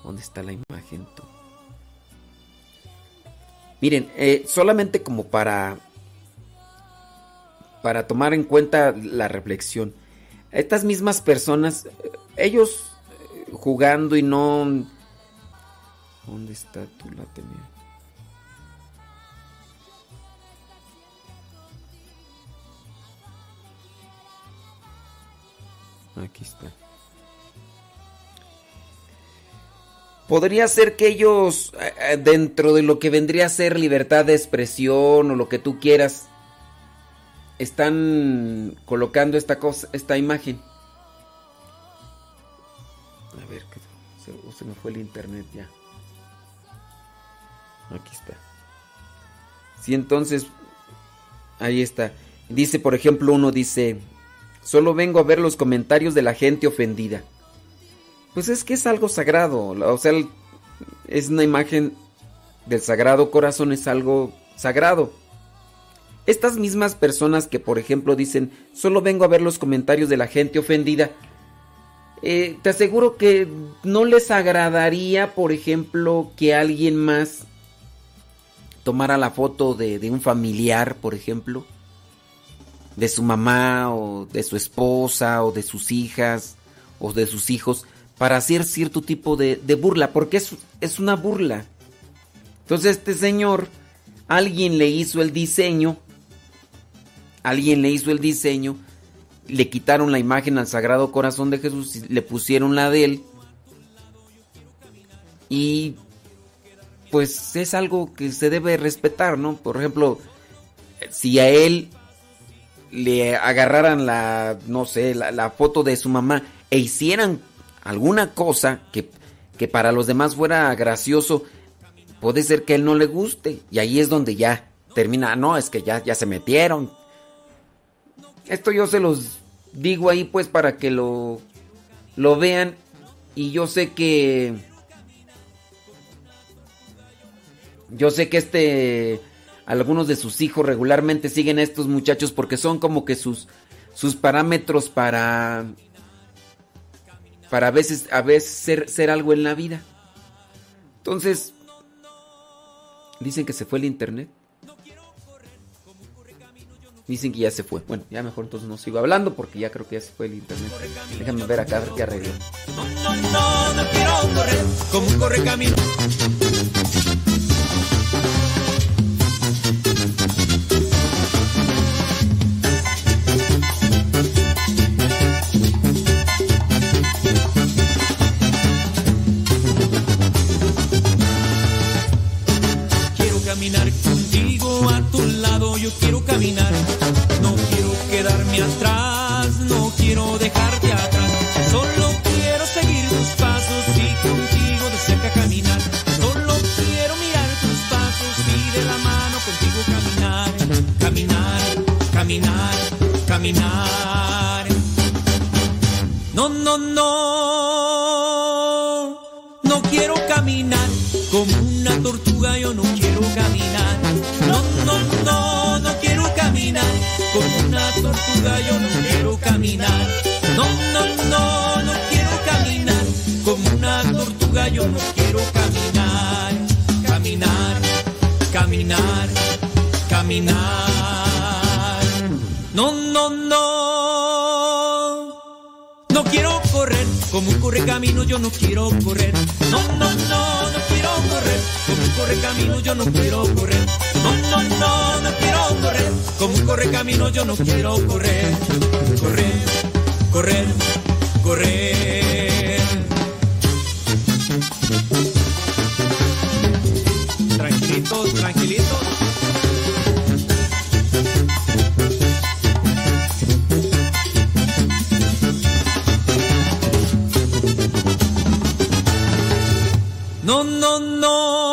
¿Dónde está la imagen? Miren, eh, solamente como para... Para tomar en cuenta la reflexión. Estas mismas personas, ellos jugando y no... ¿Dónde está tu la Aquí está. Podría ser que ellos, eh, eh, dentro de lo que vendría a ser libertad de expresión o lo que tú quieras, están colocando esta cosa, esta imagen. se me fue el internet ya. Aquí está. Si entonces, ahí está. Dice, por ejemplo, uno dice, solo vengo a ver los comentarios de la gente ofendida. Pues es que es algo sagrado. O sea, es una imagen del sagrado corazón, es algo sagrado. Estas mismas personas que, por ejemplo, dicen, solo vengo a ver los comentarios de la gente ofendida, eh, te aseguro que no les agradaría, por ejemplo, que alguien más tomara la foto de, un familiar, por ejemplo, de su mamá o de su esposa o de sus hijas o de sus hijos, para hacer cierto tipo de, burla, porque es, es una burla. Entonces este señor, alguien le hizo el diseño, alguien le hizo el diseño le quitaron la imagen al Sagrado Corazón de Jesús le pusieron la de él. Y pues es algo que se debe respetar, ¿no? Por ejemplo, si a él le agarraran la, no sé, la, foto de su mamá e hicieran alguna cosa que, que para los demás fuera gracioso, puede ser que a él no le guste. Y ahí es donde ya termina, "Ah, no, es que ya, ya se metieron. Esto yo se los digo ahí pues para que lo, lo vean. Y yo sé que... Yo sé que este... Algunos de sus hijos regularmente siguen a estos muchachos porque son como que sus, sus parámetros para... Para a veces, a veces ser, ser algo en la vida. Entonces... Dicen que se fue el internet. Dicen que ya se fue. Bueno, ya mejor entonces no sigo hablando porque ya creo que ya se fue el internet. Déjame ver acá a ver qué arregló. No, no quiero correr como un correcamino. Quiero caminar. No quiero quedarme atrás, no quiero dejarte atrás. Solo quiero seguir tus pasos y contigo de cerca caminar. Solo quiero mirar tus pasos y de la mano contigo caminar. Caminar, caminar, caminar. No, no, no. No quiero caminar como una tortuga, yo no quiero caminar. Como una tortuga, yo no quiero caminar. No, no, no, no quiero caminar como una tortuga, yo no quiero caminar. Caminar, caminar, caminar. No, no, no. No quiero correr como un correcamino, yo no quiero correr. No, no, no, no quiero correr como un correcamino, yo no quiero correr. No, no, no, no quiero correr como un correcamino, yo no quiero correr. Correr, correr, correr. Tranquilitos, tranquilitos. No, no, no,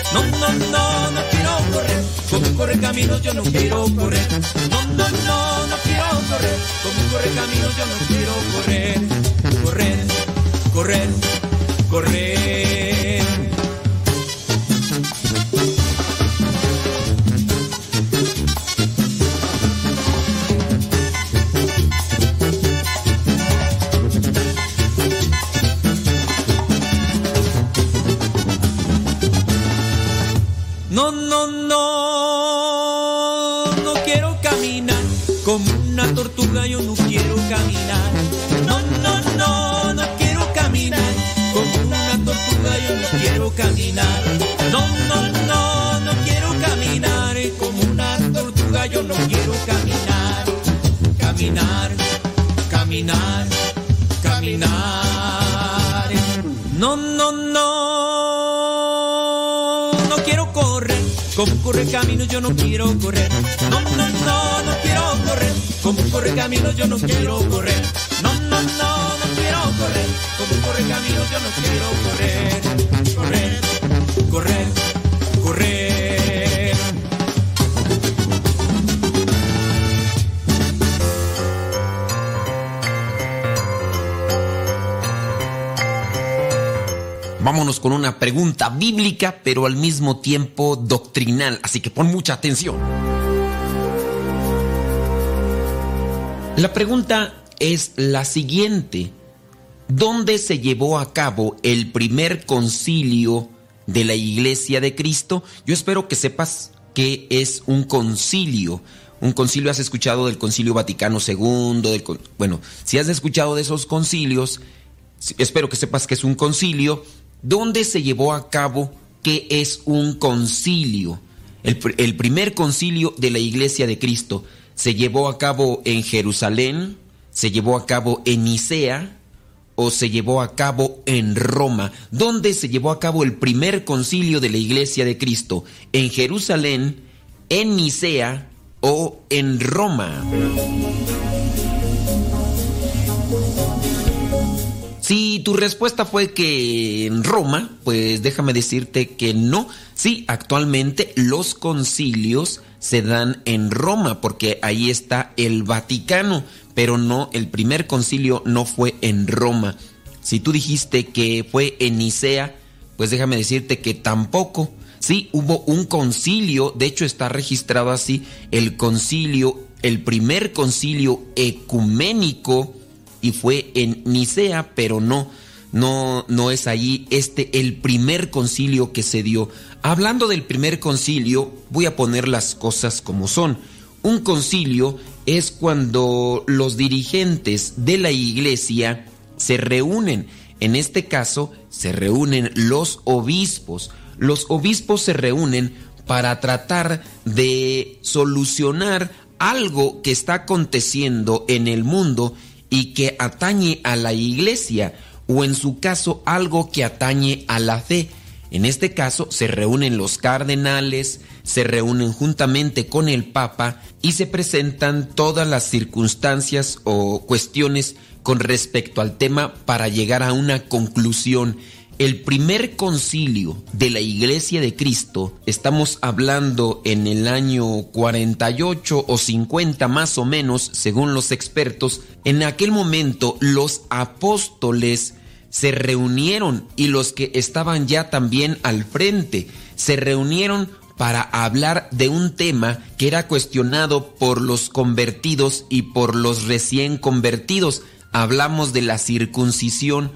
No, no, no, no quiero correr como corre camino, yo no quiero correr. No, no, no, no quiero correr como corre camino, yo no quiero correr. Correr, correr, correr. No, no, no, no quiero caminar como una tortuga, yo no quiero caminar. No, no, no, no quiero caminar como una tortuga, yo no quiero caminar. No, no, no, no quiero caminar como una tortuga, yo no quiero caminar. Caminar, caminar, caminar. No, no, no, correr como corre camino, yo no quiero correr. No, no, no, no quiero correr como corre camino, yo no quiero correr. No, no, no, no quiero correr como corre camino, yo no quiero correr. Correr, correr, correr. Vámonos con una pregunta bíblica, pero al mismo tiempo doctrinal, así que pon mucha atención. La pregunta es la siguiente. ¿Dónde se llevó a cabo el primer concilio de la Iglesia de Cristo? Yo espero que sepas qué es un concilio. Un concilio, has escuchado del Concilio Vaticano II, bueno, si has escuchado de esos concilios, espero que sepas que es un concilio. ¿Dónde se llevó a cabo qué es un concilio? El, el primer concilio de la Iglesia de Cristo se llevó a cabo en Jerusalén, se llevó a cabo en Nicea o se llevó a cabo en Roma. ¿Dónde se llevó a cabo el primer concilio de la Iglesia de Cristo? ¿En Jerusalén, en Nicea o en Roma? Si tu respuesta fue que en Roma, pues déjame decirte que no. Sí, actualmente los concilios se dan en Roma porque ahí está el Vaticano, pero no, el primer concilio no fue en Roma. Si tú dijiste que fue en Nicea, pues déjame decirte que tampoco. Sí, hubo un concilio, de hecho está registrado así, el concilio, el primer concilio ecuménico y fue en Nicea, pero no, no, no es allí este el primer concilio que se dio. Hablando del primer concilio, voy a poner las cosas como son. Un concilio es cuando los dirigentes de la iglesia se reúnen. En este caso, se reúnen los obispos. Los obispos se reúnen para tratar de solucionar algo que está aconteciendo en el mundo y que atañe a la iglesia o en su caso algo que atañe a la fe. En este caso se reúnen los cardenales, se reúnen juntamente con el Papa y se presentan todas las circunstancias o cuestiones con respecto al tema para llegar a una conclusión. El primer concilio de la Iglesia de Cristo, estamos hablando en el año 48 o 50 más o menos, según los expertos, en aquel momento los apóstoles se reunieron y los que estaban ya también al frente se reunieron para hablar de un tema que era cuestionado por los convertidos y por los recién convertidos. Hablamos de la circuncisión.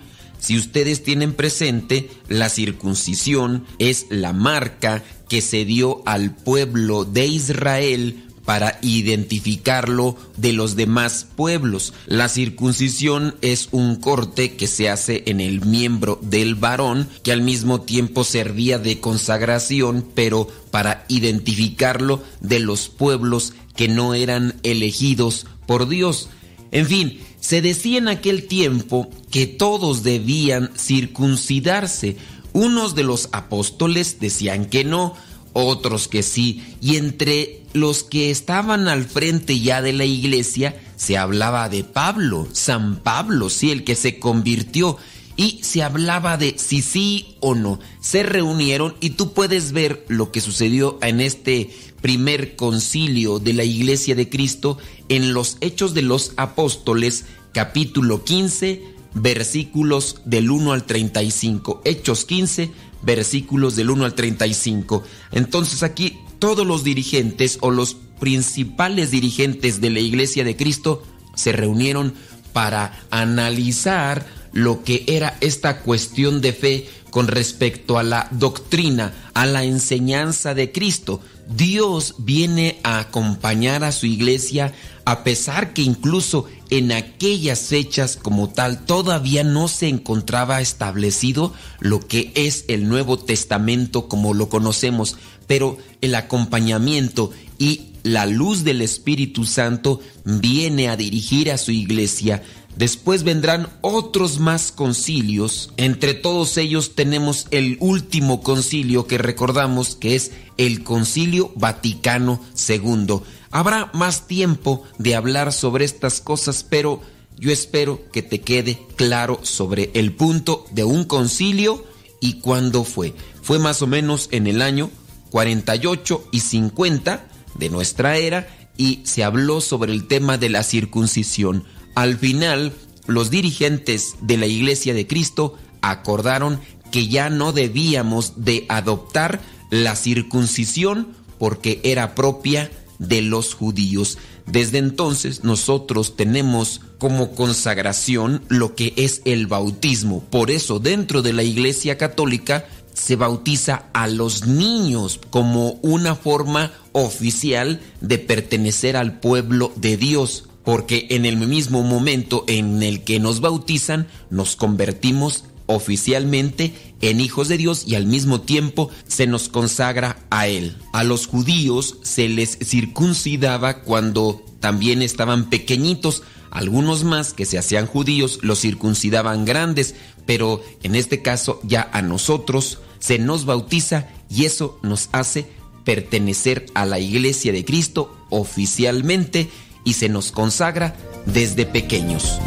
Si ustedes tienen presente, la circuncisión es la marca que se dio al pueblo de Israel para identificarlo de los demás pueblos. La circuncisión es un corte que se hace en el miembro del varón que al mismo tiempo servía de consagración, pero para identificarlo de los pueblos que no eran elegidos por Dios. En fin, se decía en aquel tiempo que todos debían circuncidarse. Unos de los apóstoles decían que no, otros que sí, y entre los que estaban al frente ya de la iglesia se hablaba de Pablo, San Pablo, sí, el que se convirtió, y se hablaba de si sí o no. Se reunieron y tú puedes ver lo que sucedió en este primer concilio de la iglesia de Cristo en los Hechos de los Apóstoles, capítulo 15, versículos del 1 al 35. Hechos 15, versículos del 1 al 35. Entonces aquí todos los dirigentes o los principales dirigentes de la Iglesia de Cristo se reunieron para analizar lo que era esta cuestión de fe con respecto a la doctrina, a la enseñanza de Cristo. Dios viene a acompañar a su iglesia a pesar que incluso en aquellas fechas como tal todavía no se encontraba establecido lo que es el Nuevo Testamento como lo conocemos, pero el acompañamiento y la luz del Espíritu Santo viene a dirigir a su iglesia. Después vendrán otros más concilios. Entre todos ellos tenemos el último concilio que recordamos que es el Concilio Vaticano II. Habrá más tiempo de hablar sobre estas cosas, pero yo espero que te quede claro sobre el punto de un concilio y cuándo fue. Fue más o menos en el año 48 y 50 de nuestra era y se habló sobre el tema de la circuncisión. Al final, los dirigentes de la Iglesia de Cristo acordaron que ya no debíamos de adoptar la circuncisión porque era propia de los judíos. Desde entonces nosotros tenemos como consagración lo que es el bautismo. Por eso dentro de la Iglesia Católica se bautiza a los niños como una forma oficial de pertenecer al pueblo de Dios, porque en el mismo momento en el que nos bautizan nos convertimos oficialmente en hijos de Dios y al mismo tiempo se nos consagra a Él. A los judíos se les circuncidaba cuando también estaban pequeñitos, algunos más que se hacían judíos los circuncidaban grandes, pero en este caso ya a nosotros se nos bautiza y eso nos hace pertenecer a la iglesia de Cristo oficialmente y se nos consagra desde pequeños.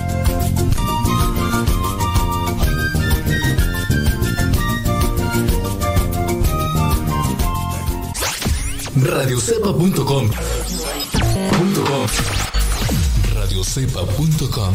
radiocepa.com radiocepa.com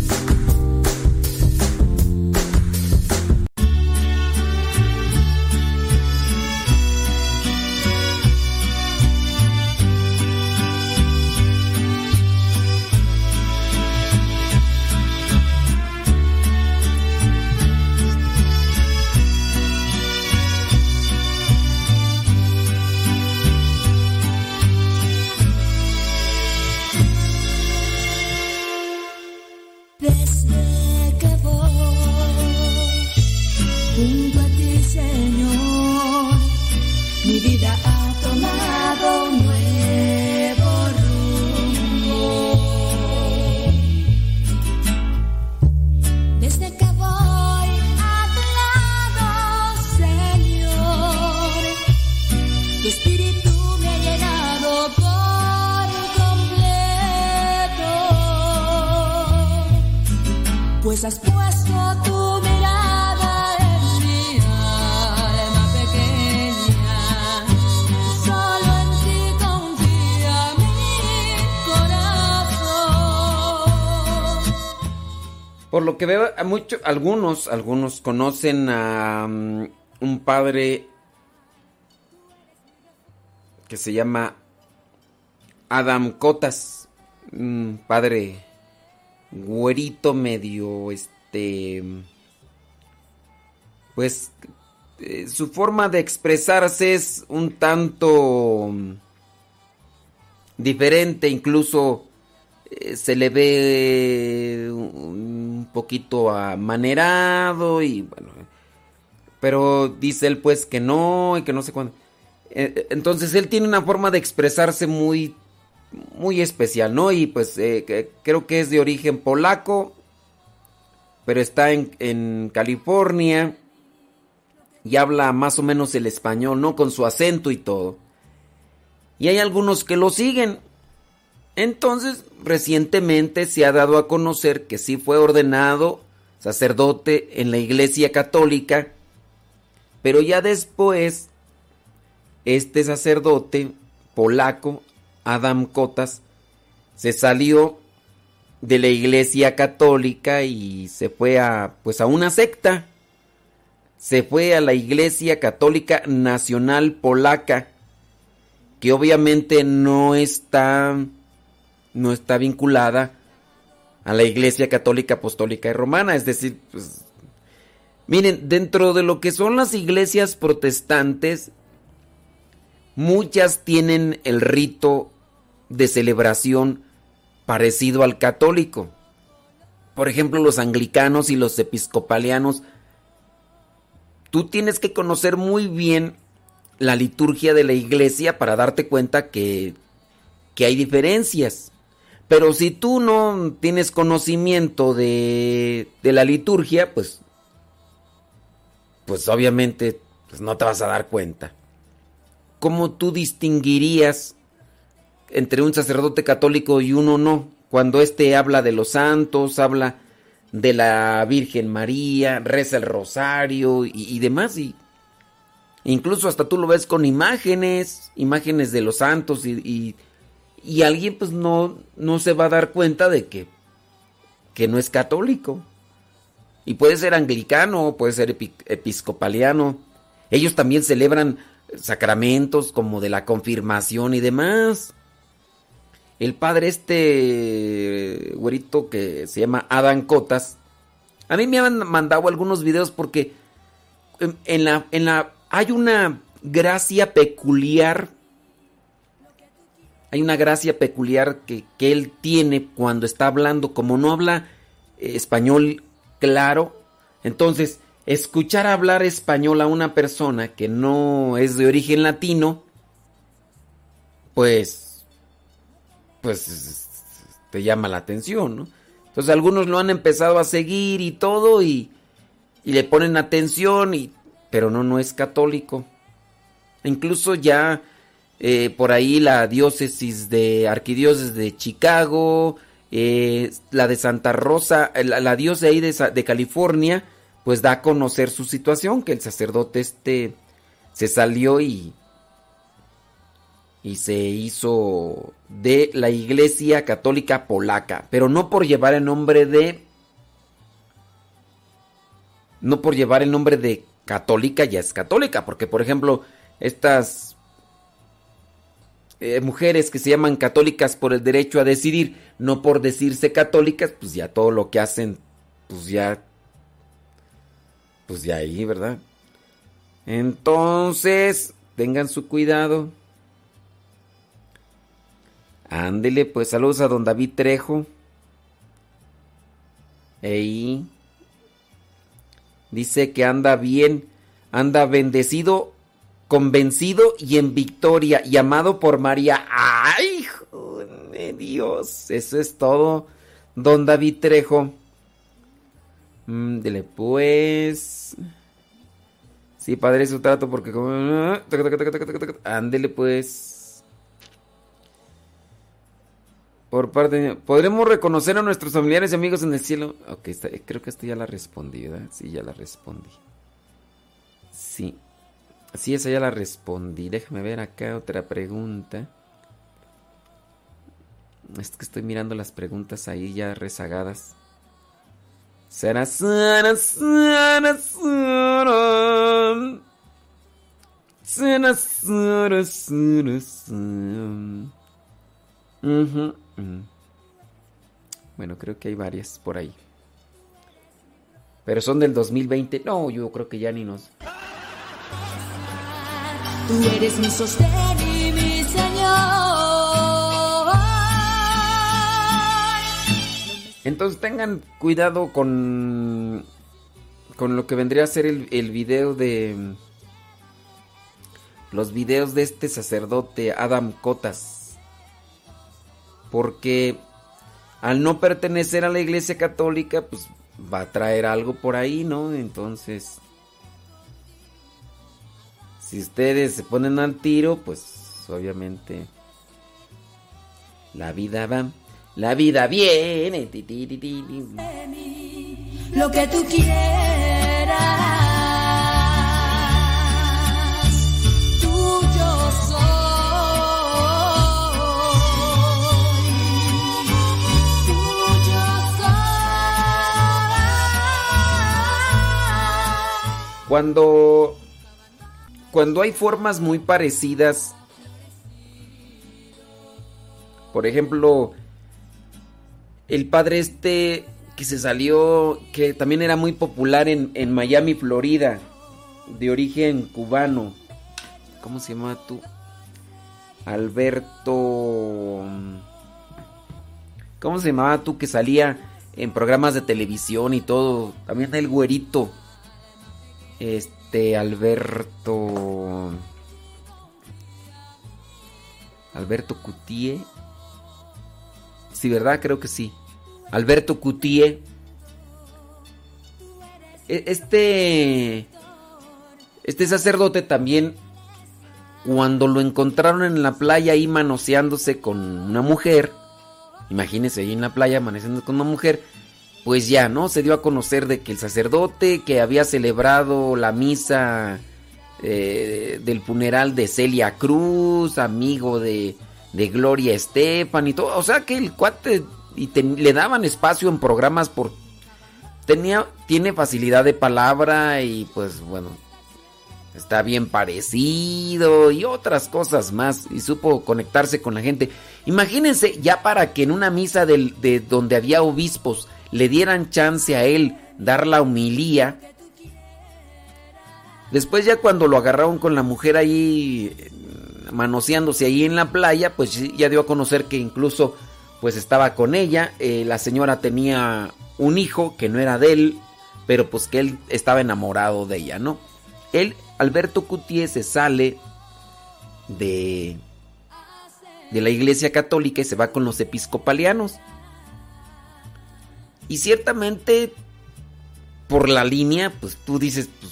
Por lo que veo, a algunos, algunos conocen a mm, un padre que se llama Adam Cotas, un padre güerito medio, este, pues eh, su forma de expresarse es un tanto mm, diferente, incluso se le ve un poquito amanerado y bueno, pero dice él pues que no y que no sé cuándo. Eh, Entonces él tiene una forma de expresarse muy muy especial, ¿no? Y pues eh, creo que es de origen polaco, pero está en, en California y habla más o menos el español, ¿no? Con su acento y todo. Y hay algunos que lo siguen. Entonces, recientemente se ha dado a conocer que sí fue ordenado sacerdote en la Iglesia Católica, pero ya después este sacerdote polaco, Adam Kotas, se salió de la Iglesia Católica y se fue a pues a una secta. Se fue a la Iglesia Católica Nacional Polaca, que obviamente no está no está vinculada a la Iglesia Católica Apostólica y Romana, es decir, pues, Miren, dentro de lo que son las iglesias protestantes, muchas tienen el rito de celebración parecido al católico. Por ejemplo, los anglicanos y los episcopalianos. Tú tienes que conocer muy bien la liturgia de la iglesia para darte cuenta que, que hay diferencias. Pero si tú no tienes conocimiento de, de la liturgia, pues, pues obviamente pues no te vas a dar cuenta. ¿Cómo tú distinguirías entre un sacerdote católico y uno no? Cuando éste habla de los santos, habla de la Virgen María, reza el rosario y, demás. Y incluso hasta tú lo ves con imágenes, imágenes de los santos y, y alguien pues no, no se va a dar cuenta de que, que no es católico. Y puede ser anglicano, puede ser epi- episcopaliano. Ellos también celebran sacramentos como de la confirmación y demás. El padre este güerito que se llama Adam Cotas, a mí me han mandado algunos videos porque en, en la, en la, hay una gracia peculiar, hay una gracia peculiar que, que él tiene cuando está hablando, como no habla eh, español claro, entonces escuchar hablar español a una persona que no es de origen latino, pues, pues te llama la atención, ¿no? Entonces algunos lo han empezado a seguir y todo y, y le ponen atención, y, pero no, no es católico. Incluso ya eh, por ahí la diócesis de arquidiócesis de Chicago, eh, la de Santa Rosa, eh, la, diócesis ahí de, de California, pues da a conocer su situación, que el sacerdote este se salió y, y se hizo de la Iglesia Católica Polaca, pero no por llevar el nombre de no por llevar el nombre de católica ya es católica, porque por ejemplo, estas eh, mujeres que se llaman católicas por el derecho a decidir, no por decirse católicas, pues ya todo lo que hacen, pues ya, pues ya ahí, ¿verdad? Entonces, tengan su cuidado. Ándele, pues saludos a don David Trejo. Ey. Dice que anda bien, anda bendecido, convencido y en victoria, y amado por María. ¡Ay, hijo de Dios! Eso es todo, don David Trejo. Mm, dele pues. Sí, padre, su trato porque. Ándele pues. Por parte de- ¿Podremos reconocer a nuestros familiares y amigos en el cielo? Ok, creo que esto ya la respondí, ¿verdad? Sí, ya la respondí. Sí. Sí, esa ya la respondí. Déjame ver acá otra pregunta. Es que estoy mirando las preguntas ahí ya rezagadas. Sara. Sara, Sara, Sara, Sara. Ujú, ujú. Bueno, creo que hay varias por ahí. Pero son del 2020. No, yo creo que ya ni nos... Tú eres mi sostén y mi Señor. Entonces tengan cuidado con, con lo que vendría a ser el, el video de... Los videos de este sacerdote Adam Cotas. Porque al no pertenecer a la iglesia católica, pues va a traer algo por ahí, ¿no? Entonces... Si ustedes se ponen al tiro, pues obviamente... La vida va... La vida viene. Lo que tú quieras. Tuyo soy. Tuyo soy. Cuando cuando hay formas muy parecidas, por ejemplo, el padre este que se salió, que también era muy popular en, en Miami, Florida, de origen cubano. ¿Cómo se llamaba tú? Alberto... ¿Cómo se llamaba tú que salía en programas de televisión y todo? También el güerito. Este, Alberto... Alberto Cutie. Sí, ¿verdad? Creo que sí. Alberto Cutie. Este. Este sacerdote también. Cuando lo encontraron en la playa ahí manoseándose con una mujer. Imagínense ahí en la playa amaneciendo con una mujer. Pues ya, ¿no? Se dio a conocer de que el sacerdote que había celebrado la misa eh, del funeral de Celia Cruz, amigo de, de Gloria Estefan y todo. O sea que el cuate y le daban espacio en programas por tenía tiene facilidad de palabra y pues bueno está bien parecido y otras cosas más y supo conectarse con la gente. Imagínense ya para que en una misa de donde había obispos le dieran chance a él dar la humilía. Después ya cuando lo agarraron con la mujer ahí eh, manoseándose ahí en la playa, pues ya dio a conocer que incluso pues estaba con ella. Eh, la señora tenía un hijo que no era de él, pero pues que él estaba enamorado de ella, ¿no? Él, Alberto Cutié, se sale de, de la iglesia católica y se va con los episcopalianos. Y ciertamente, por la línea, pues tú dices, pues,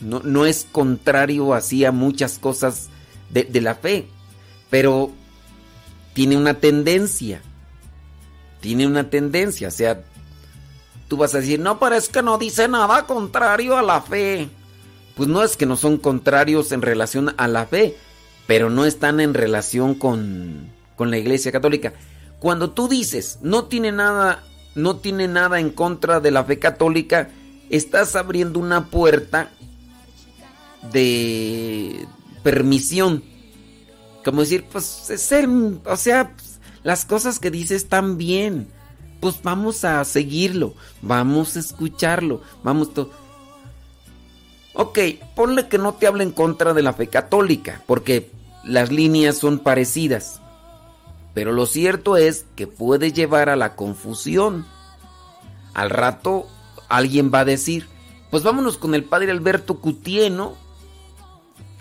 no, no es contrario así a muchas cosas de, la fe, pero tiene una tendencia. Tiene una tendencia, o sea, tú vas a decir, no, pero es que no dice nada contrario a la fe. Pues no es que no son contrarios en relación a la fe, pero no están en relación con, con la Iglesia Católica. Cuando tú dices, no tiene nada, no tiene nada en contra de la fe católica, estás abriendo una puerta de permisión. Como decir, pues o sea, las cosas que dice están bien. Pues vamos a seguirlo, vamos a escucharlo, vamos Ok, ponle que no te hable en contra de la fe católica, porque las líneas son parecidas. Pero lo cierto es que puede llevar a la confusión. Al rato alguien va a decir, pues vámonos con el padre Alberto Cutié, ¿no?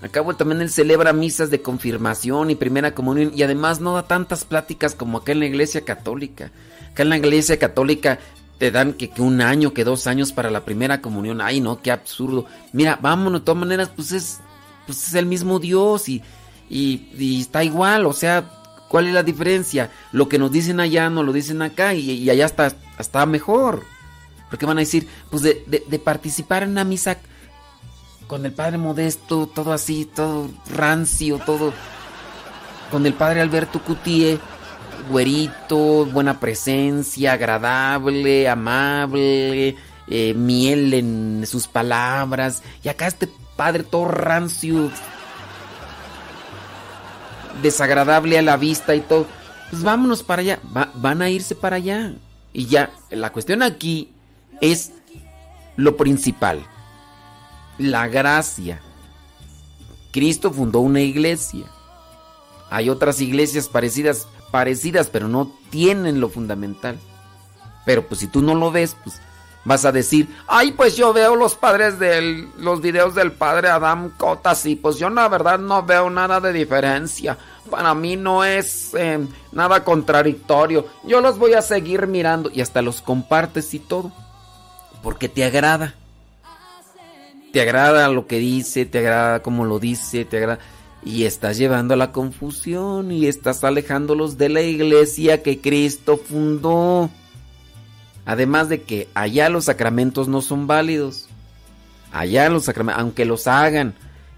Acabo también él celebra misas de confirmación y primera comunión y además no da tantas pláticas como acá en la iglesia católica. Acá en la iglesia católica te dan que, que un año, que dos años para la primera comunión. Ay, no, qué absurdo. Mira, vámonos, de todas maneras, pues es, pues es el mismo Dios y, y, y está igual. O sea, ¿cuál es la diferencia? Lo que nos dicen allá no lo dicen acá y, allá está, está mejor. Porque van a decir, pues de participar en una misa con el padre Modesto, todo así, todo rancio, todo. Con el padre Alberto Cutie, güerito, buena presencia, agradable, amable, eh, miel en sus palabras. Y acá este padre todo rancio, desagradable a la vista y todo. Pues vámonos para allá, Va- van a irse para allá. Y ya, la cuestión aquí es lo principal la gracia. Cristo fundó una iglesia. Hay otras iglesias parecidas, parecidas, pero no tienen lo fundamental. Pero pues si tú no lo ves, pues vas a decir, ay, pues yo veo los padres del, los videos del padre Adam Cotas y pues yo la verdad no veo nada de diferencia. Para mí no es eh, nada contradictorio. Yo los voy a seguir mirando y hasta los compartes y todo. Porque te agrada te agrada lo que dice, te agrada cómo lo dice, te agrada y estás llevando a la confusión y estás alejándolos de la iglesia que Cristo fundó. Además de que allá los sacramentos no son válidos. Allá los sacramentos, aunque los hagan,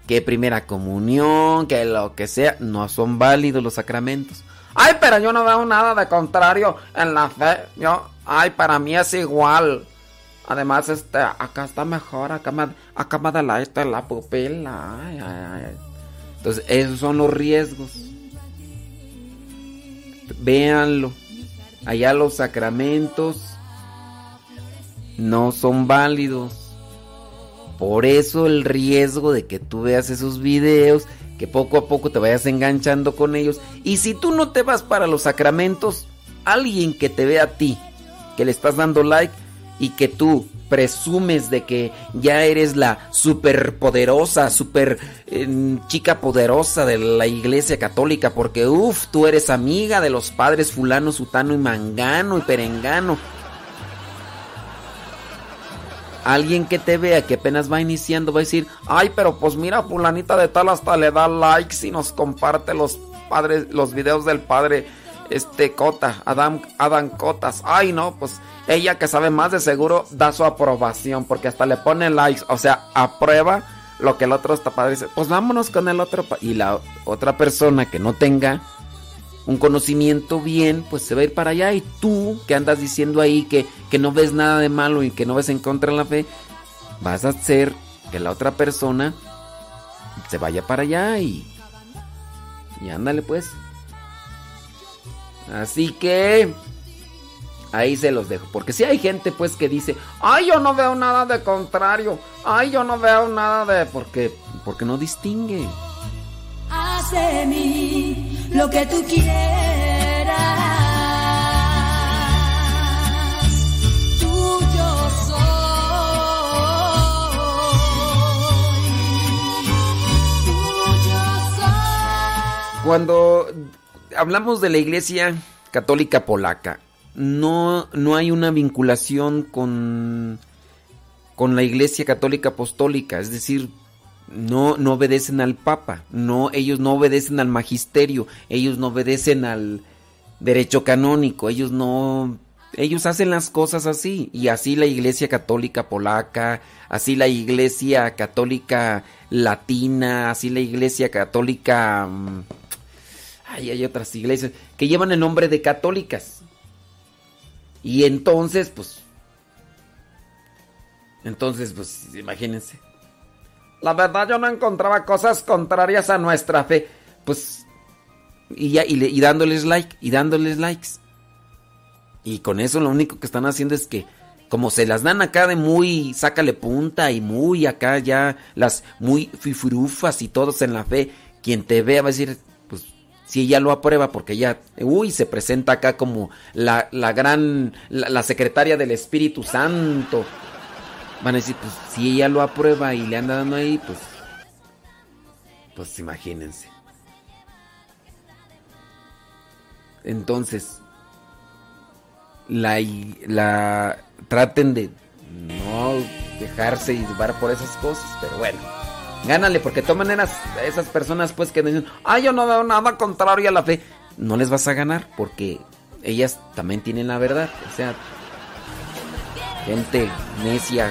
que primera comunión, que lo que sea, no son válidos los sacramentos. Ay, pero yo no veo nada de contrario en la fe. Yo, ay, para mí es igual. Además, este, acá está mejor, acá me, acá me da la, esta, la pupila. Ay, ay, ay. Entonces, esos son los riesgos. Véanlo. Allá los sacramentos no son válidos. Por eso el riesgo de que tú veas esos videos, que poco a poco te vayas enganchando con ellos. Y si tú no te vas para los sacramentos, alguien que te ve a ti, que le estás dando like y que tú presumes de que ya eres la superpoderosa, super chica poderosa de la iglesia católica, porque uff, tú eres amiga de los padres fulano, sutano y mangano y perengano. Alguien que te vea que apenas va iniciando va a decir, ay, pero pues mira, fulanita de tal hasta le da likes y nos comparte los padres, los videos del padre este Cota, Adam, Adam Cotas. Ay, no, pues ella que sabe más de seguro da su aprobación porque hasta le pone likes, o sea, aprueba lo que el otro está padre dice, pues vámonos con el otro pa-". y la otra persona que no tenga un conocimiento bien, pues se va a ir para allá y tú que andas diciendo ahí que, que no ves nada de malo y que no ves en contra de la fe, vas a hacer que la otra persona se vaya para allá y y ándale pues. Así que ahí se los dejo. Porque si hay gente pues que dice, ay yo no veo nada de contrario, ay yo no veo nada de... Porque, porque no distingue. Haz de mí lo que tú quieras. Tuyo soy. Tuyo soy. Cuando hablamos de la iglesia católica polaca, no, no hay una vinculación con, con la iglesia católica apostólica, es decir, no, no obedecen al Papa, no, ellos no obedecen al magisterio, ellos no obedecen al derecho canónico, ellos no, ellos hacen las cosas así, y así la iglesia católica polaca, así la iglesia católica latina, así la iglesia católica... mm, Ay, hay otras iglesias que llevan el nombre de católicas. Y entonces, pues... Entonces, pues, imagínense. La verdad yo no encontraba cosas contrarias a nuestra fe. Pues... Y, ya, y, y dándoles like, y dándoles likes. Y con eso lo único que están haciendo es que, como se las dan acá de muy sácale punta y muy acá ya las muy fifurufas y todos en la fe, quien te vea va a decir, pues si ella lo aprueba porque ella, uy, se presenta acá como la, la gran, la secretaria del Espíritu Santo. Van a decir, pues si ella lo aprueba y le anda dando ahí, pues, pues imagínense. Entonces, la, la traten de no dejarse llevar por esas cosas, pero bueno, gánale, porque de todas esas personas pues que dicen, ay, yo no veo nada contrario a la fe, no les vas a ganar, porque ellas también tienen la verdad, o sea, gente necia,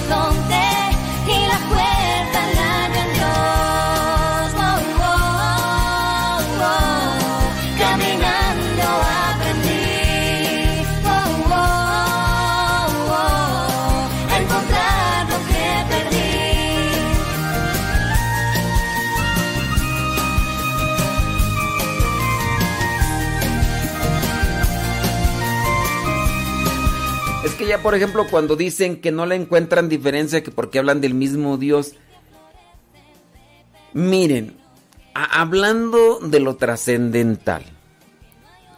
por ejemplo, cuando dicen que no le encuentran diferencia que porque hablan del mismo Dios. Miren, hablando de lo trascendental,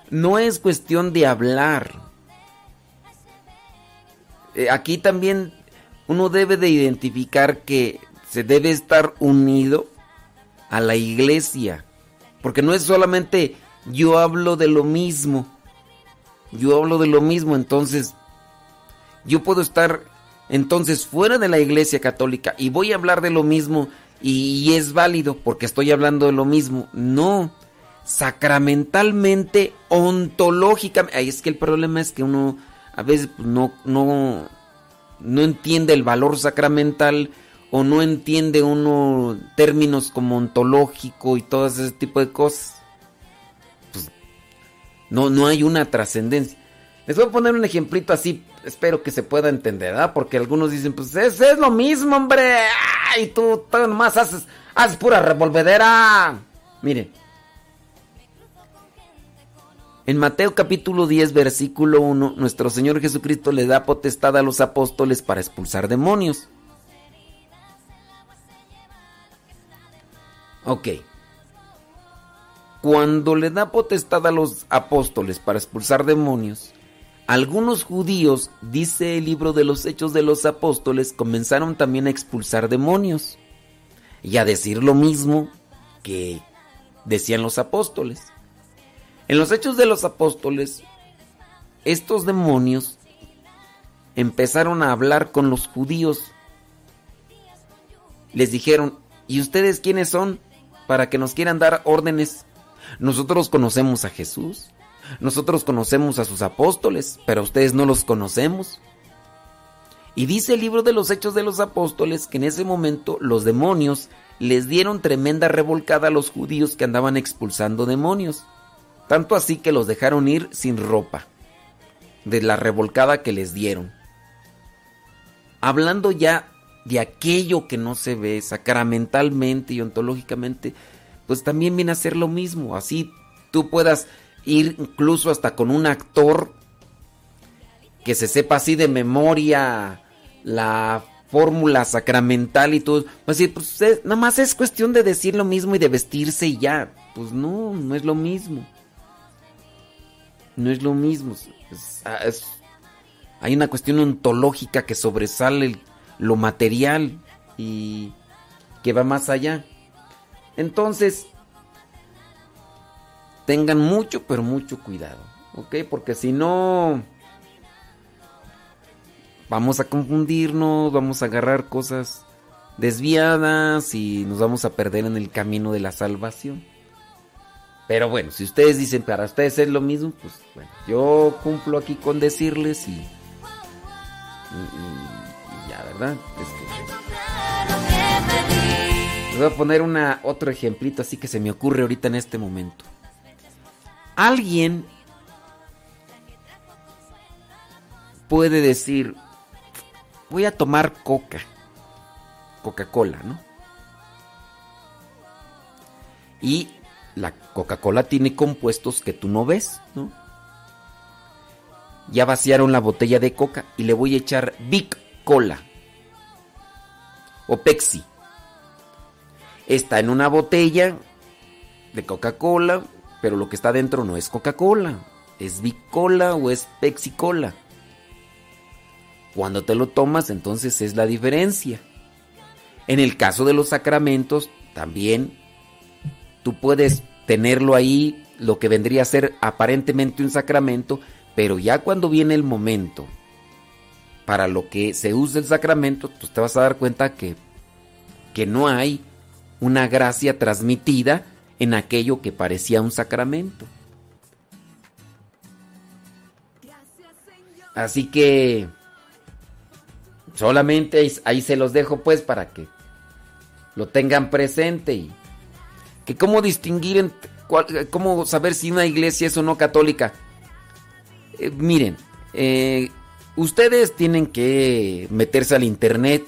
no es cuestión de hablar. Eh, aquí también uno debe de identificar que se debe estar unido a la iglesia. Porque no es solamente yo hablo de lo mismo. Yo hablo de lo mismo, entonces yo puedo estar entonces fuera de la iglesia católica y voy a hablar de lo mismo y, es válido porque estoy hablando de lo mismo. No, sacramentalmente, ontológicamente. Ahí es que el problema es que uno a veces pues, no, no, no entiende el valor sacramental o no entiende uno términos como ontológico y todo ese tipo de cosas. Pues, no, no hay una trascendencia. Les voy a poner un ejemplito así espero que se pueda entender, ¿ah? Porque algunos dicen, pues es, es lo mismo, hombre. Ay, tú, tú nomás haces, haces pura revolvedera. Mire. En Mateo capítulo 10, versículo 1, nuestro Señor Jesucristo le da potestad a los apóstoles para expulsar demonios. Ok. Cuando le da potestad a los apóstoles para expulsar demonios, algunos judíos, dice el libro de los Hechos de los Apóstoles, comenzaron también a expulsar demonios y a decir lo mismo que decían los apóstoles. En los Hechos de los Apóstoles, estos demonios empezaron a hablar con los judíos. Les dijeron, ¿y ustedes quiénes son para que nos quieran dar órdenes? Nosotros conocemos a Jesús. Nosotros conocemos a sus apóstoles, pero ustedes no los conocemos. Y dice el libro de los Hechos de los Apóstoles que en ese momento los demonios les dieron tremenda revolcada a los judíos que andaban expulsando demonios. Tanto así que los dejaron ir sin ropa, de la revolcada que les dieron. Hablando ya de aquello que no se ve sacramentalmente y ontológicamente, pues también viene a ser lo mismo. Así tú puedas ir incluso hasta con un actor que se sepa así de memoria la fórmula sacramental y todo. Pues pues es- nada más es cuestión de decir lo mismo y de vestirse y ya. Pues no, no es lo mismo. No es lo mismo. Es- hay una cuestión ontológica que sobresale lo material y que va más allá. Entonces, tengan mucho, pero mucho cuidado, ¿ok? Porque si no, vamos a confundirnos, vamos a agarrar cosas desviadas y nos vamos a perder en el camino de la salvación. Pero bueno, si ustedes dicen para ustedes es lo mismo, pues bueno, yo cumplo aquí con decirles y, y- ya, ¿verdad? Es que- les voy a poner una, otro ejemplito así que se me ocurre ahorita en este momento. Alguien puede decir, voy a tomar coca, Coca-Cola, ¿no? Y la Coca-Cola tiene compuestos que tú no ves, ¿no? Ya vaciaron la botella de coca y le voy a echar Big Cola o Pepsi. Está en una botella de Coca-Cola, pero lo que está dentro no es Coca-Cola, es Big Cola o es Pepsi Cola. Cuando te lo tomas, entonces es la diferencia. En el caso de los sacramentos, también tú puedes tenerlo ahí, lo que vendría a ser aparentemente un sacramento, pero ya cuando viene el momento para lo que se usa el sacramento, pues te vas a dar cuenta que, que no hay una gracia transmitida en aquello que parecía un sacramento. Así que solamente ahí, se los dejo pues para que lo tengan presente y que cómo distinguir, en, cuál- cómo saber si una iglesia es o no católica. Eh, miren, eh, ustedes tienen que meterse al internet.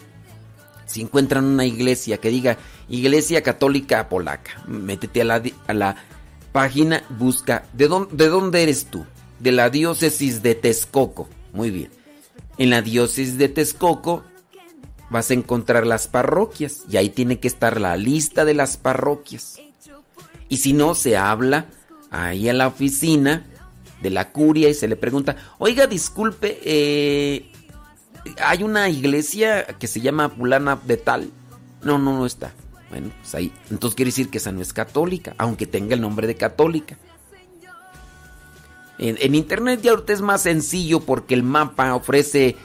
Si encuentran una iglesia que diga Iglesia Católica Polaca, métete a la, a la página, busca, ¿de dónde, ¿de dónde eres tú? De la diócesis de Texcoco. Muy bien. En la diócesis de Texcoco vas a encontrar las parroquias y ahí tiene que estar la lista de las parroquias. Y si no, se habla ahí a la oficina de la curia y se le pregunta, oiga, disculpe, eh, hay una iglesia que se llama Fulana de tal. No, no, no está. Bueno, pues ahí. Entonces quiere decir que esa no es católica, aunque tenga el nombre de católica. En, internet ya ahorita es más sencillo porque el mapa ofrece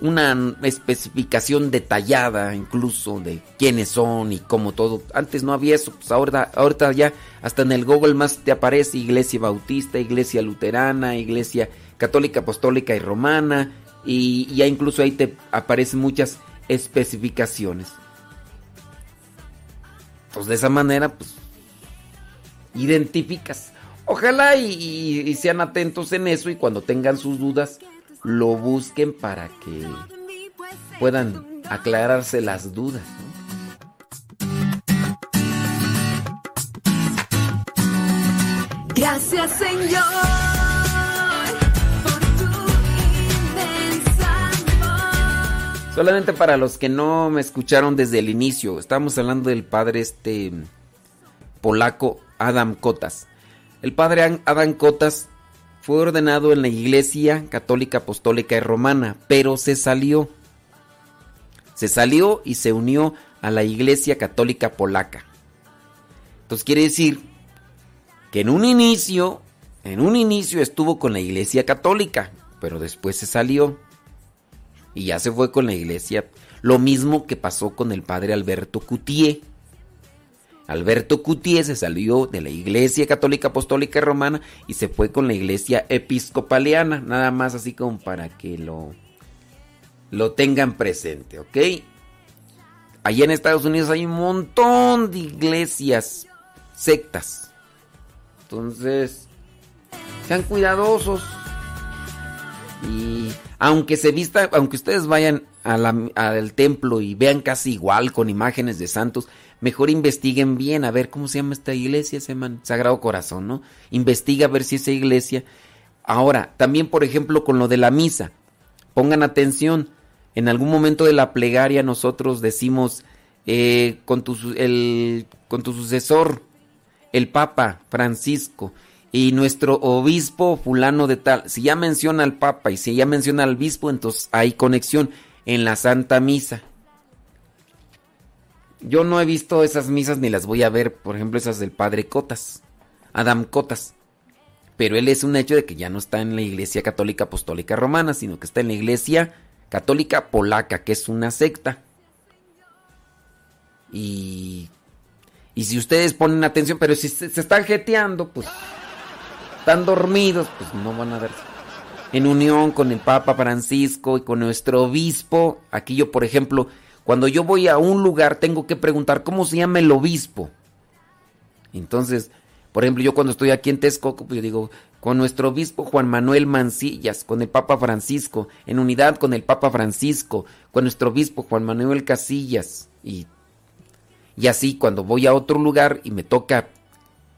una especificación detallada incluso de quiénes son y cómo todo. Antes no había eso, pues ahora, ahorita ya hasta en el Google más te aparece iglesia bautista, iglesia luterana, iglesia católica, apostólica y romana y ya incluso ahí te aparecen muchas especificaciones. Pues de esa manera pues identificas. Ojalá y, sean atentos en eso y cuando tengan sus dudas, lo busquen para que puedan aclararse las dudas. Gracias Señor Solamente para los que no me escucharon desde el inicio, estamos hablando del padre este polaco Adam Kotas. El padre Adam Kotas fue ordenado en la Iglesia Católica Apostólica y Romana, pero se salió. Se salió y se unió a la Iglesia Católica Polaca. Entonces quiere decir que en un inicio, en un inicio estuvo con la Iglesia Católica, pero después se salió y ya se fue con la Iglesia. Lo mismo que pasó con el padre Alberto Cutier. Alberto Cutier se salió de la Iglesia Católica Apostólica Romana y se fue con la Iglesia Episcopaliana, nada más así como para que lo lo tengan presente, ¿ok? Allá en Estados Unidos hay un montón de iglesias, sectas. Entonces, sean cuidadosos. Y aunque se vista, aunque ustedes vayan al templo y vean casi igual con imágenes de santos, mejor investiguen bien a ver cómo se llama esta iglesia, se llama Sagrado Corazón, ¿no? Investiga a ver si esa iglesia. Ahora, también por ejemplo con lo de la misa, pongan atención. En algún momento de la plegaria nosotros decimos eh, con, tu, con tu sucesor, el Papa Francisco y nuestro obispo fulano de tal. Si ya menciona al Papa y si ya menciona al obispo, entonces hay conexión en la Santa Misa. Yo no he visto esas misas ni las voy a ver, por ejemplo, esas del Padre Cotas, Adam Cotas. Pero él es un hecho de que ya no está en la Iglesia Católica Apostólica Romana, sino que está en la Iglesia Católica Polaca, que es una secta. Y, y si ustedes ponen atención, pero si se, se están jeteando, pues están dormidos, pues no van a ver. En unión con el Papa Francisco y con nuestro obispo, aquí yo, por ejemplo, cuando yo voy a un lugar tengo que preguntar cómo se llama el obispo. Entonces, por ejemplo, yo cuando estoy aquí en Texcoco, pues yo digo, con nuestro obispo Juan Manuel Mancillas, con el Papa Francisco, en unidad con el Papa Francisco, con nuestro obispo Juan Manuel Casillas. Y, y así, cuando voy a otro lugar y me toca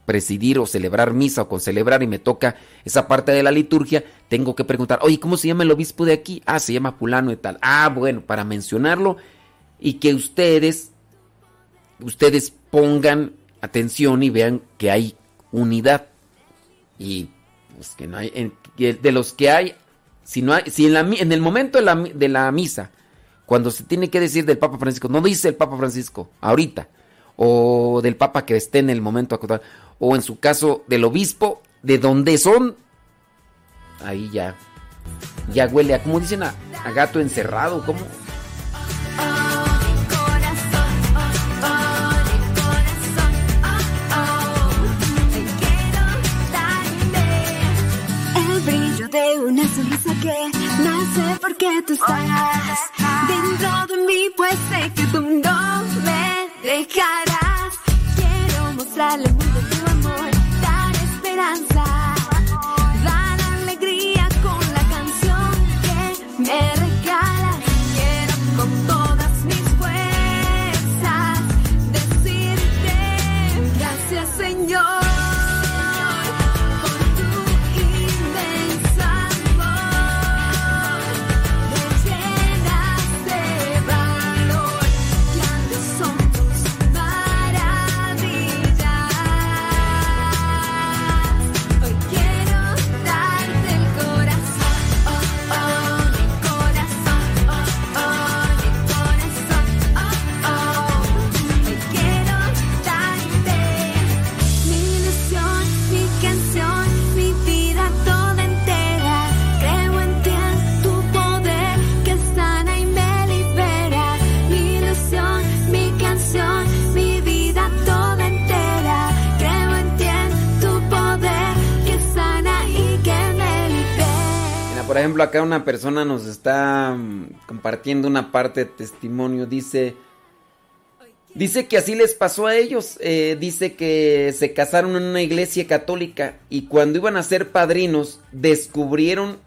presidir o celebrar misa o con celebrar y me toca esa parte de la liturgia, tengo que preguntar, oye, ¿cómo se llama el obispo de aquí? Ah, se llama fulano y tal. Ah, bueno, para mencionarlo y que ustedes, ustedes pongan atención y vean que hay unidad. Y pues que no hay, en- de los que hay, si no hay, si en, la en el momento de la, de la misa, cuando se tiene que decir del Papa Francisco, no dice el Papa Francisco, ahorita, o del Papa que esté en el momento actual, o en su caso del obispo, de donde son, ahí ya, ya huele a, como dicen, a, a gato encerrado, brillo de una sonrisa que nace porque tú estás dentro de mí, pues sé que tú no me dejarás. Quiero mostrarle al mundo tu amor, dar esperanza, por ejemplo, acá una persona nos está mm, compartiendo una parte de testimonio. Dice, dice que así les pasó a ellos. Eh, dice que se casaron en una iglesia católica y cuando iban a ser padrinos descubrieron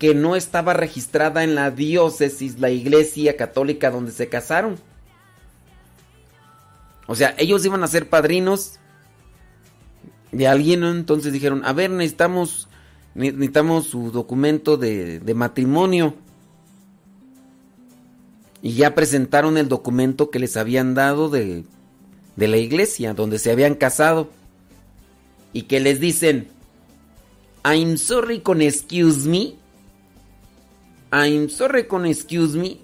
que no estaba registrada en la diócesis, la iglesia católica donde se casaron. O sea, ellos iban a ser padrinos de alguien, entonces dijeron, a ver, necesitamos, ne- necesitamos su documento de, de matrimonio. Y ya presentaron el documento que les habían dado de, de la iglesia, donde se habían casado. Y que les dicen, I'm sorry con excuse me. I'm sorry con excuse me.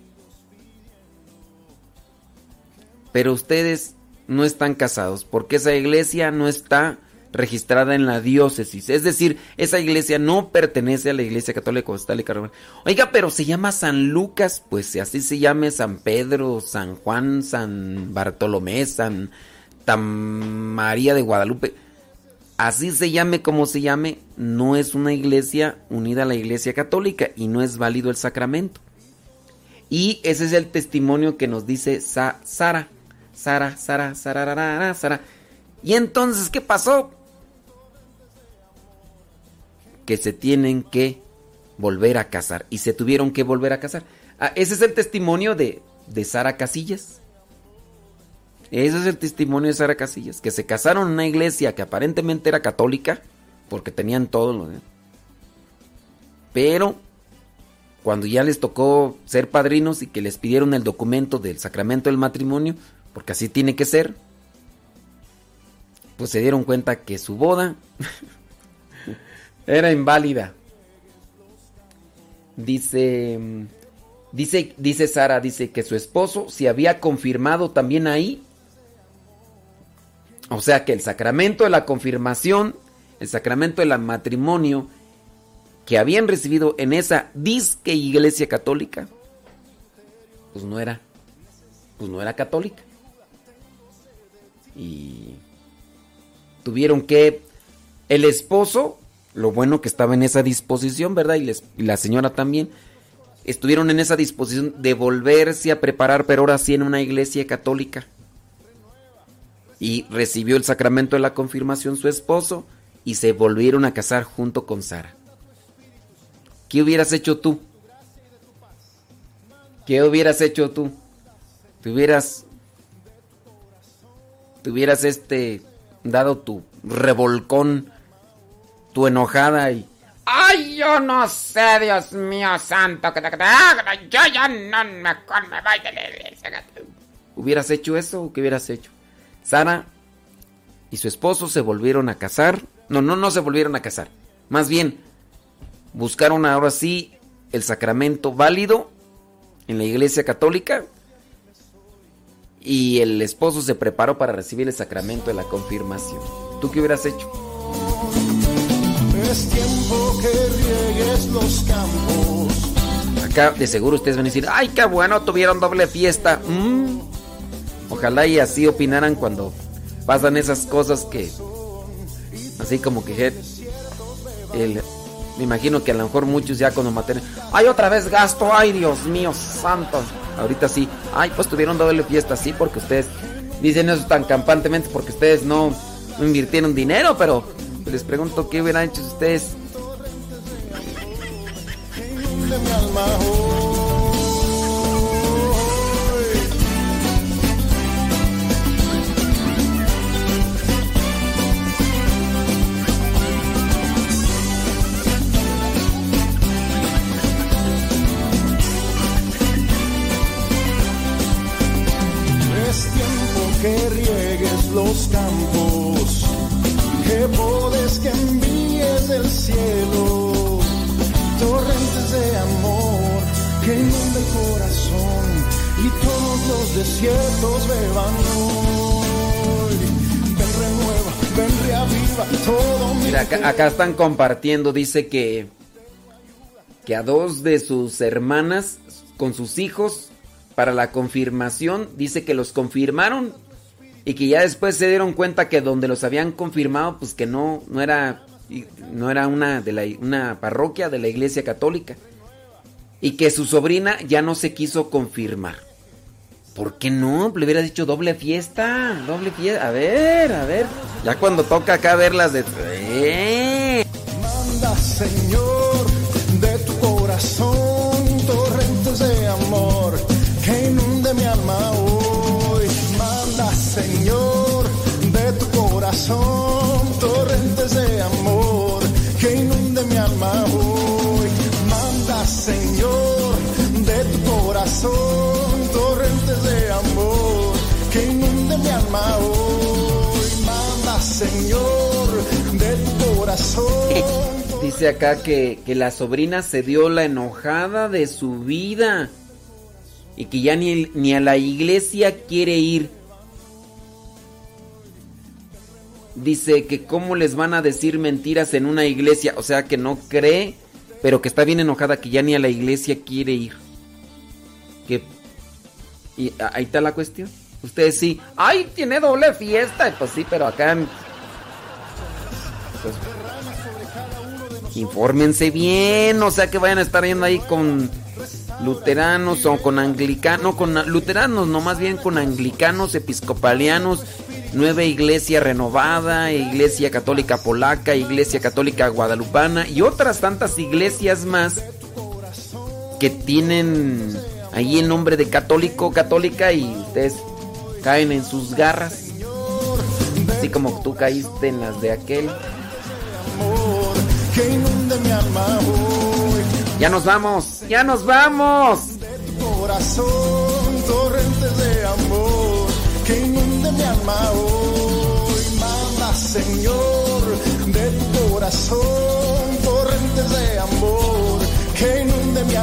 Pero ustedes no están casados porque esa iglesia no está registrada en la diócesis. Es decir, esa iglesia no pertenece a la iglesia católica romana. Oiga, pero se llama San Lucas, pues si así se llame San Pedro, San Juan, San Bartolomé, San María de Guadalupe. Así se llame como se llame, no es una iglesia unida a la iglesia católica y no es válido el sacramento. Y ese es el testimonio que nos dice Sa- Sara. Sara, Sara, Sara, Sara, Sara. Y entonces, ¿qué pasó? Que se tienen que volver a casar. Y se tuvieron que volver a casar. Ah, ese es el testimonio de, de Sara Casillas. Ese es el testimonio de Sara Casillas. Que se casaron en una iglesia que aparentemente era católica. Porque tenían todo lo de... Pero cuando ya les tocó ser padrinos y que les pidieron el documento del sacramento del matrimonio, porque así tiene que ser, pues se dieron cuenta que su boda [LAUGHS] era inválida. Dice, dice, dice Sara, dice que su esposo se había confirmado también ahí. O sea que el sacramento de la confirmación, el sacramento del matrimonio que habían recibido en esa disque iglesia católica, pues no era, pues no era católica. Y tuvieron que el esposo, lo bueno que estaba en esa disposición, ¿verdad? Y, les- y la señora también, estuvieron en esa disposición de volverse a preparar, pero ahora sí en una iglesia católica. Y recibió el sacramento de la confirmación su esposo y se volvieron a casar junto con Sara. ¿Qué hubieras hecho tú? ¿Qué hubieras hecho tú? Te hubieras. Te hubieras este. dado tu revolcón, tu enojada y. Ay, yo no sé, Dios mío santo, que te- que te- yo ya no mejor me voy de la iglesia. ¿Hubieras hecho eso o qué hubieras hecho? Sara y su esposo se volvieron a casar. No, no, no se volvieron a casar. Más bien, buscaron ahora sí el sacramento válido en la iglesia católica. Y el esposo se preparó para recibir el sacramento de la confirmación. ¿Tú qué hubieras hecho? Es tiempo que riegues los campos. Acá de seguro ustedes van a decir, ay, qué bueno, tuvieron doble fiesta. Mm. Ojalá y así opinaran cuando pasan esas cosas que, así como que, el- me imagino que a lo mejor muchos ya cuando maten, ay, otra vez gasto, ay, Dios mío, santo. Ahorita sí, ay, pues tuvieron doble fiesta, sí, porque ustedes dicen eso tan campantemente porque ustedes no invirtieron dinero, pero les pregunto qué hubieran hecho ustedes. Acá, están compartiendo, dice que, que a dos de sus hermanas con sus hijos para la confirmación, dice que los confirmaron y que ya después se dieron cuenta que donde los habían confirmado, pues que no, no era, no era una, de la, una parroquia de la iglesia católica y que su sobrina ya no se quiso confirmar. ¿Por qué no? Le hubiera dicho doble fiesta, doble fiesta. A ver, a ver. Ya cuando toca acá verlas de... ¡Eh! Manda, Señor, [LAUGHS] Dice acá que, que la sobrina se dio la enojada de su vida y que ya ni, ni a la iglesia quiere ir. Dice que cómo les van a decir mentiras en una iglesia, o sea que no cree, pero que está bien enojada que ya ni a la iglesia quiere ir. Que y a- ahí está la cuestión. Ustedes sí, ay, tiene doble fiesta, pues sí, pero acá pues, infórmense bien, o sea que vayan a estar yendo ahí con luteranos o con anglicanos, no con luteranos, no más bien con anglicanos, episcopalianos, Nueva Iglesia Renovada, Iglesia Católica Polaca, Iglesia Católica Guadalupana y otras tantas iglesias más que tienen ahí el nombre de católico, católica y ustedes caen en sus garras. Así como tú caíste en las de aquel que inunde mi alma hoy. Ya nos vamos, ya nos vamos. De tu corazón, torrente de amor, que inunde mi alma hoy. Manda, Señor, de tu corazón, torrente de amor, que inunde mi alma